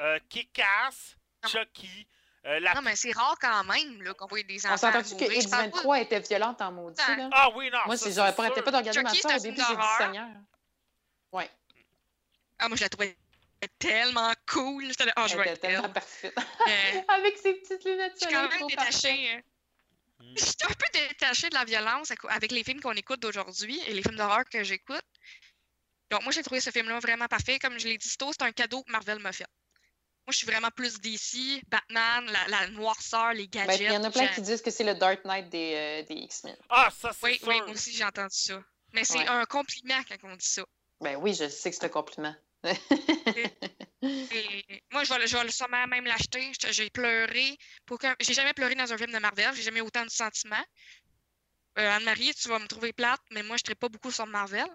euh, Kick-Ass, Non. Chucky, euh, la... Non, mais c'est rare quand même là, qu'on voit des On enfants s'entend-tu que. Je pas- X23 était violente en maudit, Ah. là? Ah oui, non, Moi, j'aurais pas de regarder ma soeur. Au début, j'ai dit. Seigneur. Ouais, Ah, moi, je la trouvais tellement cool. J'étais ah, je était être tellement elle. parfaite. Euh, Avec ses petites lunettes Je suis quand même détachée. hein. Mm. Je suis un peu détachée de la violence avec les films qu'on écoute d'aujourd'hui et les films d'horreur que j'écoute. Donc, moi, j'ai trouvé ce film-là vraiment parfait. Comme je l'ai dit tôt, c'est un cadeau que Marvel m'a fait. Moi, je suis vraiment plus DC, Batman, la, la noirceur, les Ben, gadgets. il y en a plein qui disent que c'est le Dark Knight des, euh, des X-Men. Ah, ça, c'est Oui, sûr. oui, moi aussi, j'ai entendu ça. Mais c'est Ouais. un compliment quand on dit ça. Ben oui, je sais que c'est un compliment. Et moi, je vais, le- je vais le sûrement même l'acheter. J'ai pleuré. Pour que... J'ai jamais pleuré dans un film de Marvel. J'ai jamais eu autant de sentiments. Euh, Anne-Marie, tu vas me trouver plate, mais moi, je ne pas beaucoup sur Marvel.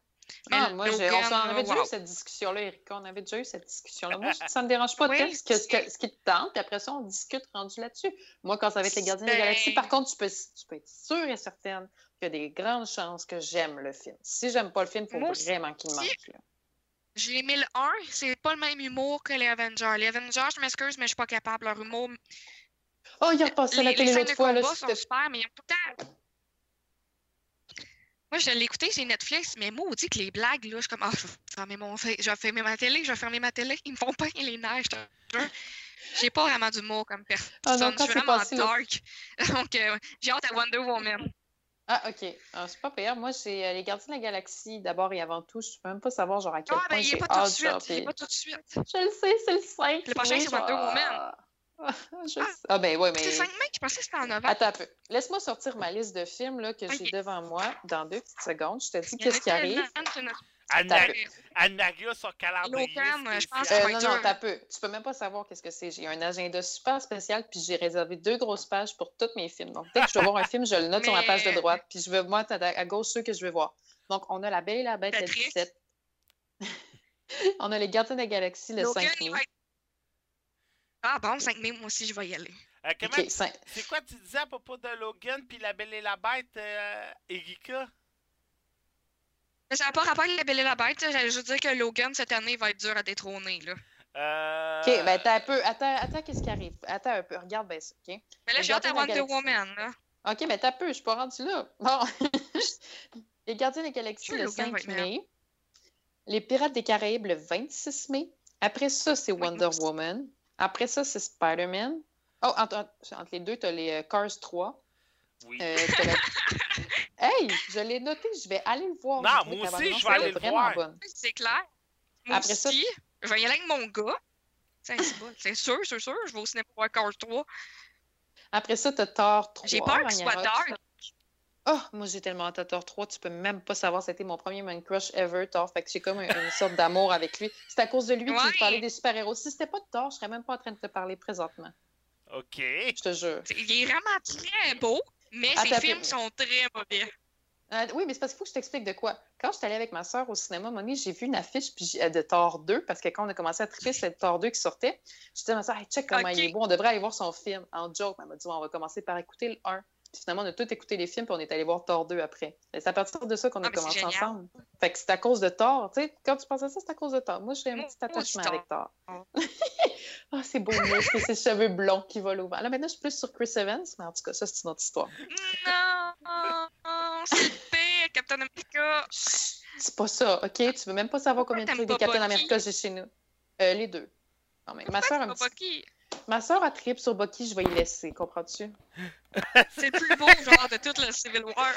Ah, moi, j'ai- on s'en avait déjà eu cette discussion-là, Erika. On avait déjà eu cette discussion-là. Moi, je- ça me dérange pas de Oui, ce, qui te tente, puis après ça, on discute rendu là-dessus. Moi, quand ça va être les Gardiens de la Ben- Galaxie, par contre, tu peux, tu peux être sûre et certaine qu'il y a des grandes chances que j'aime le film. Si j'aime pas le film, il faut Moi vraiment qu'il me manque. là. J'ai aimé le 1, c'est pas le même humour que les Avengers. Les Avengers, je m'excuse, mais je suis pas capable. Leur humour. Oh, il a repassé à la les, les télé l'autre fois. Là, combat sont super, mais ils ont tout le temps. Moi, je l'ai écouté sur Netflix, mais maudit que les blagues, là, je suis comme, ah, je vais fermer, mon... je vais fermer ma télé, je vais fermer ma télé. Ils me font pas les nerfs, je te jure. J'ai pas vraiment d'humour comme personne. Ah non, je suis vraiment passé, dark. Donc, euh, j'ai hâte à Wonder Woman. Ah, OK. Ah, c'est pas pire. Moi, j'ai euh, les Gardiens de la Galaxie d'abord et avant tout. Je peux même pas savoir genre à quel Ah, point ben, il j'ai est pas tout de hâte, suite. genre, Il est pas tout de suite. Je le sais, c'est le 5. Le prochain, c'est Wonder Woman. ah, je. Ah, ben oui, mais. C'est 5 mai, je pensais que c'était en novembre. Attends un peu. Laisse-moi sortir ma liste de films là, que j'ai devant moi dans deux petites secondes. Je te dis qu'est-ce qui arrive. Anna- sur calendrier. Je pense Euh, non, non, t'as peu. Tu peux même pas savoir qu'est-ce que c'est. J'ai un agenda super spécial, puis j'ai réservé deux grosses pages pour tous mes films. Donc, dès que je dois voir un film, je le note sur ma page de droite, puis je vais voir à, à gauche ceux que je veux voir. Donc, on a La Belle et la Bête le Patrick. 17. on a Les Gardiens de la Galaxie le Logan, 5 il mai. va être- Ah bon, 5 mai, moi aussi, je vais y aller. Euh, comment- Ok, cinq- C'est quoi tu disais à propos de Logan puis La Belle et la Bête, euh, Erika? Ça n'a pas rapport avec la Belle et la Bête. J'allais juste dire que Logan, cette année, va être dur à détrôner. Là. Euh... OK, ben attends un peu. Attends, attends qu'est-ce qui arrive? Attends un peu. Regarde bien ça, OK? Mais là, j'ai hâte à Wonder. Woman. Là. OK, mais t'as peu, je suis pas rendue là. Bon. les Gardiens des Galaxies le Logan va 5 être mai. Les Pirates des Caraïbes le 26 mai. Après ça, c'est Oui, Wonder. Woman. Après ça, c'est Spider-Man. Oh, entre, les deux, t'as les euh, Cars 3. Oui. Euh, la- hey, je l'ai noté, je vais aller le voir. Non, moi aussi, je vais aller le voir. C'est clair. Moi Après ça- aussi, je vais y aller avec mon gars. C'est c'est bon, c'est sûr, c'est sûr. Je vais au cinéma voir Cars 3. Après ça, t'as Thor 3. J'ai peur qu'il soit dark. Oh, moi j'ai tellement hâte à Thor 3, tu peux même pas savoir, c'était mon premier man crush ever, Thor. Fait que j'ai comme un- une sorte d'amour avec lui. C'est à cause de lui que je Ouais. te parlais des super-héros. Si c'était pas de Thor, je serais même pas en train de te parler présentement. OK. Je te jure. Il est vraiment très beau, mais Attends, ses films sont très mauvais. Euh, oui, mais c'est parce qu'il faut que je t'explique de quoi. Quand je suis allée avec ma soeur au cinéma, Moni, j'ai vu une affiche puis j'ai- de Thor 2, parce que quand on a commencé à triper, c'était Thor 2 qui sortait. Je disais à ma soeur, hey, check comment il est beau, on devrait aller voir son film. En joke, elle m'a dit, on va commencer par écouter le 1. Puis finalement, on a tout écouté les films, puis on est allé voir Thor 2 après. C'est à partir de ça qu'on a Ah, c'est commencé ensemble. Fait que c'est à cause de Thor. Tu sais, quand tu penses à ça, c'est à cause de Thor. Moi, j'ai un petit attachement avec Thor. Ah, c'est beau, c'est ses cheveux blonds qui volent au vent. Là, maintenant, je suis plus sur Chris Evans, mais en tout cas, ça, c'est une autre histoire. Non, c'est pire, Captain America. C'est pas ça, OK? Tu veux même pas savoir combien de trucs des pas Captain? America j'ai chez nous. Euh, les deux. Non, mais ma soeur, pas Bucky? Ma soeur a trip sur Bucky, je vais y laisser, comprends-tu? C'est le plus beau genre de toute la Civil War.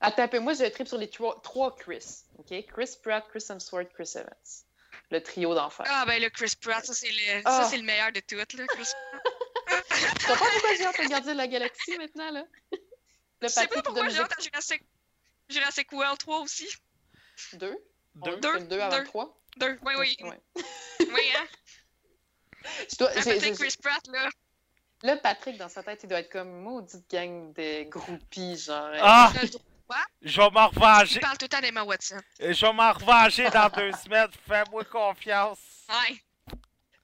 Attends un peu, moi, je trip sur les trois, trois Chris, OK? Chris Pratt, Chris Hemsworth, Chris Evans. Le trio d'enfer. Ah ben le Chris Pratt, ça c'est le, Ah. ça, c'est le meilleur de toutes. Là, Chris. Tu comprends pourquoi j'ai hâte de regarder la galaxie maintenant, là? Le Je sais pas pourquoi j'ai hâte à Jurassic, Jurassic World 3 aussi. deux? Deux. Deux, deux avant deux. trois. Deux, oui, oui. Ouais. Oui, hein? Je dois- Ah, j'ai- Chris Pratt, là. Là, Patrick, dans sa tête, il doit être comme maudite gang de groupies, genre. Ah! Je vais m'en Il revenger. parle tout le temps d'Emma Watson. Je vais m'en revenger dans deux semaines. Fais-moi confiance. Ouais.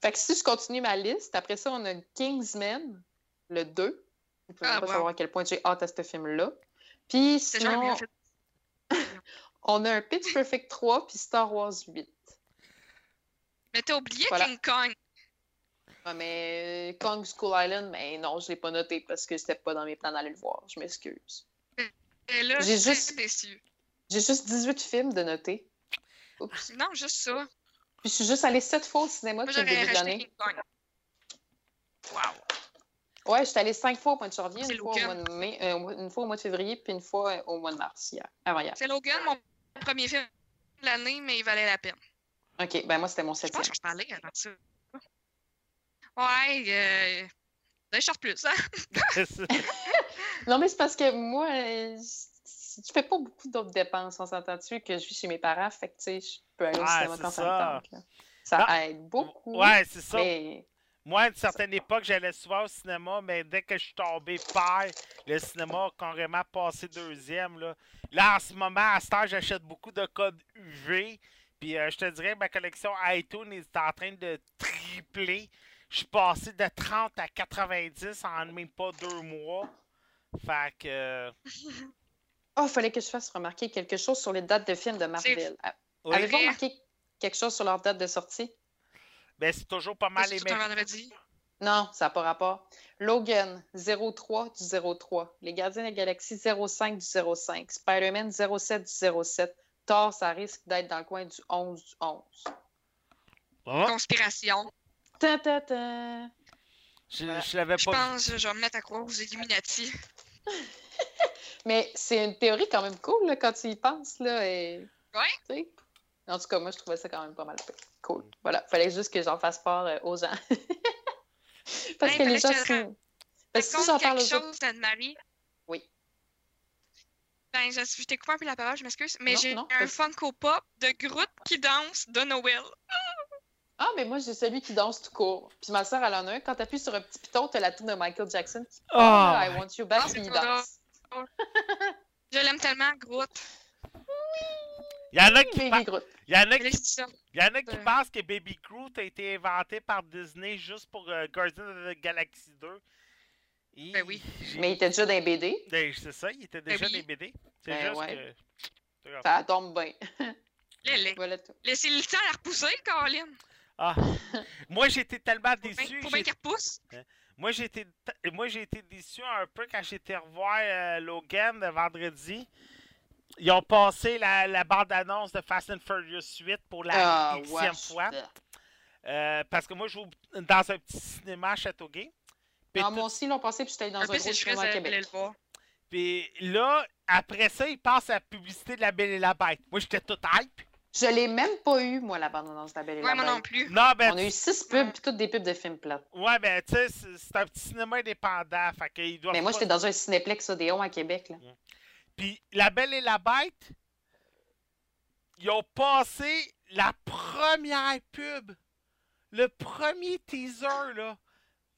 Fait que si je continue ma liste, après ça, on a Kingsman, le 2. Vous pouvez Ah, pas wow. savoir à quel point j'ai hâte à ce film-là. Puis sinon, on a un Pitch Perfect 3 puis Star Wars 8. Mais t'as oublié Voilà. King Kong. Ah, mais euh, Kong School Island, mais non, je l'ai pas noté parce que c'était pas dans mes plans d'aller le voir. Je m'excuse. Et là, J'ai juste- juste déçu. J'ai juste 18 films de noter. Oups. Non, juste ça. Puis je suis juste allée 7 fois au cinéma depuis le début de l'année. Wow. Ouais, je suis allée 5 fois au mois de janvier, une fois au mois de mai, euh, une fois au mois de février, puis une fois euh, au mois de mars, hier, avant hier. C'est Logan, mon premier film de l'année, mais il valait la peine. OK, ben moi, c'était mon Je septième. pense que je parlais avant ça. Ouais, euh... Je cherche plus, hein? Non, mais c'est parce que moi, euh, je je fais pas beaucoup d'autres dépenses, on s'entend-tu, que je vis chez mes parents, fait que, tu sais, je peux aller au Ouais, cinéma quand ça, ça. me tente. là. Ça Non. aide beaucoup. ouais, c'est ça. Mais Moi, à une certaine époque, j'allais souvent au cinéma, mais dès que je suis tombé père, le cinéma a carrément passé deuxième. Là, là en ce moment, à ce temps, j'achète beaucoup de codes UV. Puis euh, je te dirais, ma collection iTunes est en train de tripler. Je suis passé de 30 à 90 en même pas deux mois. Fait que. euh, Oh, il fallait que je fasse remarquer quelque chose sur les dates de films de Marvel. A- oui. Avez-vous remarqué quelque chose sur leur date de sortie? Ben, c'est toujours pas mal les C'est tout un mêmes. vendredi? Non, ça n'a pas rapport. Logan, 03 du 03. Les Gardiens de la Galaxie, 05 du 05. Spider-Man, 07 du 07. Thor, ça risque d'être dans le coin du 11 du 11. Ah, Conspiration. Ta ta ta. je je l'avais Je pas vu. pense que je vais me mettre à croire aux Illuminati. Mais c'est une théorie quand même cool là, quand tu y penses. Là, et... Ouais. En tout cas, moi, je trouvais ça quand même pas mal fait. Cool. Voilà, fallait juste que j'en fasse part euh, aux gens. Parce que les gens que je te sont... Parce que si j'en parle aux autres... chose d'Anne-Marie. Oui. Ben, je, je t'ai coupé un peu la parole, je m'excuse, mais j'ai un. Funko Pop de Groot qui danse de Noël. Ah, mais moi, j'ai celui qui danse tout court. Puis ma soeur, elle en a un. Quand t'appuies sur un petit piton, t'as la tune de Michael Jackson qui Ah! I want you back, Ah, puis il danse. Je l'aime tellement, Groot. Il y en a qui, Baby pa- Groot. il y en a qui là, c'est ça. Il y en a qui Euh. pensent que Baby Groot a été inventé par Disney juste pour euh, Guardians of the Galaxy 2. Et Ben oui. Mais il était déjà dans les BD. Ben, c'est ça, il était déjà oui. des BD. C'est Ben juste ouais. que. Ça tombe bien. Laissez le temps à la repousser, Caroline. Ah. Moi, j'étais tellement déçu. Pour bien repousse. Moi, j'ai été moi, j'ai été déçu un peu quand j'étais revoir euh, Logan le vendredi. Ils ont passé la, la bande-annonce de Fast and Furious 8 pour la Ah, xème ouais. fois. Euh, parce que moi, je joue dans un petit cinéma à Châteauguay. Puis Non, tout- moi aussi, ils l'ont passé, puis j'étais dans un plus, gros cinéma à Québec. le voir. Puis là, après ça, il passe à la publicité de La Belle et la Bête. Moi, j'étais tout hype. Je l'ai même pas eu, moi, la bande-annonce de la Belle et Ouais, la moi Bête. non plus. Non, ben, On a eu six pubs, puis toutes des pubs de films plates. ouais, ben, tu sais, c'est c'est un petit cinéma indépendant. Fait qu'il doit Mais moi, j'étais dans un cinéplex Odéon à Québec. Là. Puis La Belle et la Bête, ils ont passé la première pub. Le premier teaser, là.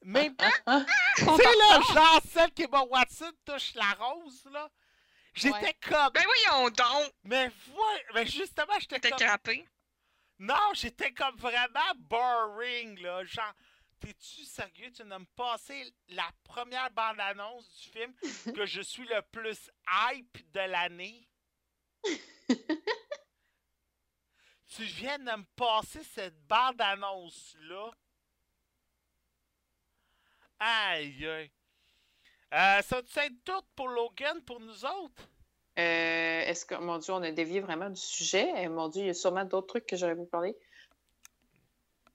Même? Tu sais, là, genre celle qu'Emma Watson touche la rose, là. J'étais Ouais. comme. Ben voyons donc. Mais ouais, mais justement, j'étais T'es comme. crappé. Non, j'étais comme vraiment boring, là. Genre, t'es-tu sérieux? Tu viens de me passer la première bande-annonce du film que je suis le plus hype de l'année? tu viens de me passer cette bande-annonce-là? Aïe, aïe. Euh, ça va être tout pour Logan, pour nous autres? Euh, Est-ce que, mon Dieu, on a dévié vraiment du sujet? Euh, Mon Dieu, il y a sûrement d'autres trucs que j'aurais voulu parler.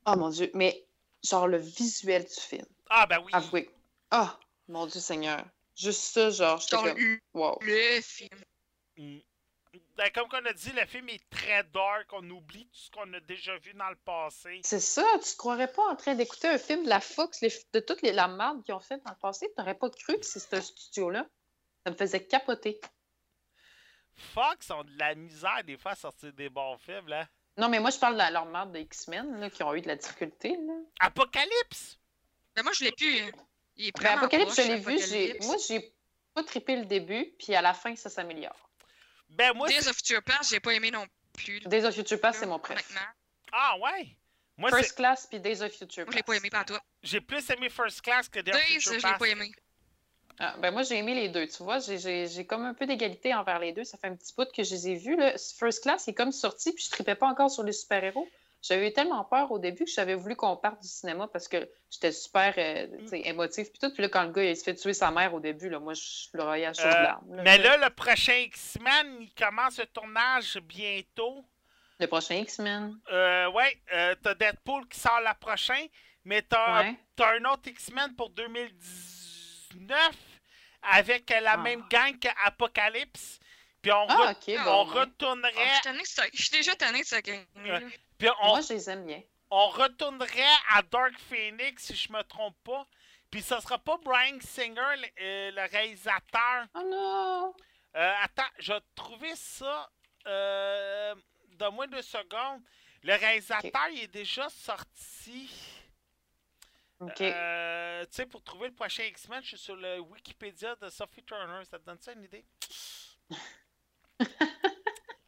Oh mon Dieu, mais genre le visuel du film, Ah, ben oui. avouez. Oh, mon Dieu Seigneur. Juste ça, genre, j'étais comme, le, wow. le film. Mm. Ben, comme on a dit, le film est très dark. On oublie tout ce qu'on a déjà vu dans le passé. C'est ça, tu te croirais pas en train d'écouter un film de la Fox, les- de toute les, la merde qu'ils ont fait dans le passé, t'aurais pas cru que c'est ce studio-là. Ça me faisait capoter. Fox ont de la misère des fois à sortir des bons films, là. Non, mais moi, je parle de leur merde de X-Men, là, qui ont eu de la difficulté, là. Apocalypse! Ben moi, je l'ai plus. Il est Ben, Apocalypse, je l'ai vu, moi, j'ai pas trippé le début, puis à la fin, ça s'améliore. Ben, moi, Days of Future Past, j'ai pas aimé non plus. Days of Future Past, c'est mon préf. Ah, ouais! Moi. First Class, puis Days of Future Moi, je l'ai Past. pas aimé par toi. j'ai plus aimé First Class que Days, Future je l'ai Past. pas aimé. Ah, ben moi, j'ai aimé les deux, tu vois. J'ai- J'ai j'ai comme un peu d'égalité envers les deux. Ça fait un petit bout que je les ai vus. Là. First Class est comme sorti, puis je tripais pas encore sur les super-héros. J'avais eu tellement peur au début que j'avais voulu qu'on parte du cinéma parce que j'étais super euh, tu sais, émotif. Puis tout, puis là, quand le gars il se fait tuer sa mère au début, là, moi, je pleurais à Euh, larmes. là. Mais là, le prochain X-Men, il commence le tournage bientôt. Le prochain X-Men? Euh, ouais, euh, t'as Deadpool qui sort la prochaine, mais t'as Ouais. t'as un autre X-Men pour 2019 avec la Ah. même gang qu'Apocalypse. Puis on, Ah, re- on bon. on ouais. retournerait, je suis de déjà tannée de ça gang. Puis on, Moi, je les aime bien. on retournerait à Dark Phoenix si je me trompe pas. Puis ce sera pas Brian Singer, le, euh, le réalisateur. Oh non! Euh, attends, je vais trouver ça. Euh, Donne-moi deux secondes. Le réalisateur, il est déjà sorti. OK. Euh, tu sais, pour trouver le prochain X-Men, je suis sur le Wikipédia de Sophie Turner. Ça te donne ça une idée?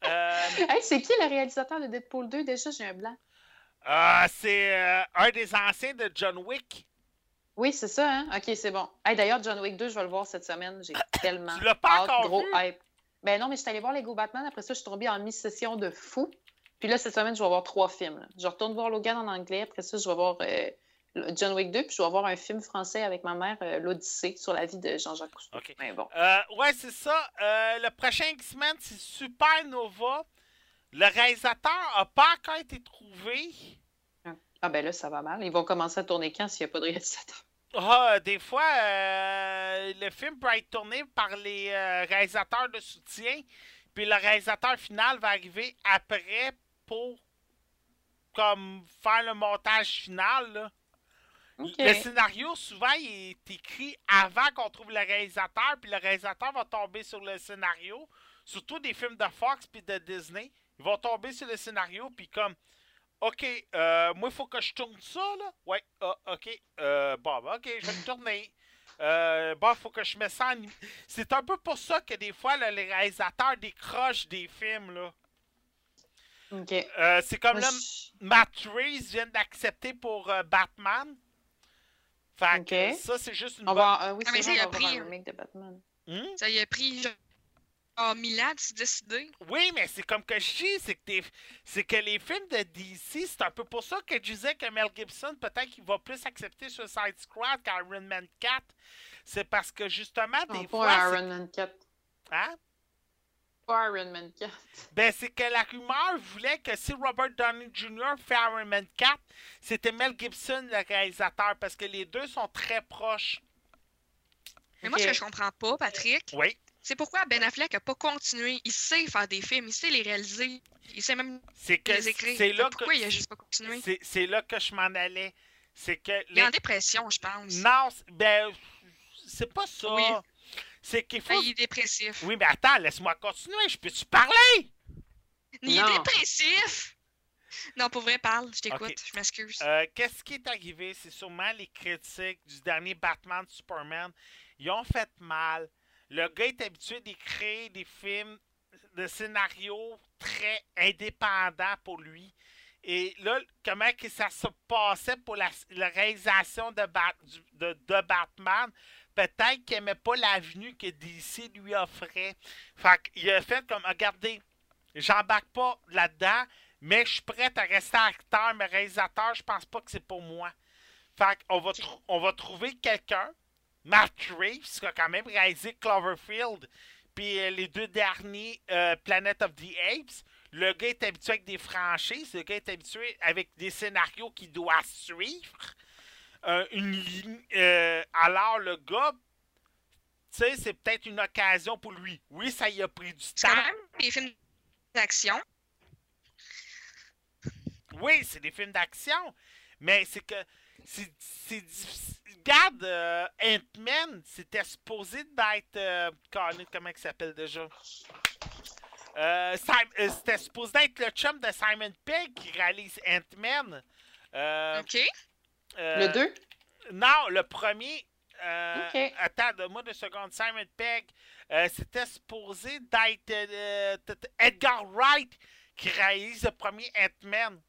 Euh, Hey, c'est qui le réalisateur de Deadpool 2? Déjà, j'ai un blanc. ah, c'est euh, un des anciens de John Wick. Oui, c'est ça, hein? OK, c'est bon. Hey, D'ailleurs, John Wick 2, je vais le voir cette semaine. J'ai tellement Tu l'as pas hâte, encore gros vu? hype. Ben non, mais je suis allée voir Lego Batman. Après ça, je suis tombée en mi-session de fou. Puis là, cette semaine, je vais voir trois films. là. Je retourne voir Logan en anglais. Après ça, je vais voir euh, John Wick 2. Puis je vais voir un film français avec ma mère, euh, L'Odyssée, sur la vie de Jean-Jacques Cousteau. OK. Mais bon. Euh, ouais, c'est ça. Euh, le prochain X-Men, c'est Supernova. Le réalisateur a pas encore été trouvé. Ah ben là, ça va mal. Ils vont commencer à tourner quand s'il n'y a pas de réalisateur? Ah, des fois, le film peut être tourné par les réalisateurs de soutien, puis le réalisateur final va arriver après pour comme faire le montage final. là. Le scénario, souvent, il est écrit avant qu'on trouve le réalisateur, puis le réalisateur va tomber sur le scénario, surtout des films de Fox puis de Disney. Ils vont tomber sur le scénario, puis comme, OK, euh, moi, il faut que je tourne ça, là. Ouais, ah, OK, euh, bon, ben, OK, je vais le tourner. Euh, bon, faut que je me sens. en- C'est un peu pour ça que des fois, là, les réalisateurs décrochent des films, là. Euh, c'est comme là, Matt Reeves vient d'accepter pour euh, Batman. Fait que ça, c'est juste une On bonne... va, euh, oui, Ah, mais vrai, ça, il a pris, un remake de Batman. Hmm? Ça y a pris genre 1000 ans de se décider. Oui, mais c'est comme que je dis, c'est que, c'est que les films de DC, c'est un peu pour ça que je disais que Mel Gibson, peut-être qu'il va plus accepter Suicide Squad qu'Iron Man 4. C'est parce que justement, des fois. Iron Man 4. Hein? Pas Iron Man 4. Ben, c'est que la rumeur voulait que si Robert Downey Jr. fait Iron Man 4, c'était Mel Gibson le réalisateur, parce que les deux sont très proches. Mais moi, ce que je comprends pas, Patrick, Oui. c'est pourquoi Ben Affleck a pas continué. Il sait faire des films, il sait les réaliser, il sait même C'est que les écrire. c'est là pourquoi que il a juste pas continué? c'est- c'est là que je m'en allais. C'est que Il est en dépression, je pense. non, c'est- ben c'est pas ça. Oui. C'est qu'il Ben, faut il est dépressif. Oui, mais attends, laisse-moi continuer, je peux-tu parler? Il est Non. dépressif! Non, pour vrai, parle, je t'écoute, je m'excuse. Euh, Qu'est-ce qui est arrivé? C'est sûrement les critiques du dernier Batman Superman. Ils ont fait mal. Le gars est habitué d'écrire des films de scénarios très indépendants pour lui. Et là, comment que ça se passait pour la, la réalisation de, Bat- du- de, de Batman? Peut-être qu'il n'aimait pas l'avenue que DC lui offrait. Fait qu'il a fait comme, regardez, j'embarque pas là-dedans, mais je suis prêt à rester acteur, mais réalisateur, je pense pas que c'est pour moi. Fait qu'on va, on va trouver quelqu'un, Matt Reeves, qui a quand même réalisé Cloverfield, puis euh, les deux derniers euh, Planet of the Apes. Le gars est habitué avec des franchises, le gars est habitué avec des scénarios qu'il doit suivre. Euh, une ligne. euh, alors, le gars, tu sais, c'est peut-être une occasion pour lui. Oui, ça y a pris du C'est temps. quand même des films d'action. Oui, c'est des films d'action, mais c'est que c'est difficile. Regarde, euh, Ant-Man, c'était supposé d'être. Euh, comment il s'appelle déjà? Euh, euh, C'était supposé être le chum de Simon Pegg qui réalise Ant-Man. Euh, OK? Euh, Le 2? Non, le premier. euh, Ok. Attends, donne-moi deux secondes. Simon Pegg, euh, c'était supposé d'être euh, Edgar Wright qui réalise le premier Ant-Man.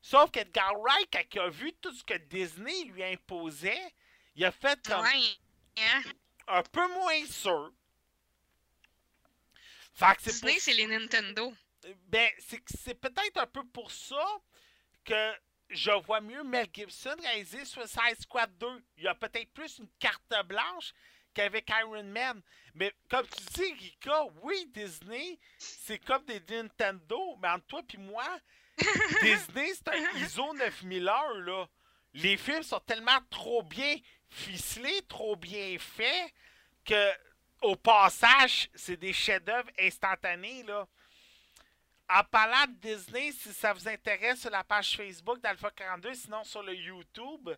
Sauf qu'Edgar Wright, quand il a vu tout ce que Disney lui imposait, il a fait comme Ouais. Hein? un peu moins sûr. Fait que c'est pour Disney, c'est les Nintendo. ben, c'est que c'est peut-être un peu pour ça que je vois mieux Mel Gibson réaliser Suicide Squad 2. Il y a peut-être plus une carte blanche qu'avec Iron Man. Mais comme tu dis, Rika, oui, Disney, c'est comme des Nintendo, mais entre toi et moi, Disney, c'est un ISO 9001, là. Les films sont tellement trop bien ficelés, trop bien faits, que au passage, c'est des chefs-d'œuvre instantanés, là. En parlant de Disney, si ça vous intéresse sur la page Facebook d'Alpha 42, sinon sur le YouTube,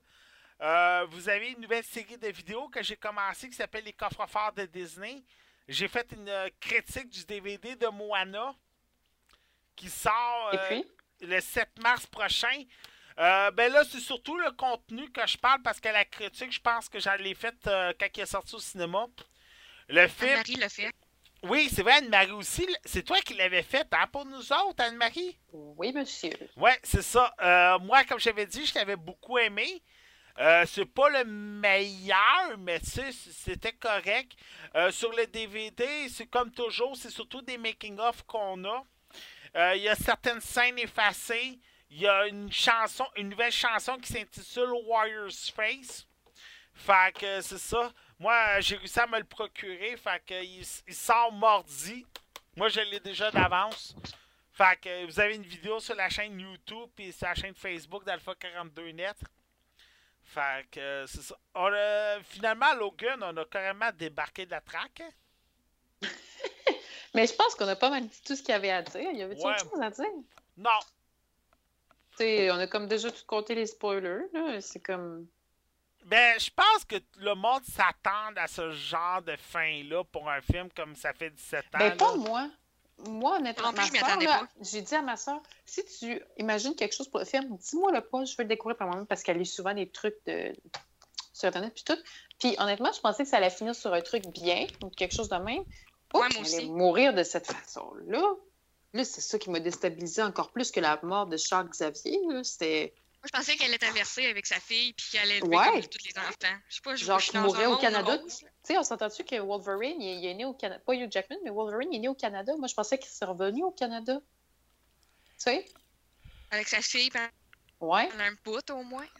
euh, vous avez une nouvelle série de vidéos que j'ai commencé qui s'appelle Les coffres forts de Disney. J'ai fait une critique du DVD de Moana qui sort euh, le 7 mars prochain. Euh, ben là, c'est surtout le contenu que je parle parce que la critique, je pense que j'en l'ai faite euh, quand il est sorti au cinéma. Le film. Marie l'a fait. Oui, c'est vrai, Anne-Marie aussi. C'est toi qui l'avais fait, hein, pour nous autres, Anne-Marie? Oui, monsieur. Ouais, c'est ça. Euh, moi, comme j'avais dit, je l'avais beaucoup aimé. Euh, c'est pas le meilleur, mais tu sais, c'était correct. Euh, sur le DVD, c'est comme toujours, c'est surtout des making-of qu'on a. Euh, Il y a certaines scènes effacées. Il y a une chanson, une nouvelle chanson qui s'intitule Warrior's Face. Fait que c'est ça. Moi, j'ai réussi à me le procurer. Fait que il, il sort mardi. Moi, je l'ai déjà d'avance. Fait que vous avez une vidéo sur la chaîne YouTube et sur la chaîne Facebook d'Alpha 42net. Fait que euh, c'est ça. On a- finalement, Logan, on a carrément débarqué de la traque. Mais je pense qu'on a pas mal dit tout ce qu'il y avait à dire. Il y avait Ouais. autre chose à dire? Non. Tu sais, on a comme déjà tout compté les spoilers. là. C'est comme. Ben, je pense que le monde s'attend à ce genre de fin-là pour un film comme ça fait 17 ans. Ben, pas là. moi. Moi, honnêtement, là, j'ai dit à ma soeur, si tu imagines quelque chose pour le film, dis-moi le pas, je veux le découvrir par moi-même parce qu'elle lit souvent des trucs de... sur Internet puis tout. Puis honnêtement, je pensais que ça allait finir sur un truc bien ou quelque chose de même. Pas Ouais, moi allait aussi. mourir de cette façon-là. Là, c'est ça qui m'a déstabilisé encore plus que la mort de Charles Xavier. là. C'était Moi, je pensais qu'elle était traverser avec sa fille puis qu'elle allait élever Ouais. comme tous les enfants. Je sais pas, je Genre je mourrait au Canada. Tu sais, on s'entend-tu que Wolverine, il est, il est né au Canada. Pas Hugh Jackman, mais Wolverine, il est né au Canada. Moi, je pensais qu'il serait revenu au Canada. Tu sais? Avec sa fille, puis Ouais. elle a un bout au moins. Tu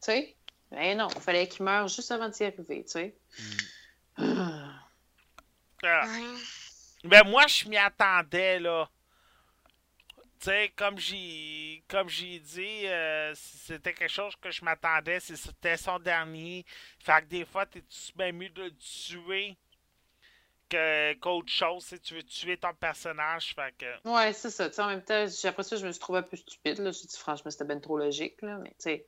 sais? Ben non, il fallait qu'il meure juste avant d'y arriver, tu sais. Ah. Ah. Ouais. Ben, moi, je m'y attendais, là. Sais, comme j'ai comme j'ai dit, euh, c'était quelque chose que je m'attendais. C'était son dernier. Fait que des fois, t'es même mieux de le tuer que- qu'autre chose. si Tu veux tuer ton personnage. Fait que. Ouais, c'est ça. Tu sais, en même temps, après ça, je me suis trouvée un peu stupide. Là. J'ai dit, franchement, c'était ben trop logique. Là. Mais tu sais.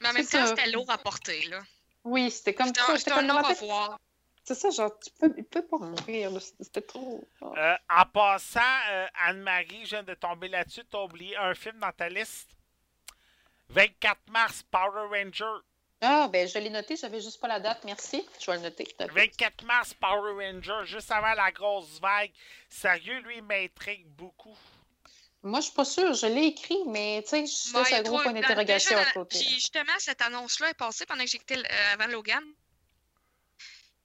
Mais en même C'est temps, ça. c'était lourd à porter, là. Oui, c'était comme C'était un, C'était un ma tête. revoir. C'est ça, genre, tu peux, il peut pas mourir. là. C'était trop. Euh, en passant, euh, Anne-Marie, je viens de tomber là-dessus. T'as oublié un film dans ta liste. 24 mars, Power Ranger. Ah, ben, je l'ai noté, j'avais juste pas la date. Merci. Je vais le noter. 24 mars, Power Ranger, juste avant la grosse vague. Sérieux, lui, il m'intrigue beaucoup. Moi, je suis pas sûre. Je l'ai écrit, mais tu sais, je laisse un gros point d'interrogation à côté. Puis justement, cette annonce-là est passée pendant que j'écoutais euh, avant Logan.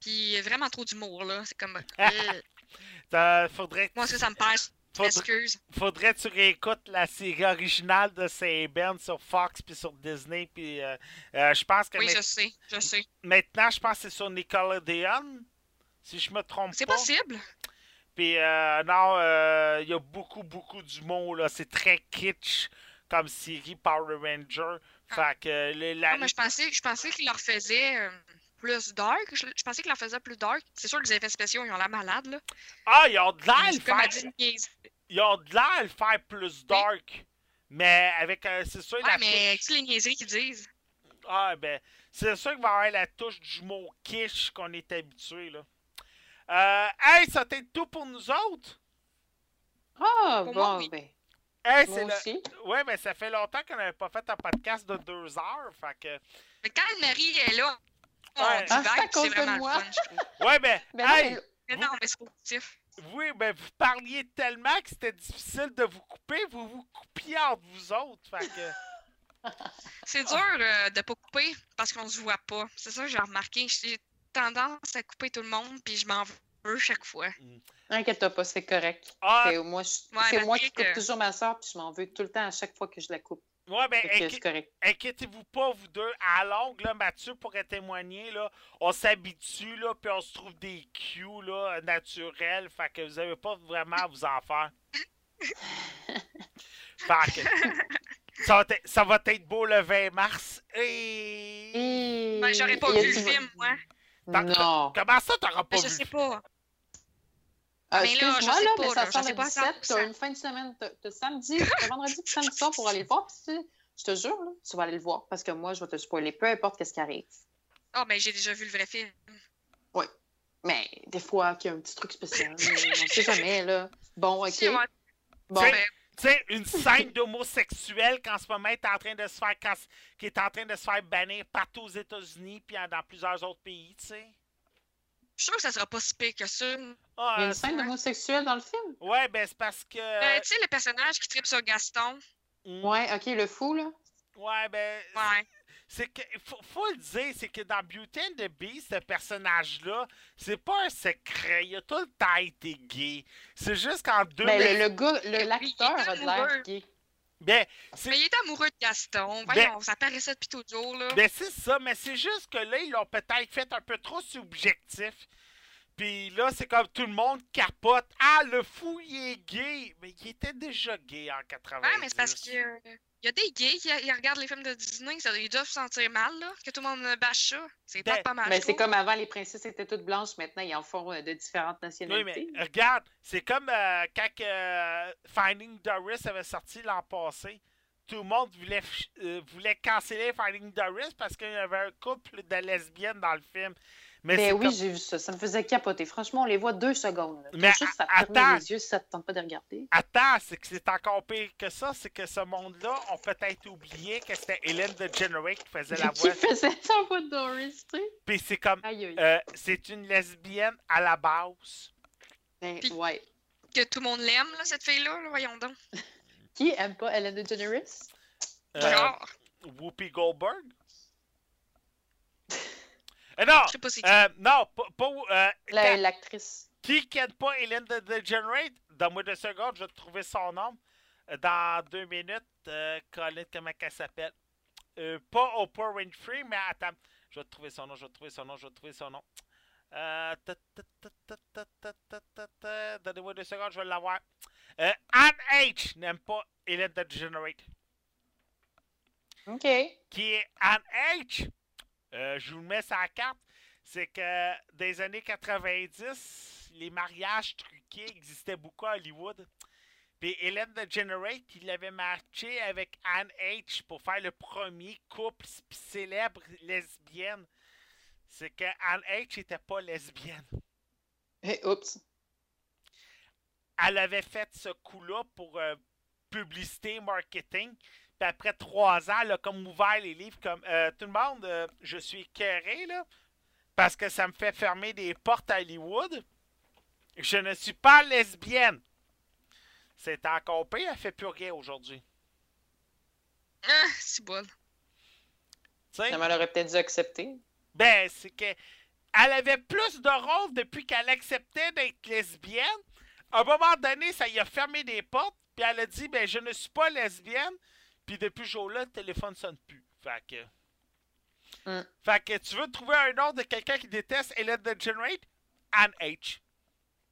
Puis vraiment trop d'humour, là. C'est comme. euh, faudrait, moi, ça, ça me passe. faudrait, Excuse. faudrait que tu réécoutes la série originale de Saban sur Fox puis sur Disney. Puis euh, euh, je pense que Oui, je sais, je sais. maintenant, je pense que c'est sur Nickelodeon. Si je me trompe C'est pas. possible. Puis euh, non, euh, il y a beaucoup, beaucoup d'humour. là. C'est très kitsch comme série Power Ranger. Fait que le- la, Ah, mais je pensais, je pensais qu'il leur faisait euh, plus dark. Je, je pensais qu'il leur faisait plus dark. C'est sûr que les effets spéciaux, ils ont l'air malades, là. Ah, ils ont de l'air à le faire. Ils ont de l'air à le faire plus dark. Mais avec, euh, c'est sûr, Ouais, la mais touche- les niaiseries qu'ils disent? Ah, ben, c'est sûr qu'il va y avoir la touche d'humour quiche qu'on est habitué, là. Euh, hey, ça t'aide tout pour nous autres? Ah, Pour bon, moi, oui. ben, Hey, moi c'est le... aussi. Ouais, mais ça fait longtemps qu'on n'avait pas fait un podcast de deux heures, fait que... Mais quand Marie est là, Ouais. Ah, c'est à cause de moi. le fun, je trouve. Ouais, ben, non, mais- Mais non, mais c'est positif. oui, ben, vous parliez tellement que c'était difficile de vous couper, vous vous coupiez entre vous autres, fait que... C'est dur euh, de pas couper parce qu'on se voit pas. C'est ça que j'ai remarqué. J'ai tendance à couper tout le monde, puis je m'en veux chaque fois. Inquiète-toi pas, c'est correct. Ah, C'est moi, je- Ouais, c'est moi malgré qui coupe que- toujours ma soeur, puis je m'en veux tout le temps à chaque fois que je la coupe. Ouais, ben, inqui- inquiétez-vous pas, vous deux. À longue, là, Mathieu pourrait témoigner, là, on s'habitue, là, puis on se trouve des cues, là, naturels, fait que vous avez pas vraiment à vous en faire. fait que, ça va, être- ça va être beau le 20 mars. Et... Ben, j'aurais pas vu le film, moi. Non. Comment ça, t'auras pas Mais je vu? sais pas. Ah, Mais là, je Excuse-moi, sais là, pas, mais ça là, sort le pas à 17, 100%. t'as une fin de semaine, t'as samedi, t'as vendredi puis samedi soir pour aller le voir, puis tu- je te jure, là, tu vas aller le voir, parce que moi, je vais te spoiler, peu importe qu'est-ce qui arrive. Ah, mais j'ai déjà vu le vrai film. Mais des fois, qu'il y a un petit truc spécial, on sait jamais, là. Bon, OK. Bon, Tu sais, Ben, Tu sais, une scène d'homosexuel qu'en ce moment est en train de se faire qui est en train de se faire bannir partout aux États-Unis puis dans plusieurs autres pays, tu sais. Je suis sûre que ça sera pas si pire que ça. Ah, Il y a une scène d'homosexuel dans le film? ouais, ben c'est parce que. Euh, tu sais, le personnage qui tripe sur Gaston. mm, Ouais, ok, le fou, là. Ouais, ben. Ouais. C'est que. Faut, faut le dire, c'est que dans Beauty and the Beast, ce personnage-là, c'est pas un secret. Il a tout le temps été gay. C'est juste qu'en deux. Ben, mais- le, le gars, l'acteur a de l'air gay. Ben, Mais il est amoureux de Gaston. Voyons, ça paraissait depuis toujours, là. Ben c'est ça, mais c'est juste que là, ils l'ont peut-être fait un peu trop subjectif. Puis là, c'est comme tout le monde capote. Ah, le fou, il est gay. Mais il était déjà gay en 80. Ouais, mais c'est parce que. Il y a des gays qui ils regardent les films de Disney, ça, ils doivent se sentir mal, là, que tout le monde bâche ça. C'est Ben, pas pas mal. Mais c'est comme avant, les princesses étaient toutes blanches. Maintenant, ils en font euh, de différentes Oui, nationalités. mais regarde, c'est comme euh, quand euh, Finding Doris avait sorti l'an passé. Tout le monde voulait, euh, voulait canceller Finding Doris parce qu'il y avait un couple de lesbiennes dans le film. Mais Ben oui, comme- j'ai vu ça. Ça me faisait capoter. Franchement, on les voit deux secondes. là. Mais juste à a- fermer attends. les yeux si ça te tente pas de regarder. Attends, c'est que c'est encore pire que ça, c'est que ce monde-là ont peut-être oublié que c'était Hélène DeGeneres qui faisait la Qui voix. faisait la voix de Doris, tu sais? Puis c'est comme, Aïe, aïe. euh, c'est une lesbienne à la base. Ben, Puis- ouais. Que tout le monde l'aime, là, cette fille-là, là, voyons donc. Qui aime pas Ellen DeGeneres? Euh, Genre, Whoopi Goldberg? Euh, non, je sais pas si euh, non, pas. Euh, l'actrice. Qui ne pas Hélène de Degenerate? Dans moins de secondes, je vais trouver son nom. Dans deux minutes, Colin, comment elle s'appelle? Euh, pas Oprah Winfrey, mais attends. Je vais trouver son nom, je vais trouver son nom, je vais trouver son nom. Euh, Donnez-moi deux secondes, je vais l'avoir. Euh, Anne H. n'aime pas Hélène de Degenerate. OK. Qui est Anne H? Euh, je vous le mets sur la carte. C'est que des années 90, les mariages truqués existaient beaucoup à Hollywood. Puis Hélène DeGeneres, qui l'avait matché avec Anne H pour faire le premier couple célèbre lesbienne. C'est que Anne H n'était pas lesbienne. Eh, oups. elle avait fait ce coup-là pour euh, publicité, marketing. Puis après trois ans, comme ouvert les livres comme euh, tout le monde, euh, je suis écœuré, là, parce que ça me fait fermer des portes à Hollywood. Je ne suis pas lesbienne. C'est encore pire, elle fait plus rien aujourd'hui. Ah, c'est bon. Tu sais? Elle aurait peut-être dû accepter. Ben, c'est que elle avait plus de rôles depuis qu'elle acceptait d'être lesbienne. À un moment donné, ça y a fermé des portes, puis elle a dit ben je ne suis pas lesbienne. Puis depuis ce jour-là, le téléphone sonne plus. Fait que. Mm. Fait que tu veux trouver un nom de quelqu'un qui déteste Hélène DeGenerate? Anne H.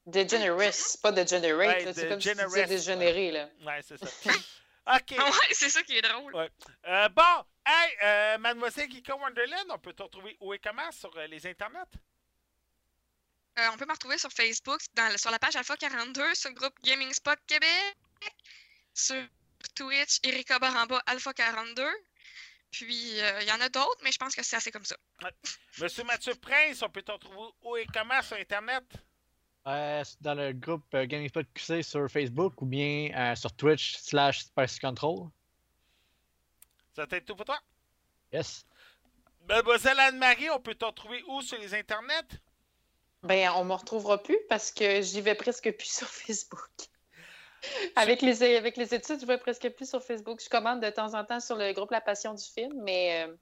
Degenerate, pas Degenerate. Ouais, c'est comme si tu dégénéré, là. Ouais, c'est ça. OK. Ah ouais, c'est ça qui est drôle. Ouais. Euh, bon, hey, euh, Mademoiselle Kika Wonderland, on peut te retrouver où et comment? Sur euh, les internets? Euh, on peut me retrouver sur Facebook, dans, sur la page Alpha 42, sur le groupe Gaming Spot Québec, sur Twitch, Erika Baramba Alpha 42. Puis, euh, il y en a d'autres, mais je pense que c'est assez comme ça. Monsieur Mathieu Prince, on peut te retrouver où et comment sur Internet? Euh, dans le groupe euh, Gaming Spot QC sur Facebook ou bien euh, sur Twitch slash Spicy Control. Ça t'aide tout pour toi? Yes. Mademoiselle Anne-Marie, on peut te retrouver où sur les internets? Ben, on me retrouvera plus parce que j'y vais presque plus sur Facebook. Avec les, avec les études, je vais presque plus sur Facebook. Je commande de temps en temps sur le groupe La Passion du film, mais euh,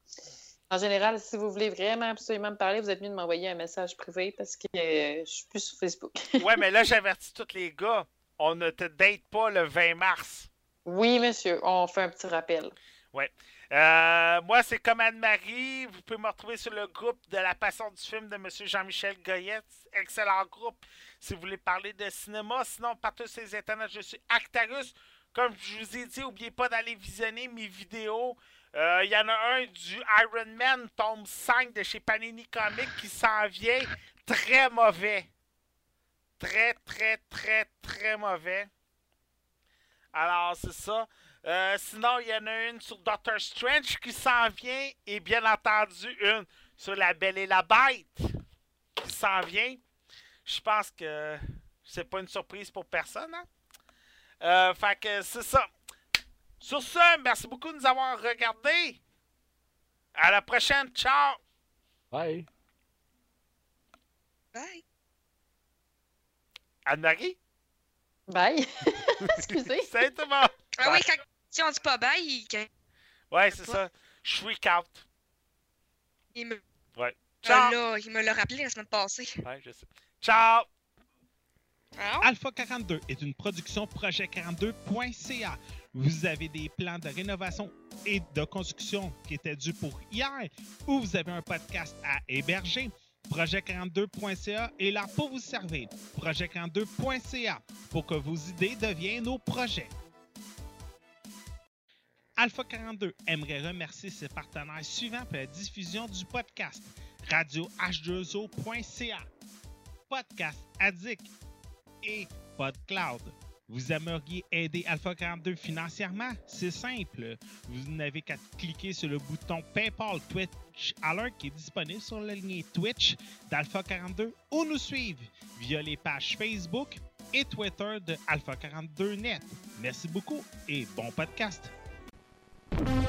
en général, si vous voulez vraiment absolument me parler, vous êtes mieux de m'envoyer un message privé parce que euh, je suis plus sur Facebook. Ouais, mais là, j'avertis tous les gars. On ne te date pas le 20 mars. Oui, monsieur, on fait un petit rappel. Euh, moi, c'est comme Anne-Marie. Vous pouvez me retrouver sur le groupe de la passion du film de M. Jean-Michel Goyette. Excellent groupe si vous voulez parler de cinéma. Sinon, partout sur les internets, je suis Actarus. Comme je vous ai dit, n'oubliez pas d'aller visionner mes vidéos. Euh, Il y en a un du Iron Man, tome 5 de chez Panini Comics qui s'en vient. Très mauvais. Très, très, très, très mauvais. Alors, c'est ça. Euh, sinon, il y en a une sur Doctor Strange qui s'en vient. Et bien entendu, une sur La Belle et la Bête qui s'en vient. Je pense que c'est pas une surprise pour personne. hein? Euh, fait que c'est ça. Sur ce, merci beaucoup de nous avoir regardés. À la prochaine. Ciao! Bye. Bye. Anne-Marie? Bye. Excusez. C'est tout bon. Ah oui, quand, si on dit pas bye, il, Ouais, c'est ça. Je suis out. il me, Ouais. ah Ciao! là, il me l'a rappelé la semaine passée. Ouais, je sais. Ciao! Alpha 42 est une production projet42.ca. Vous avez des plans de rénovation et de construction qui étaient dus pour hier ou vous avez un podcast à héberger. Projet42.ca est là pour vous servir. Projet42.ca pour que vos idées deviennent nos projets. Alpha 42 aimerait remercier ses partenaires suivants pour la diffusion du podcast. Radio H2O.ca, Podcast Addict et PodCloud. Vous aimeriez aider Alpha 42 financièrement? C'est simple. Vous n'avez qu'à cliquer sur le bouton PayPal Twitch Alert qui est disponible sur la ligne Twitch d'Alpha 42 ou nous suivre via les pages Facebook et Twitter de Alpha 42 Net. Merci beaucoup et bon podcast. On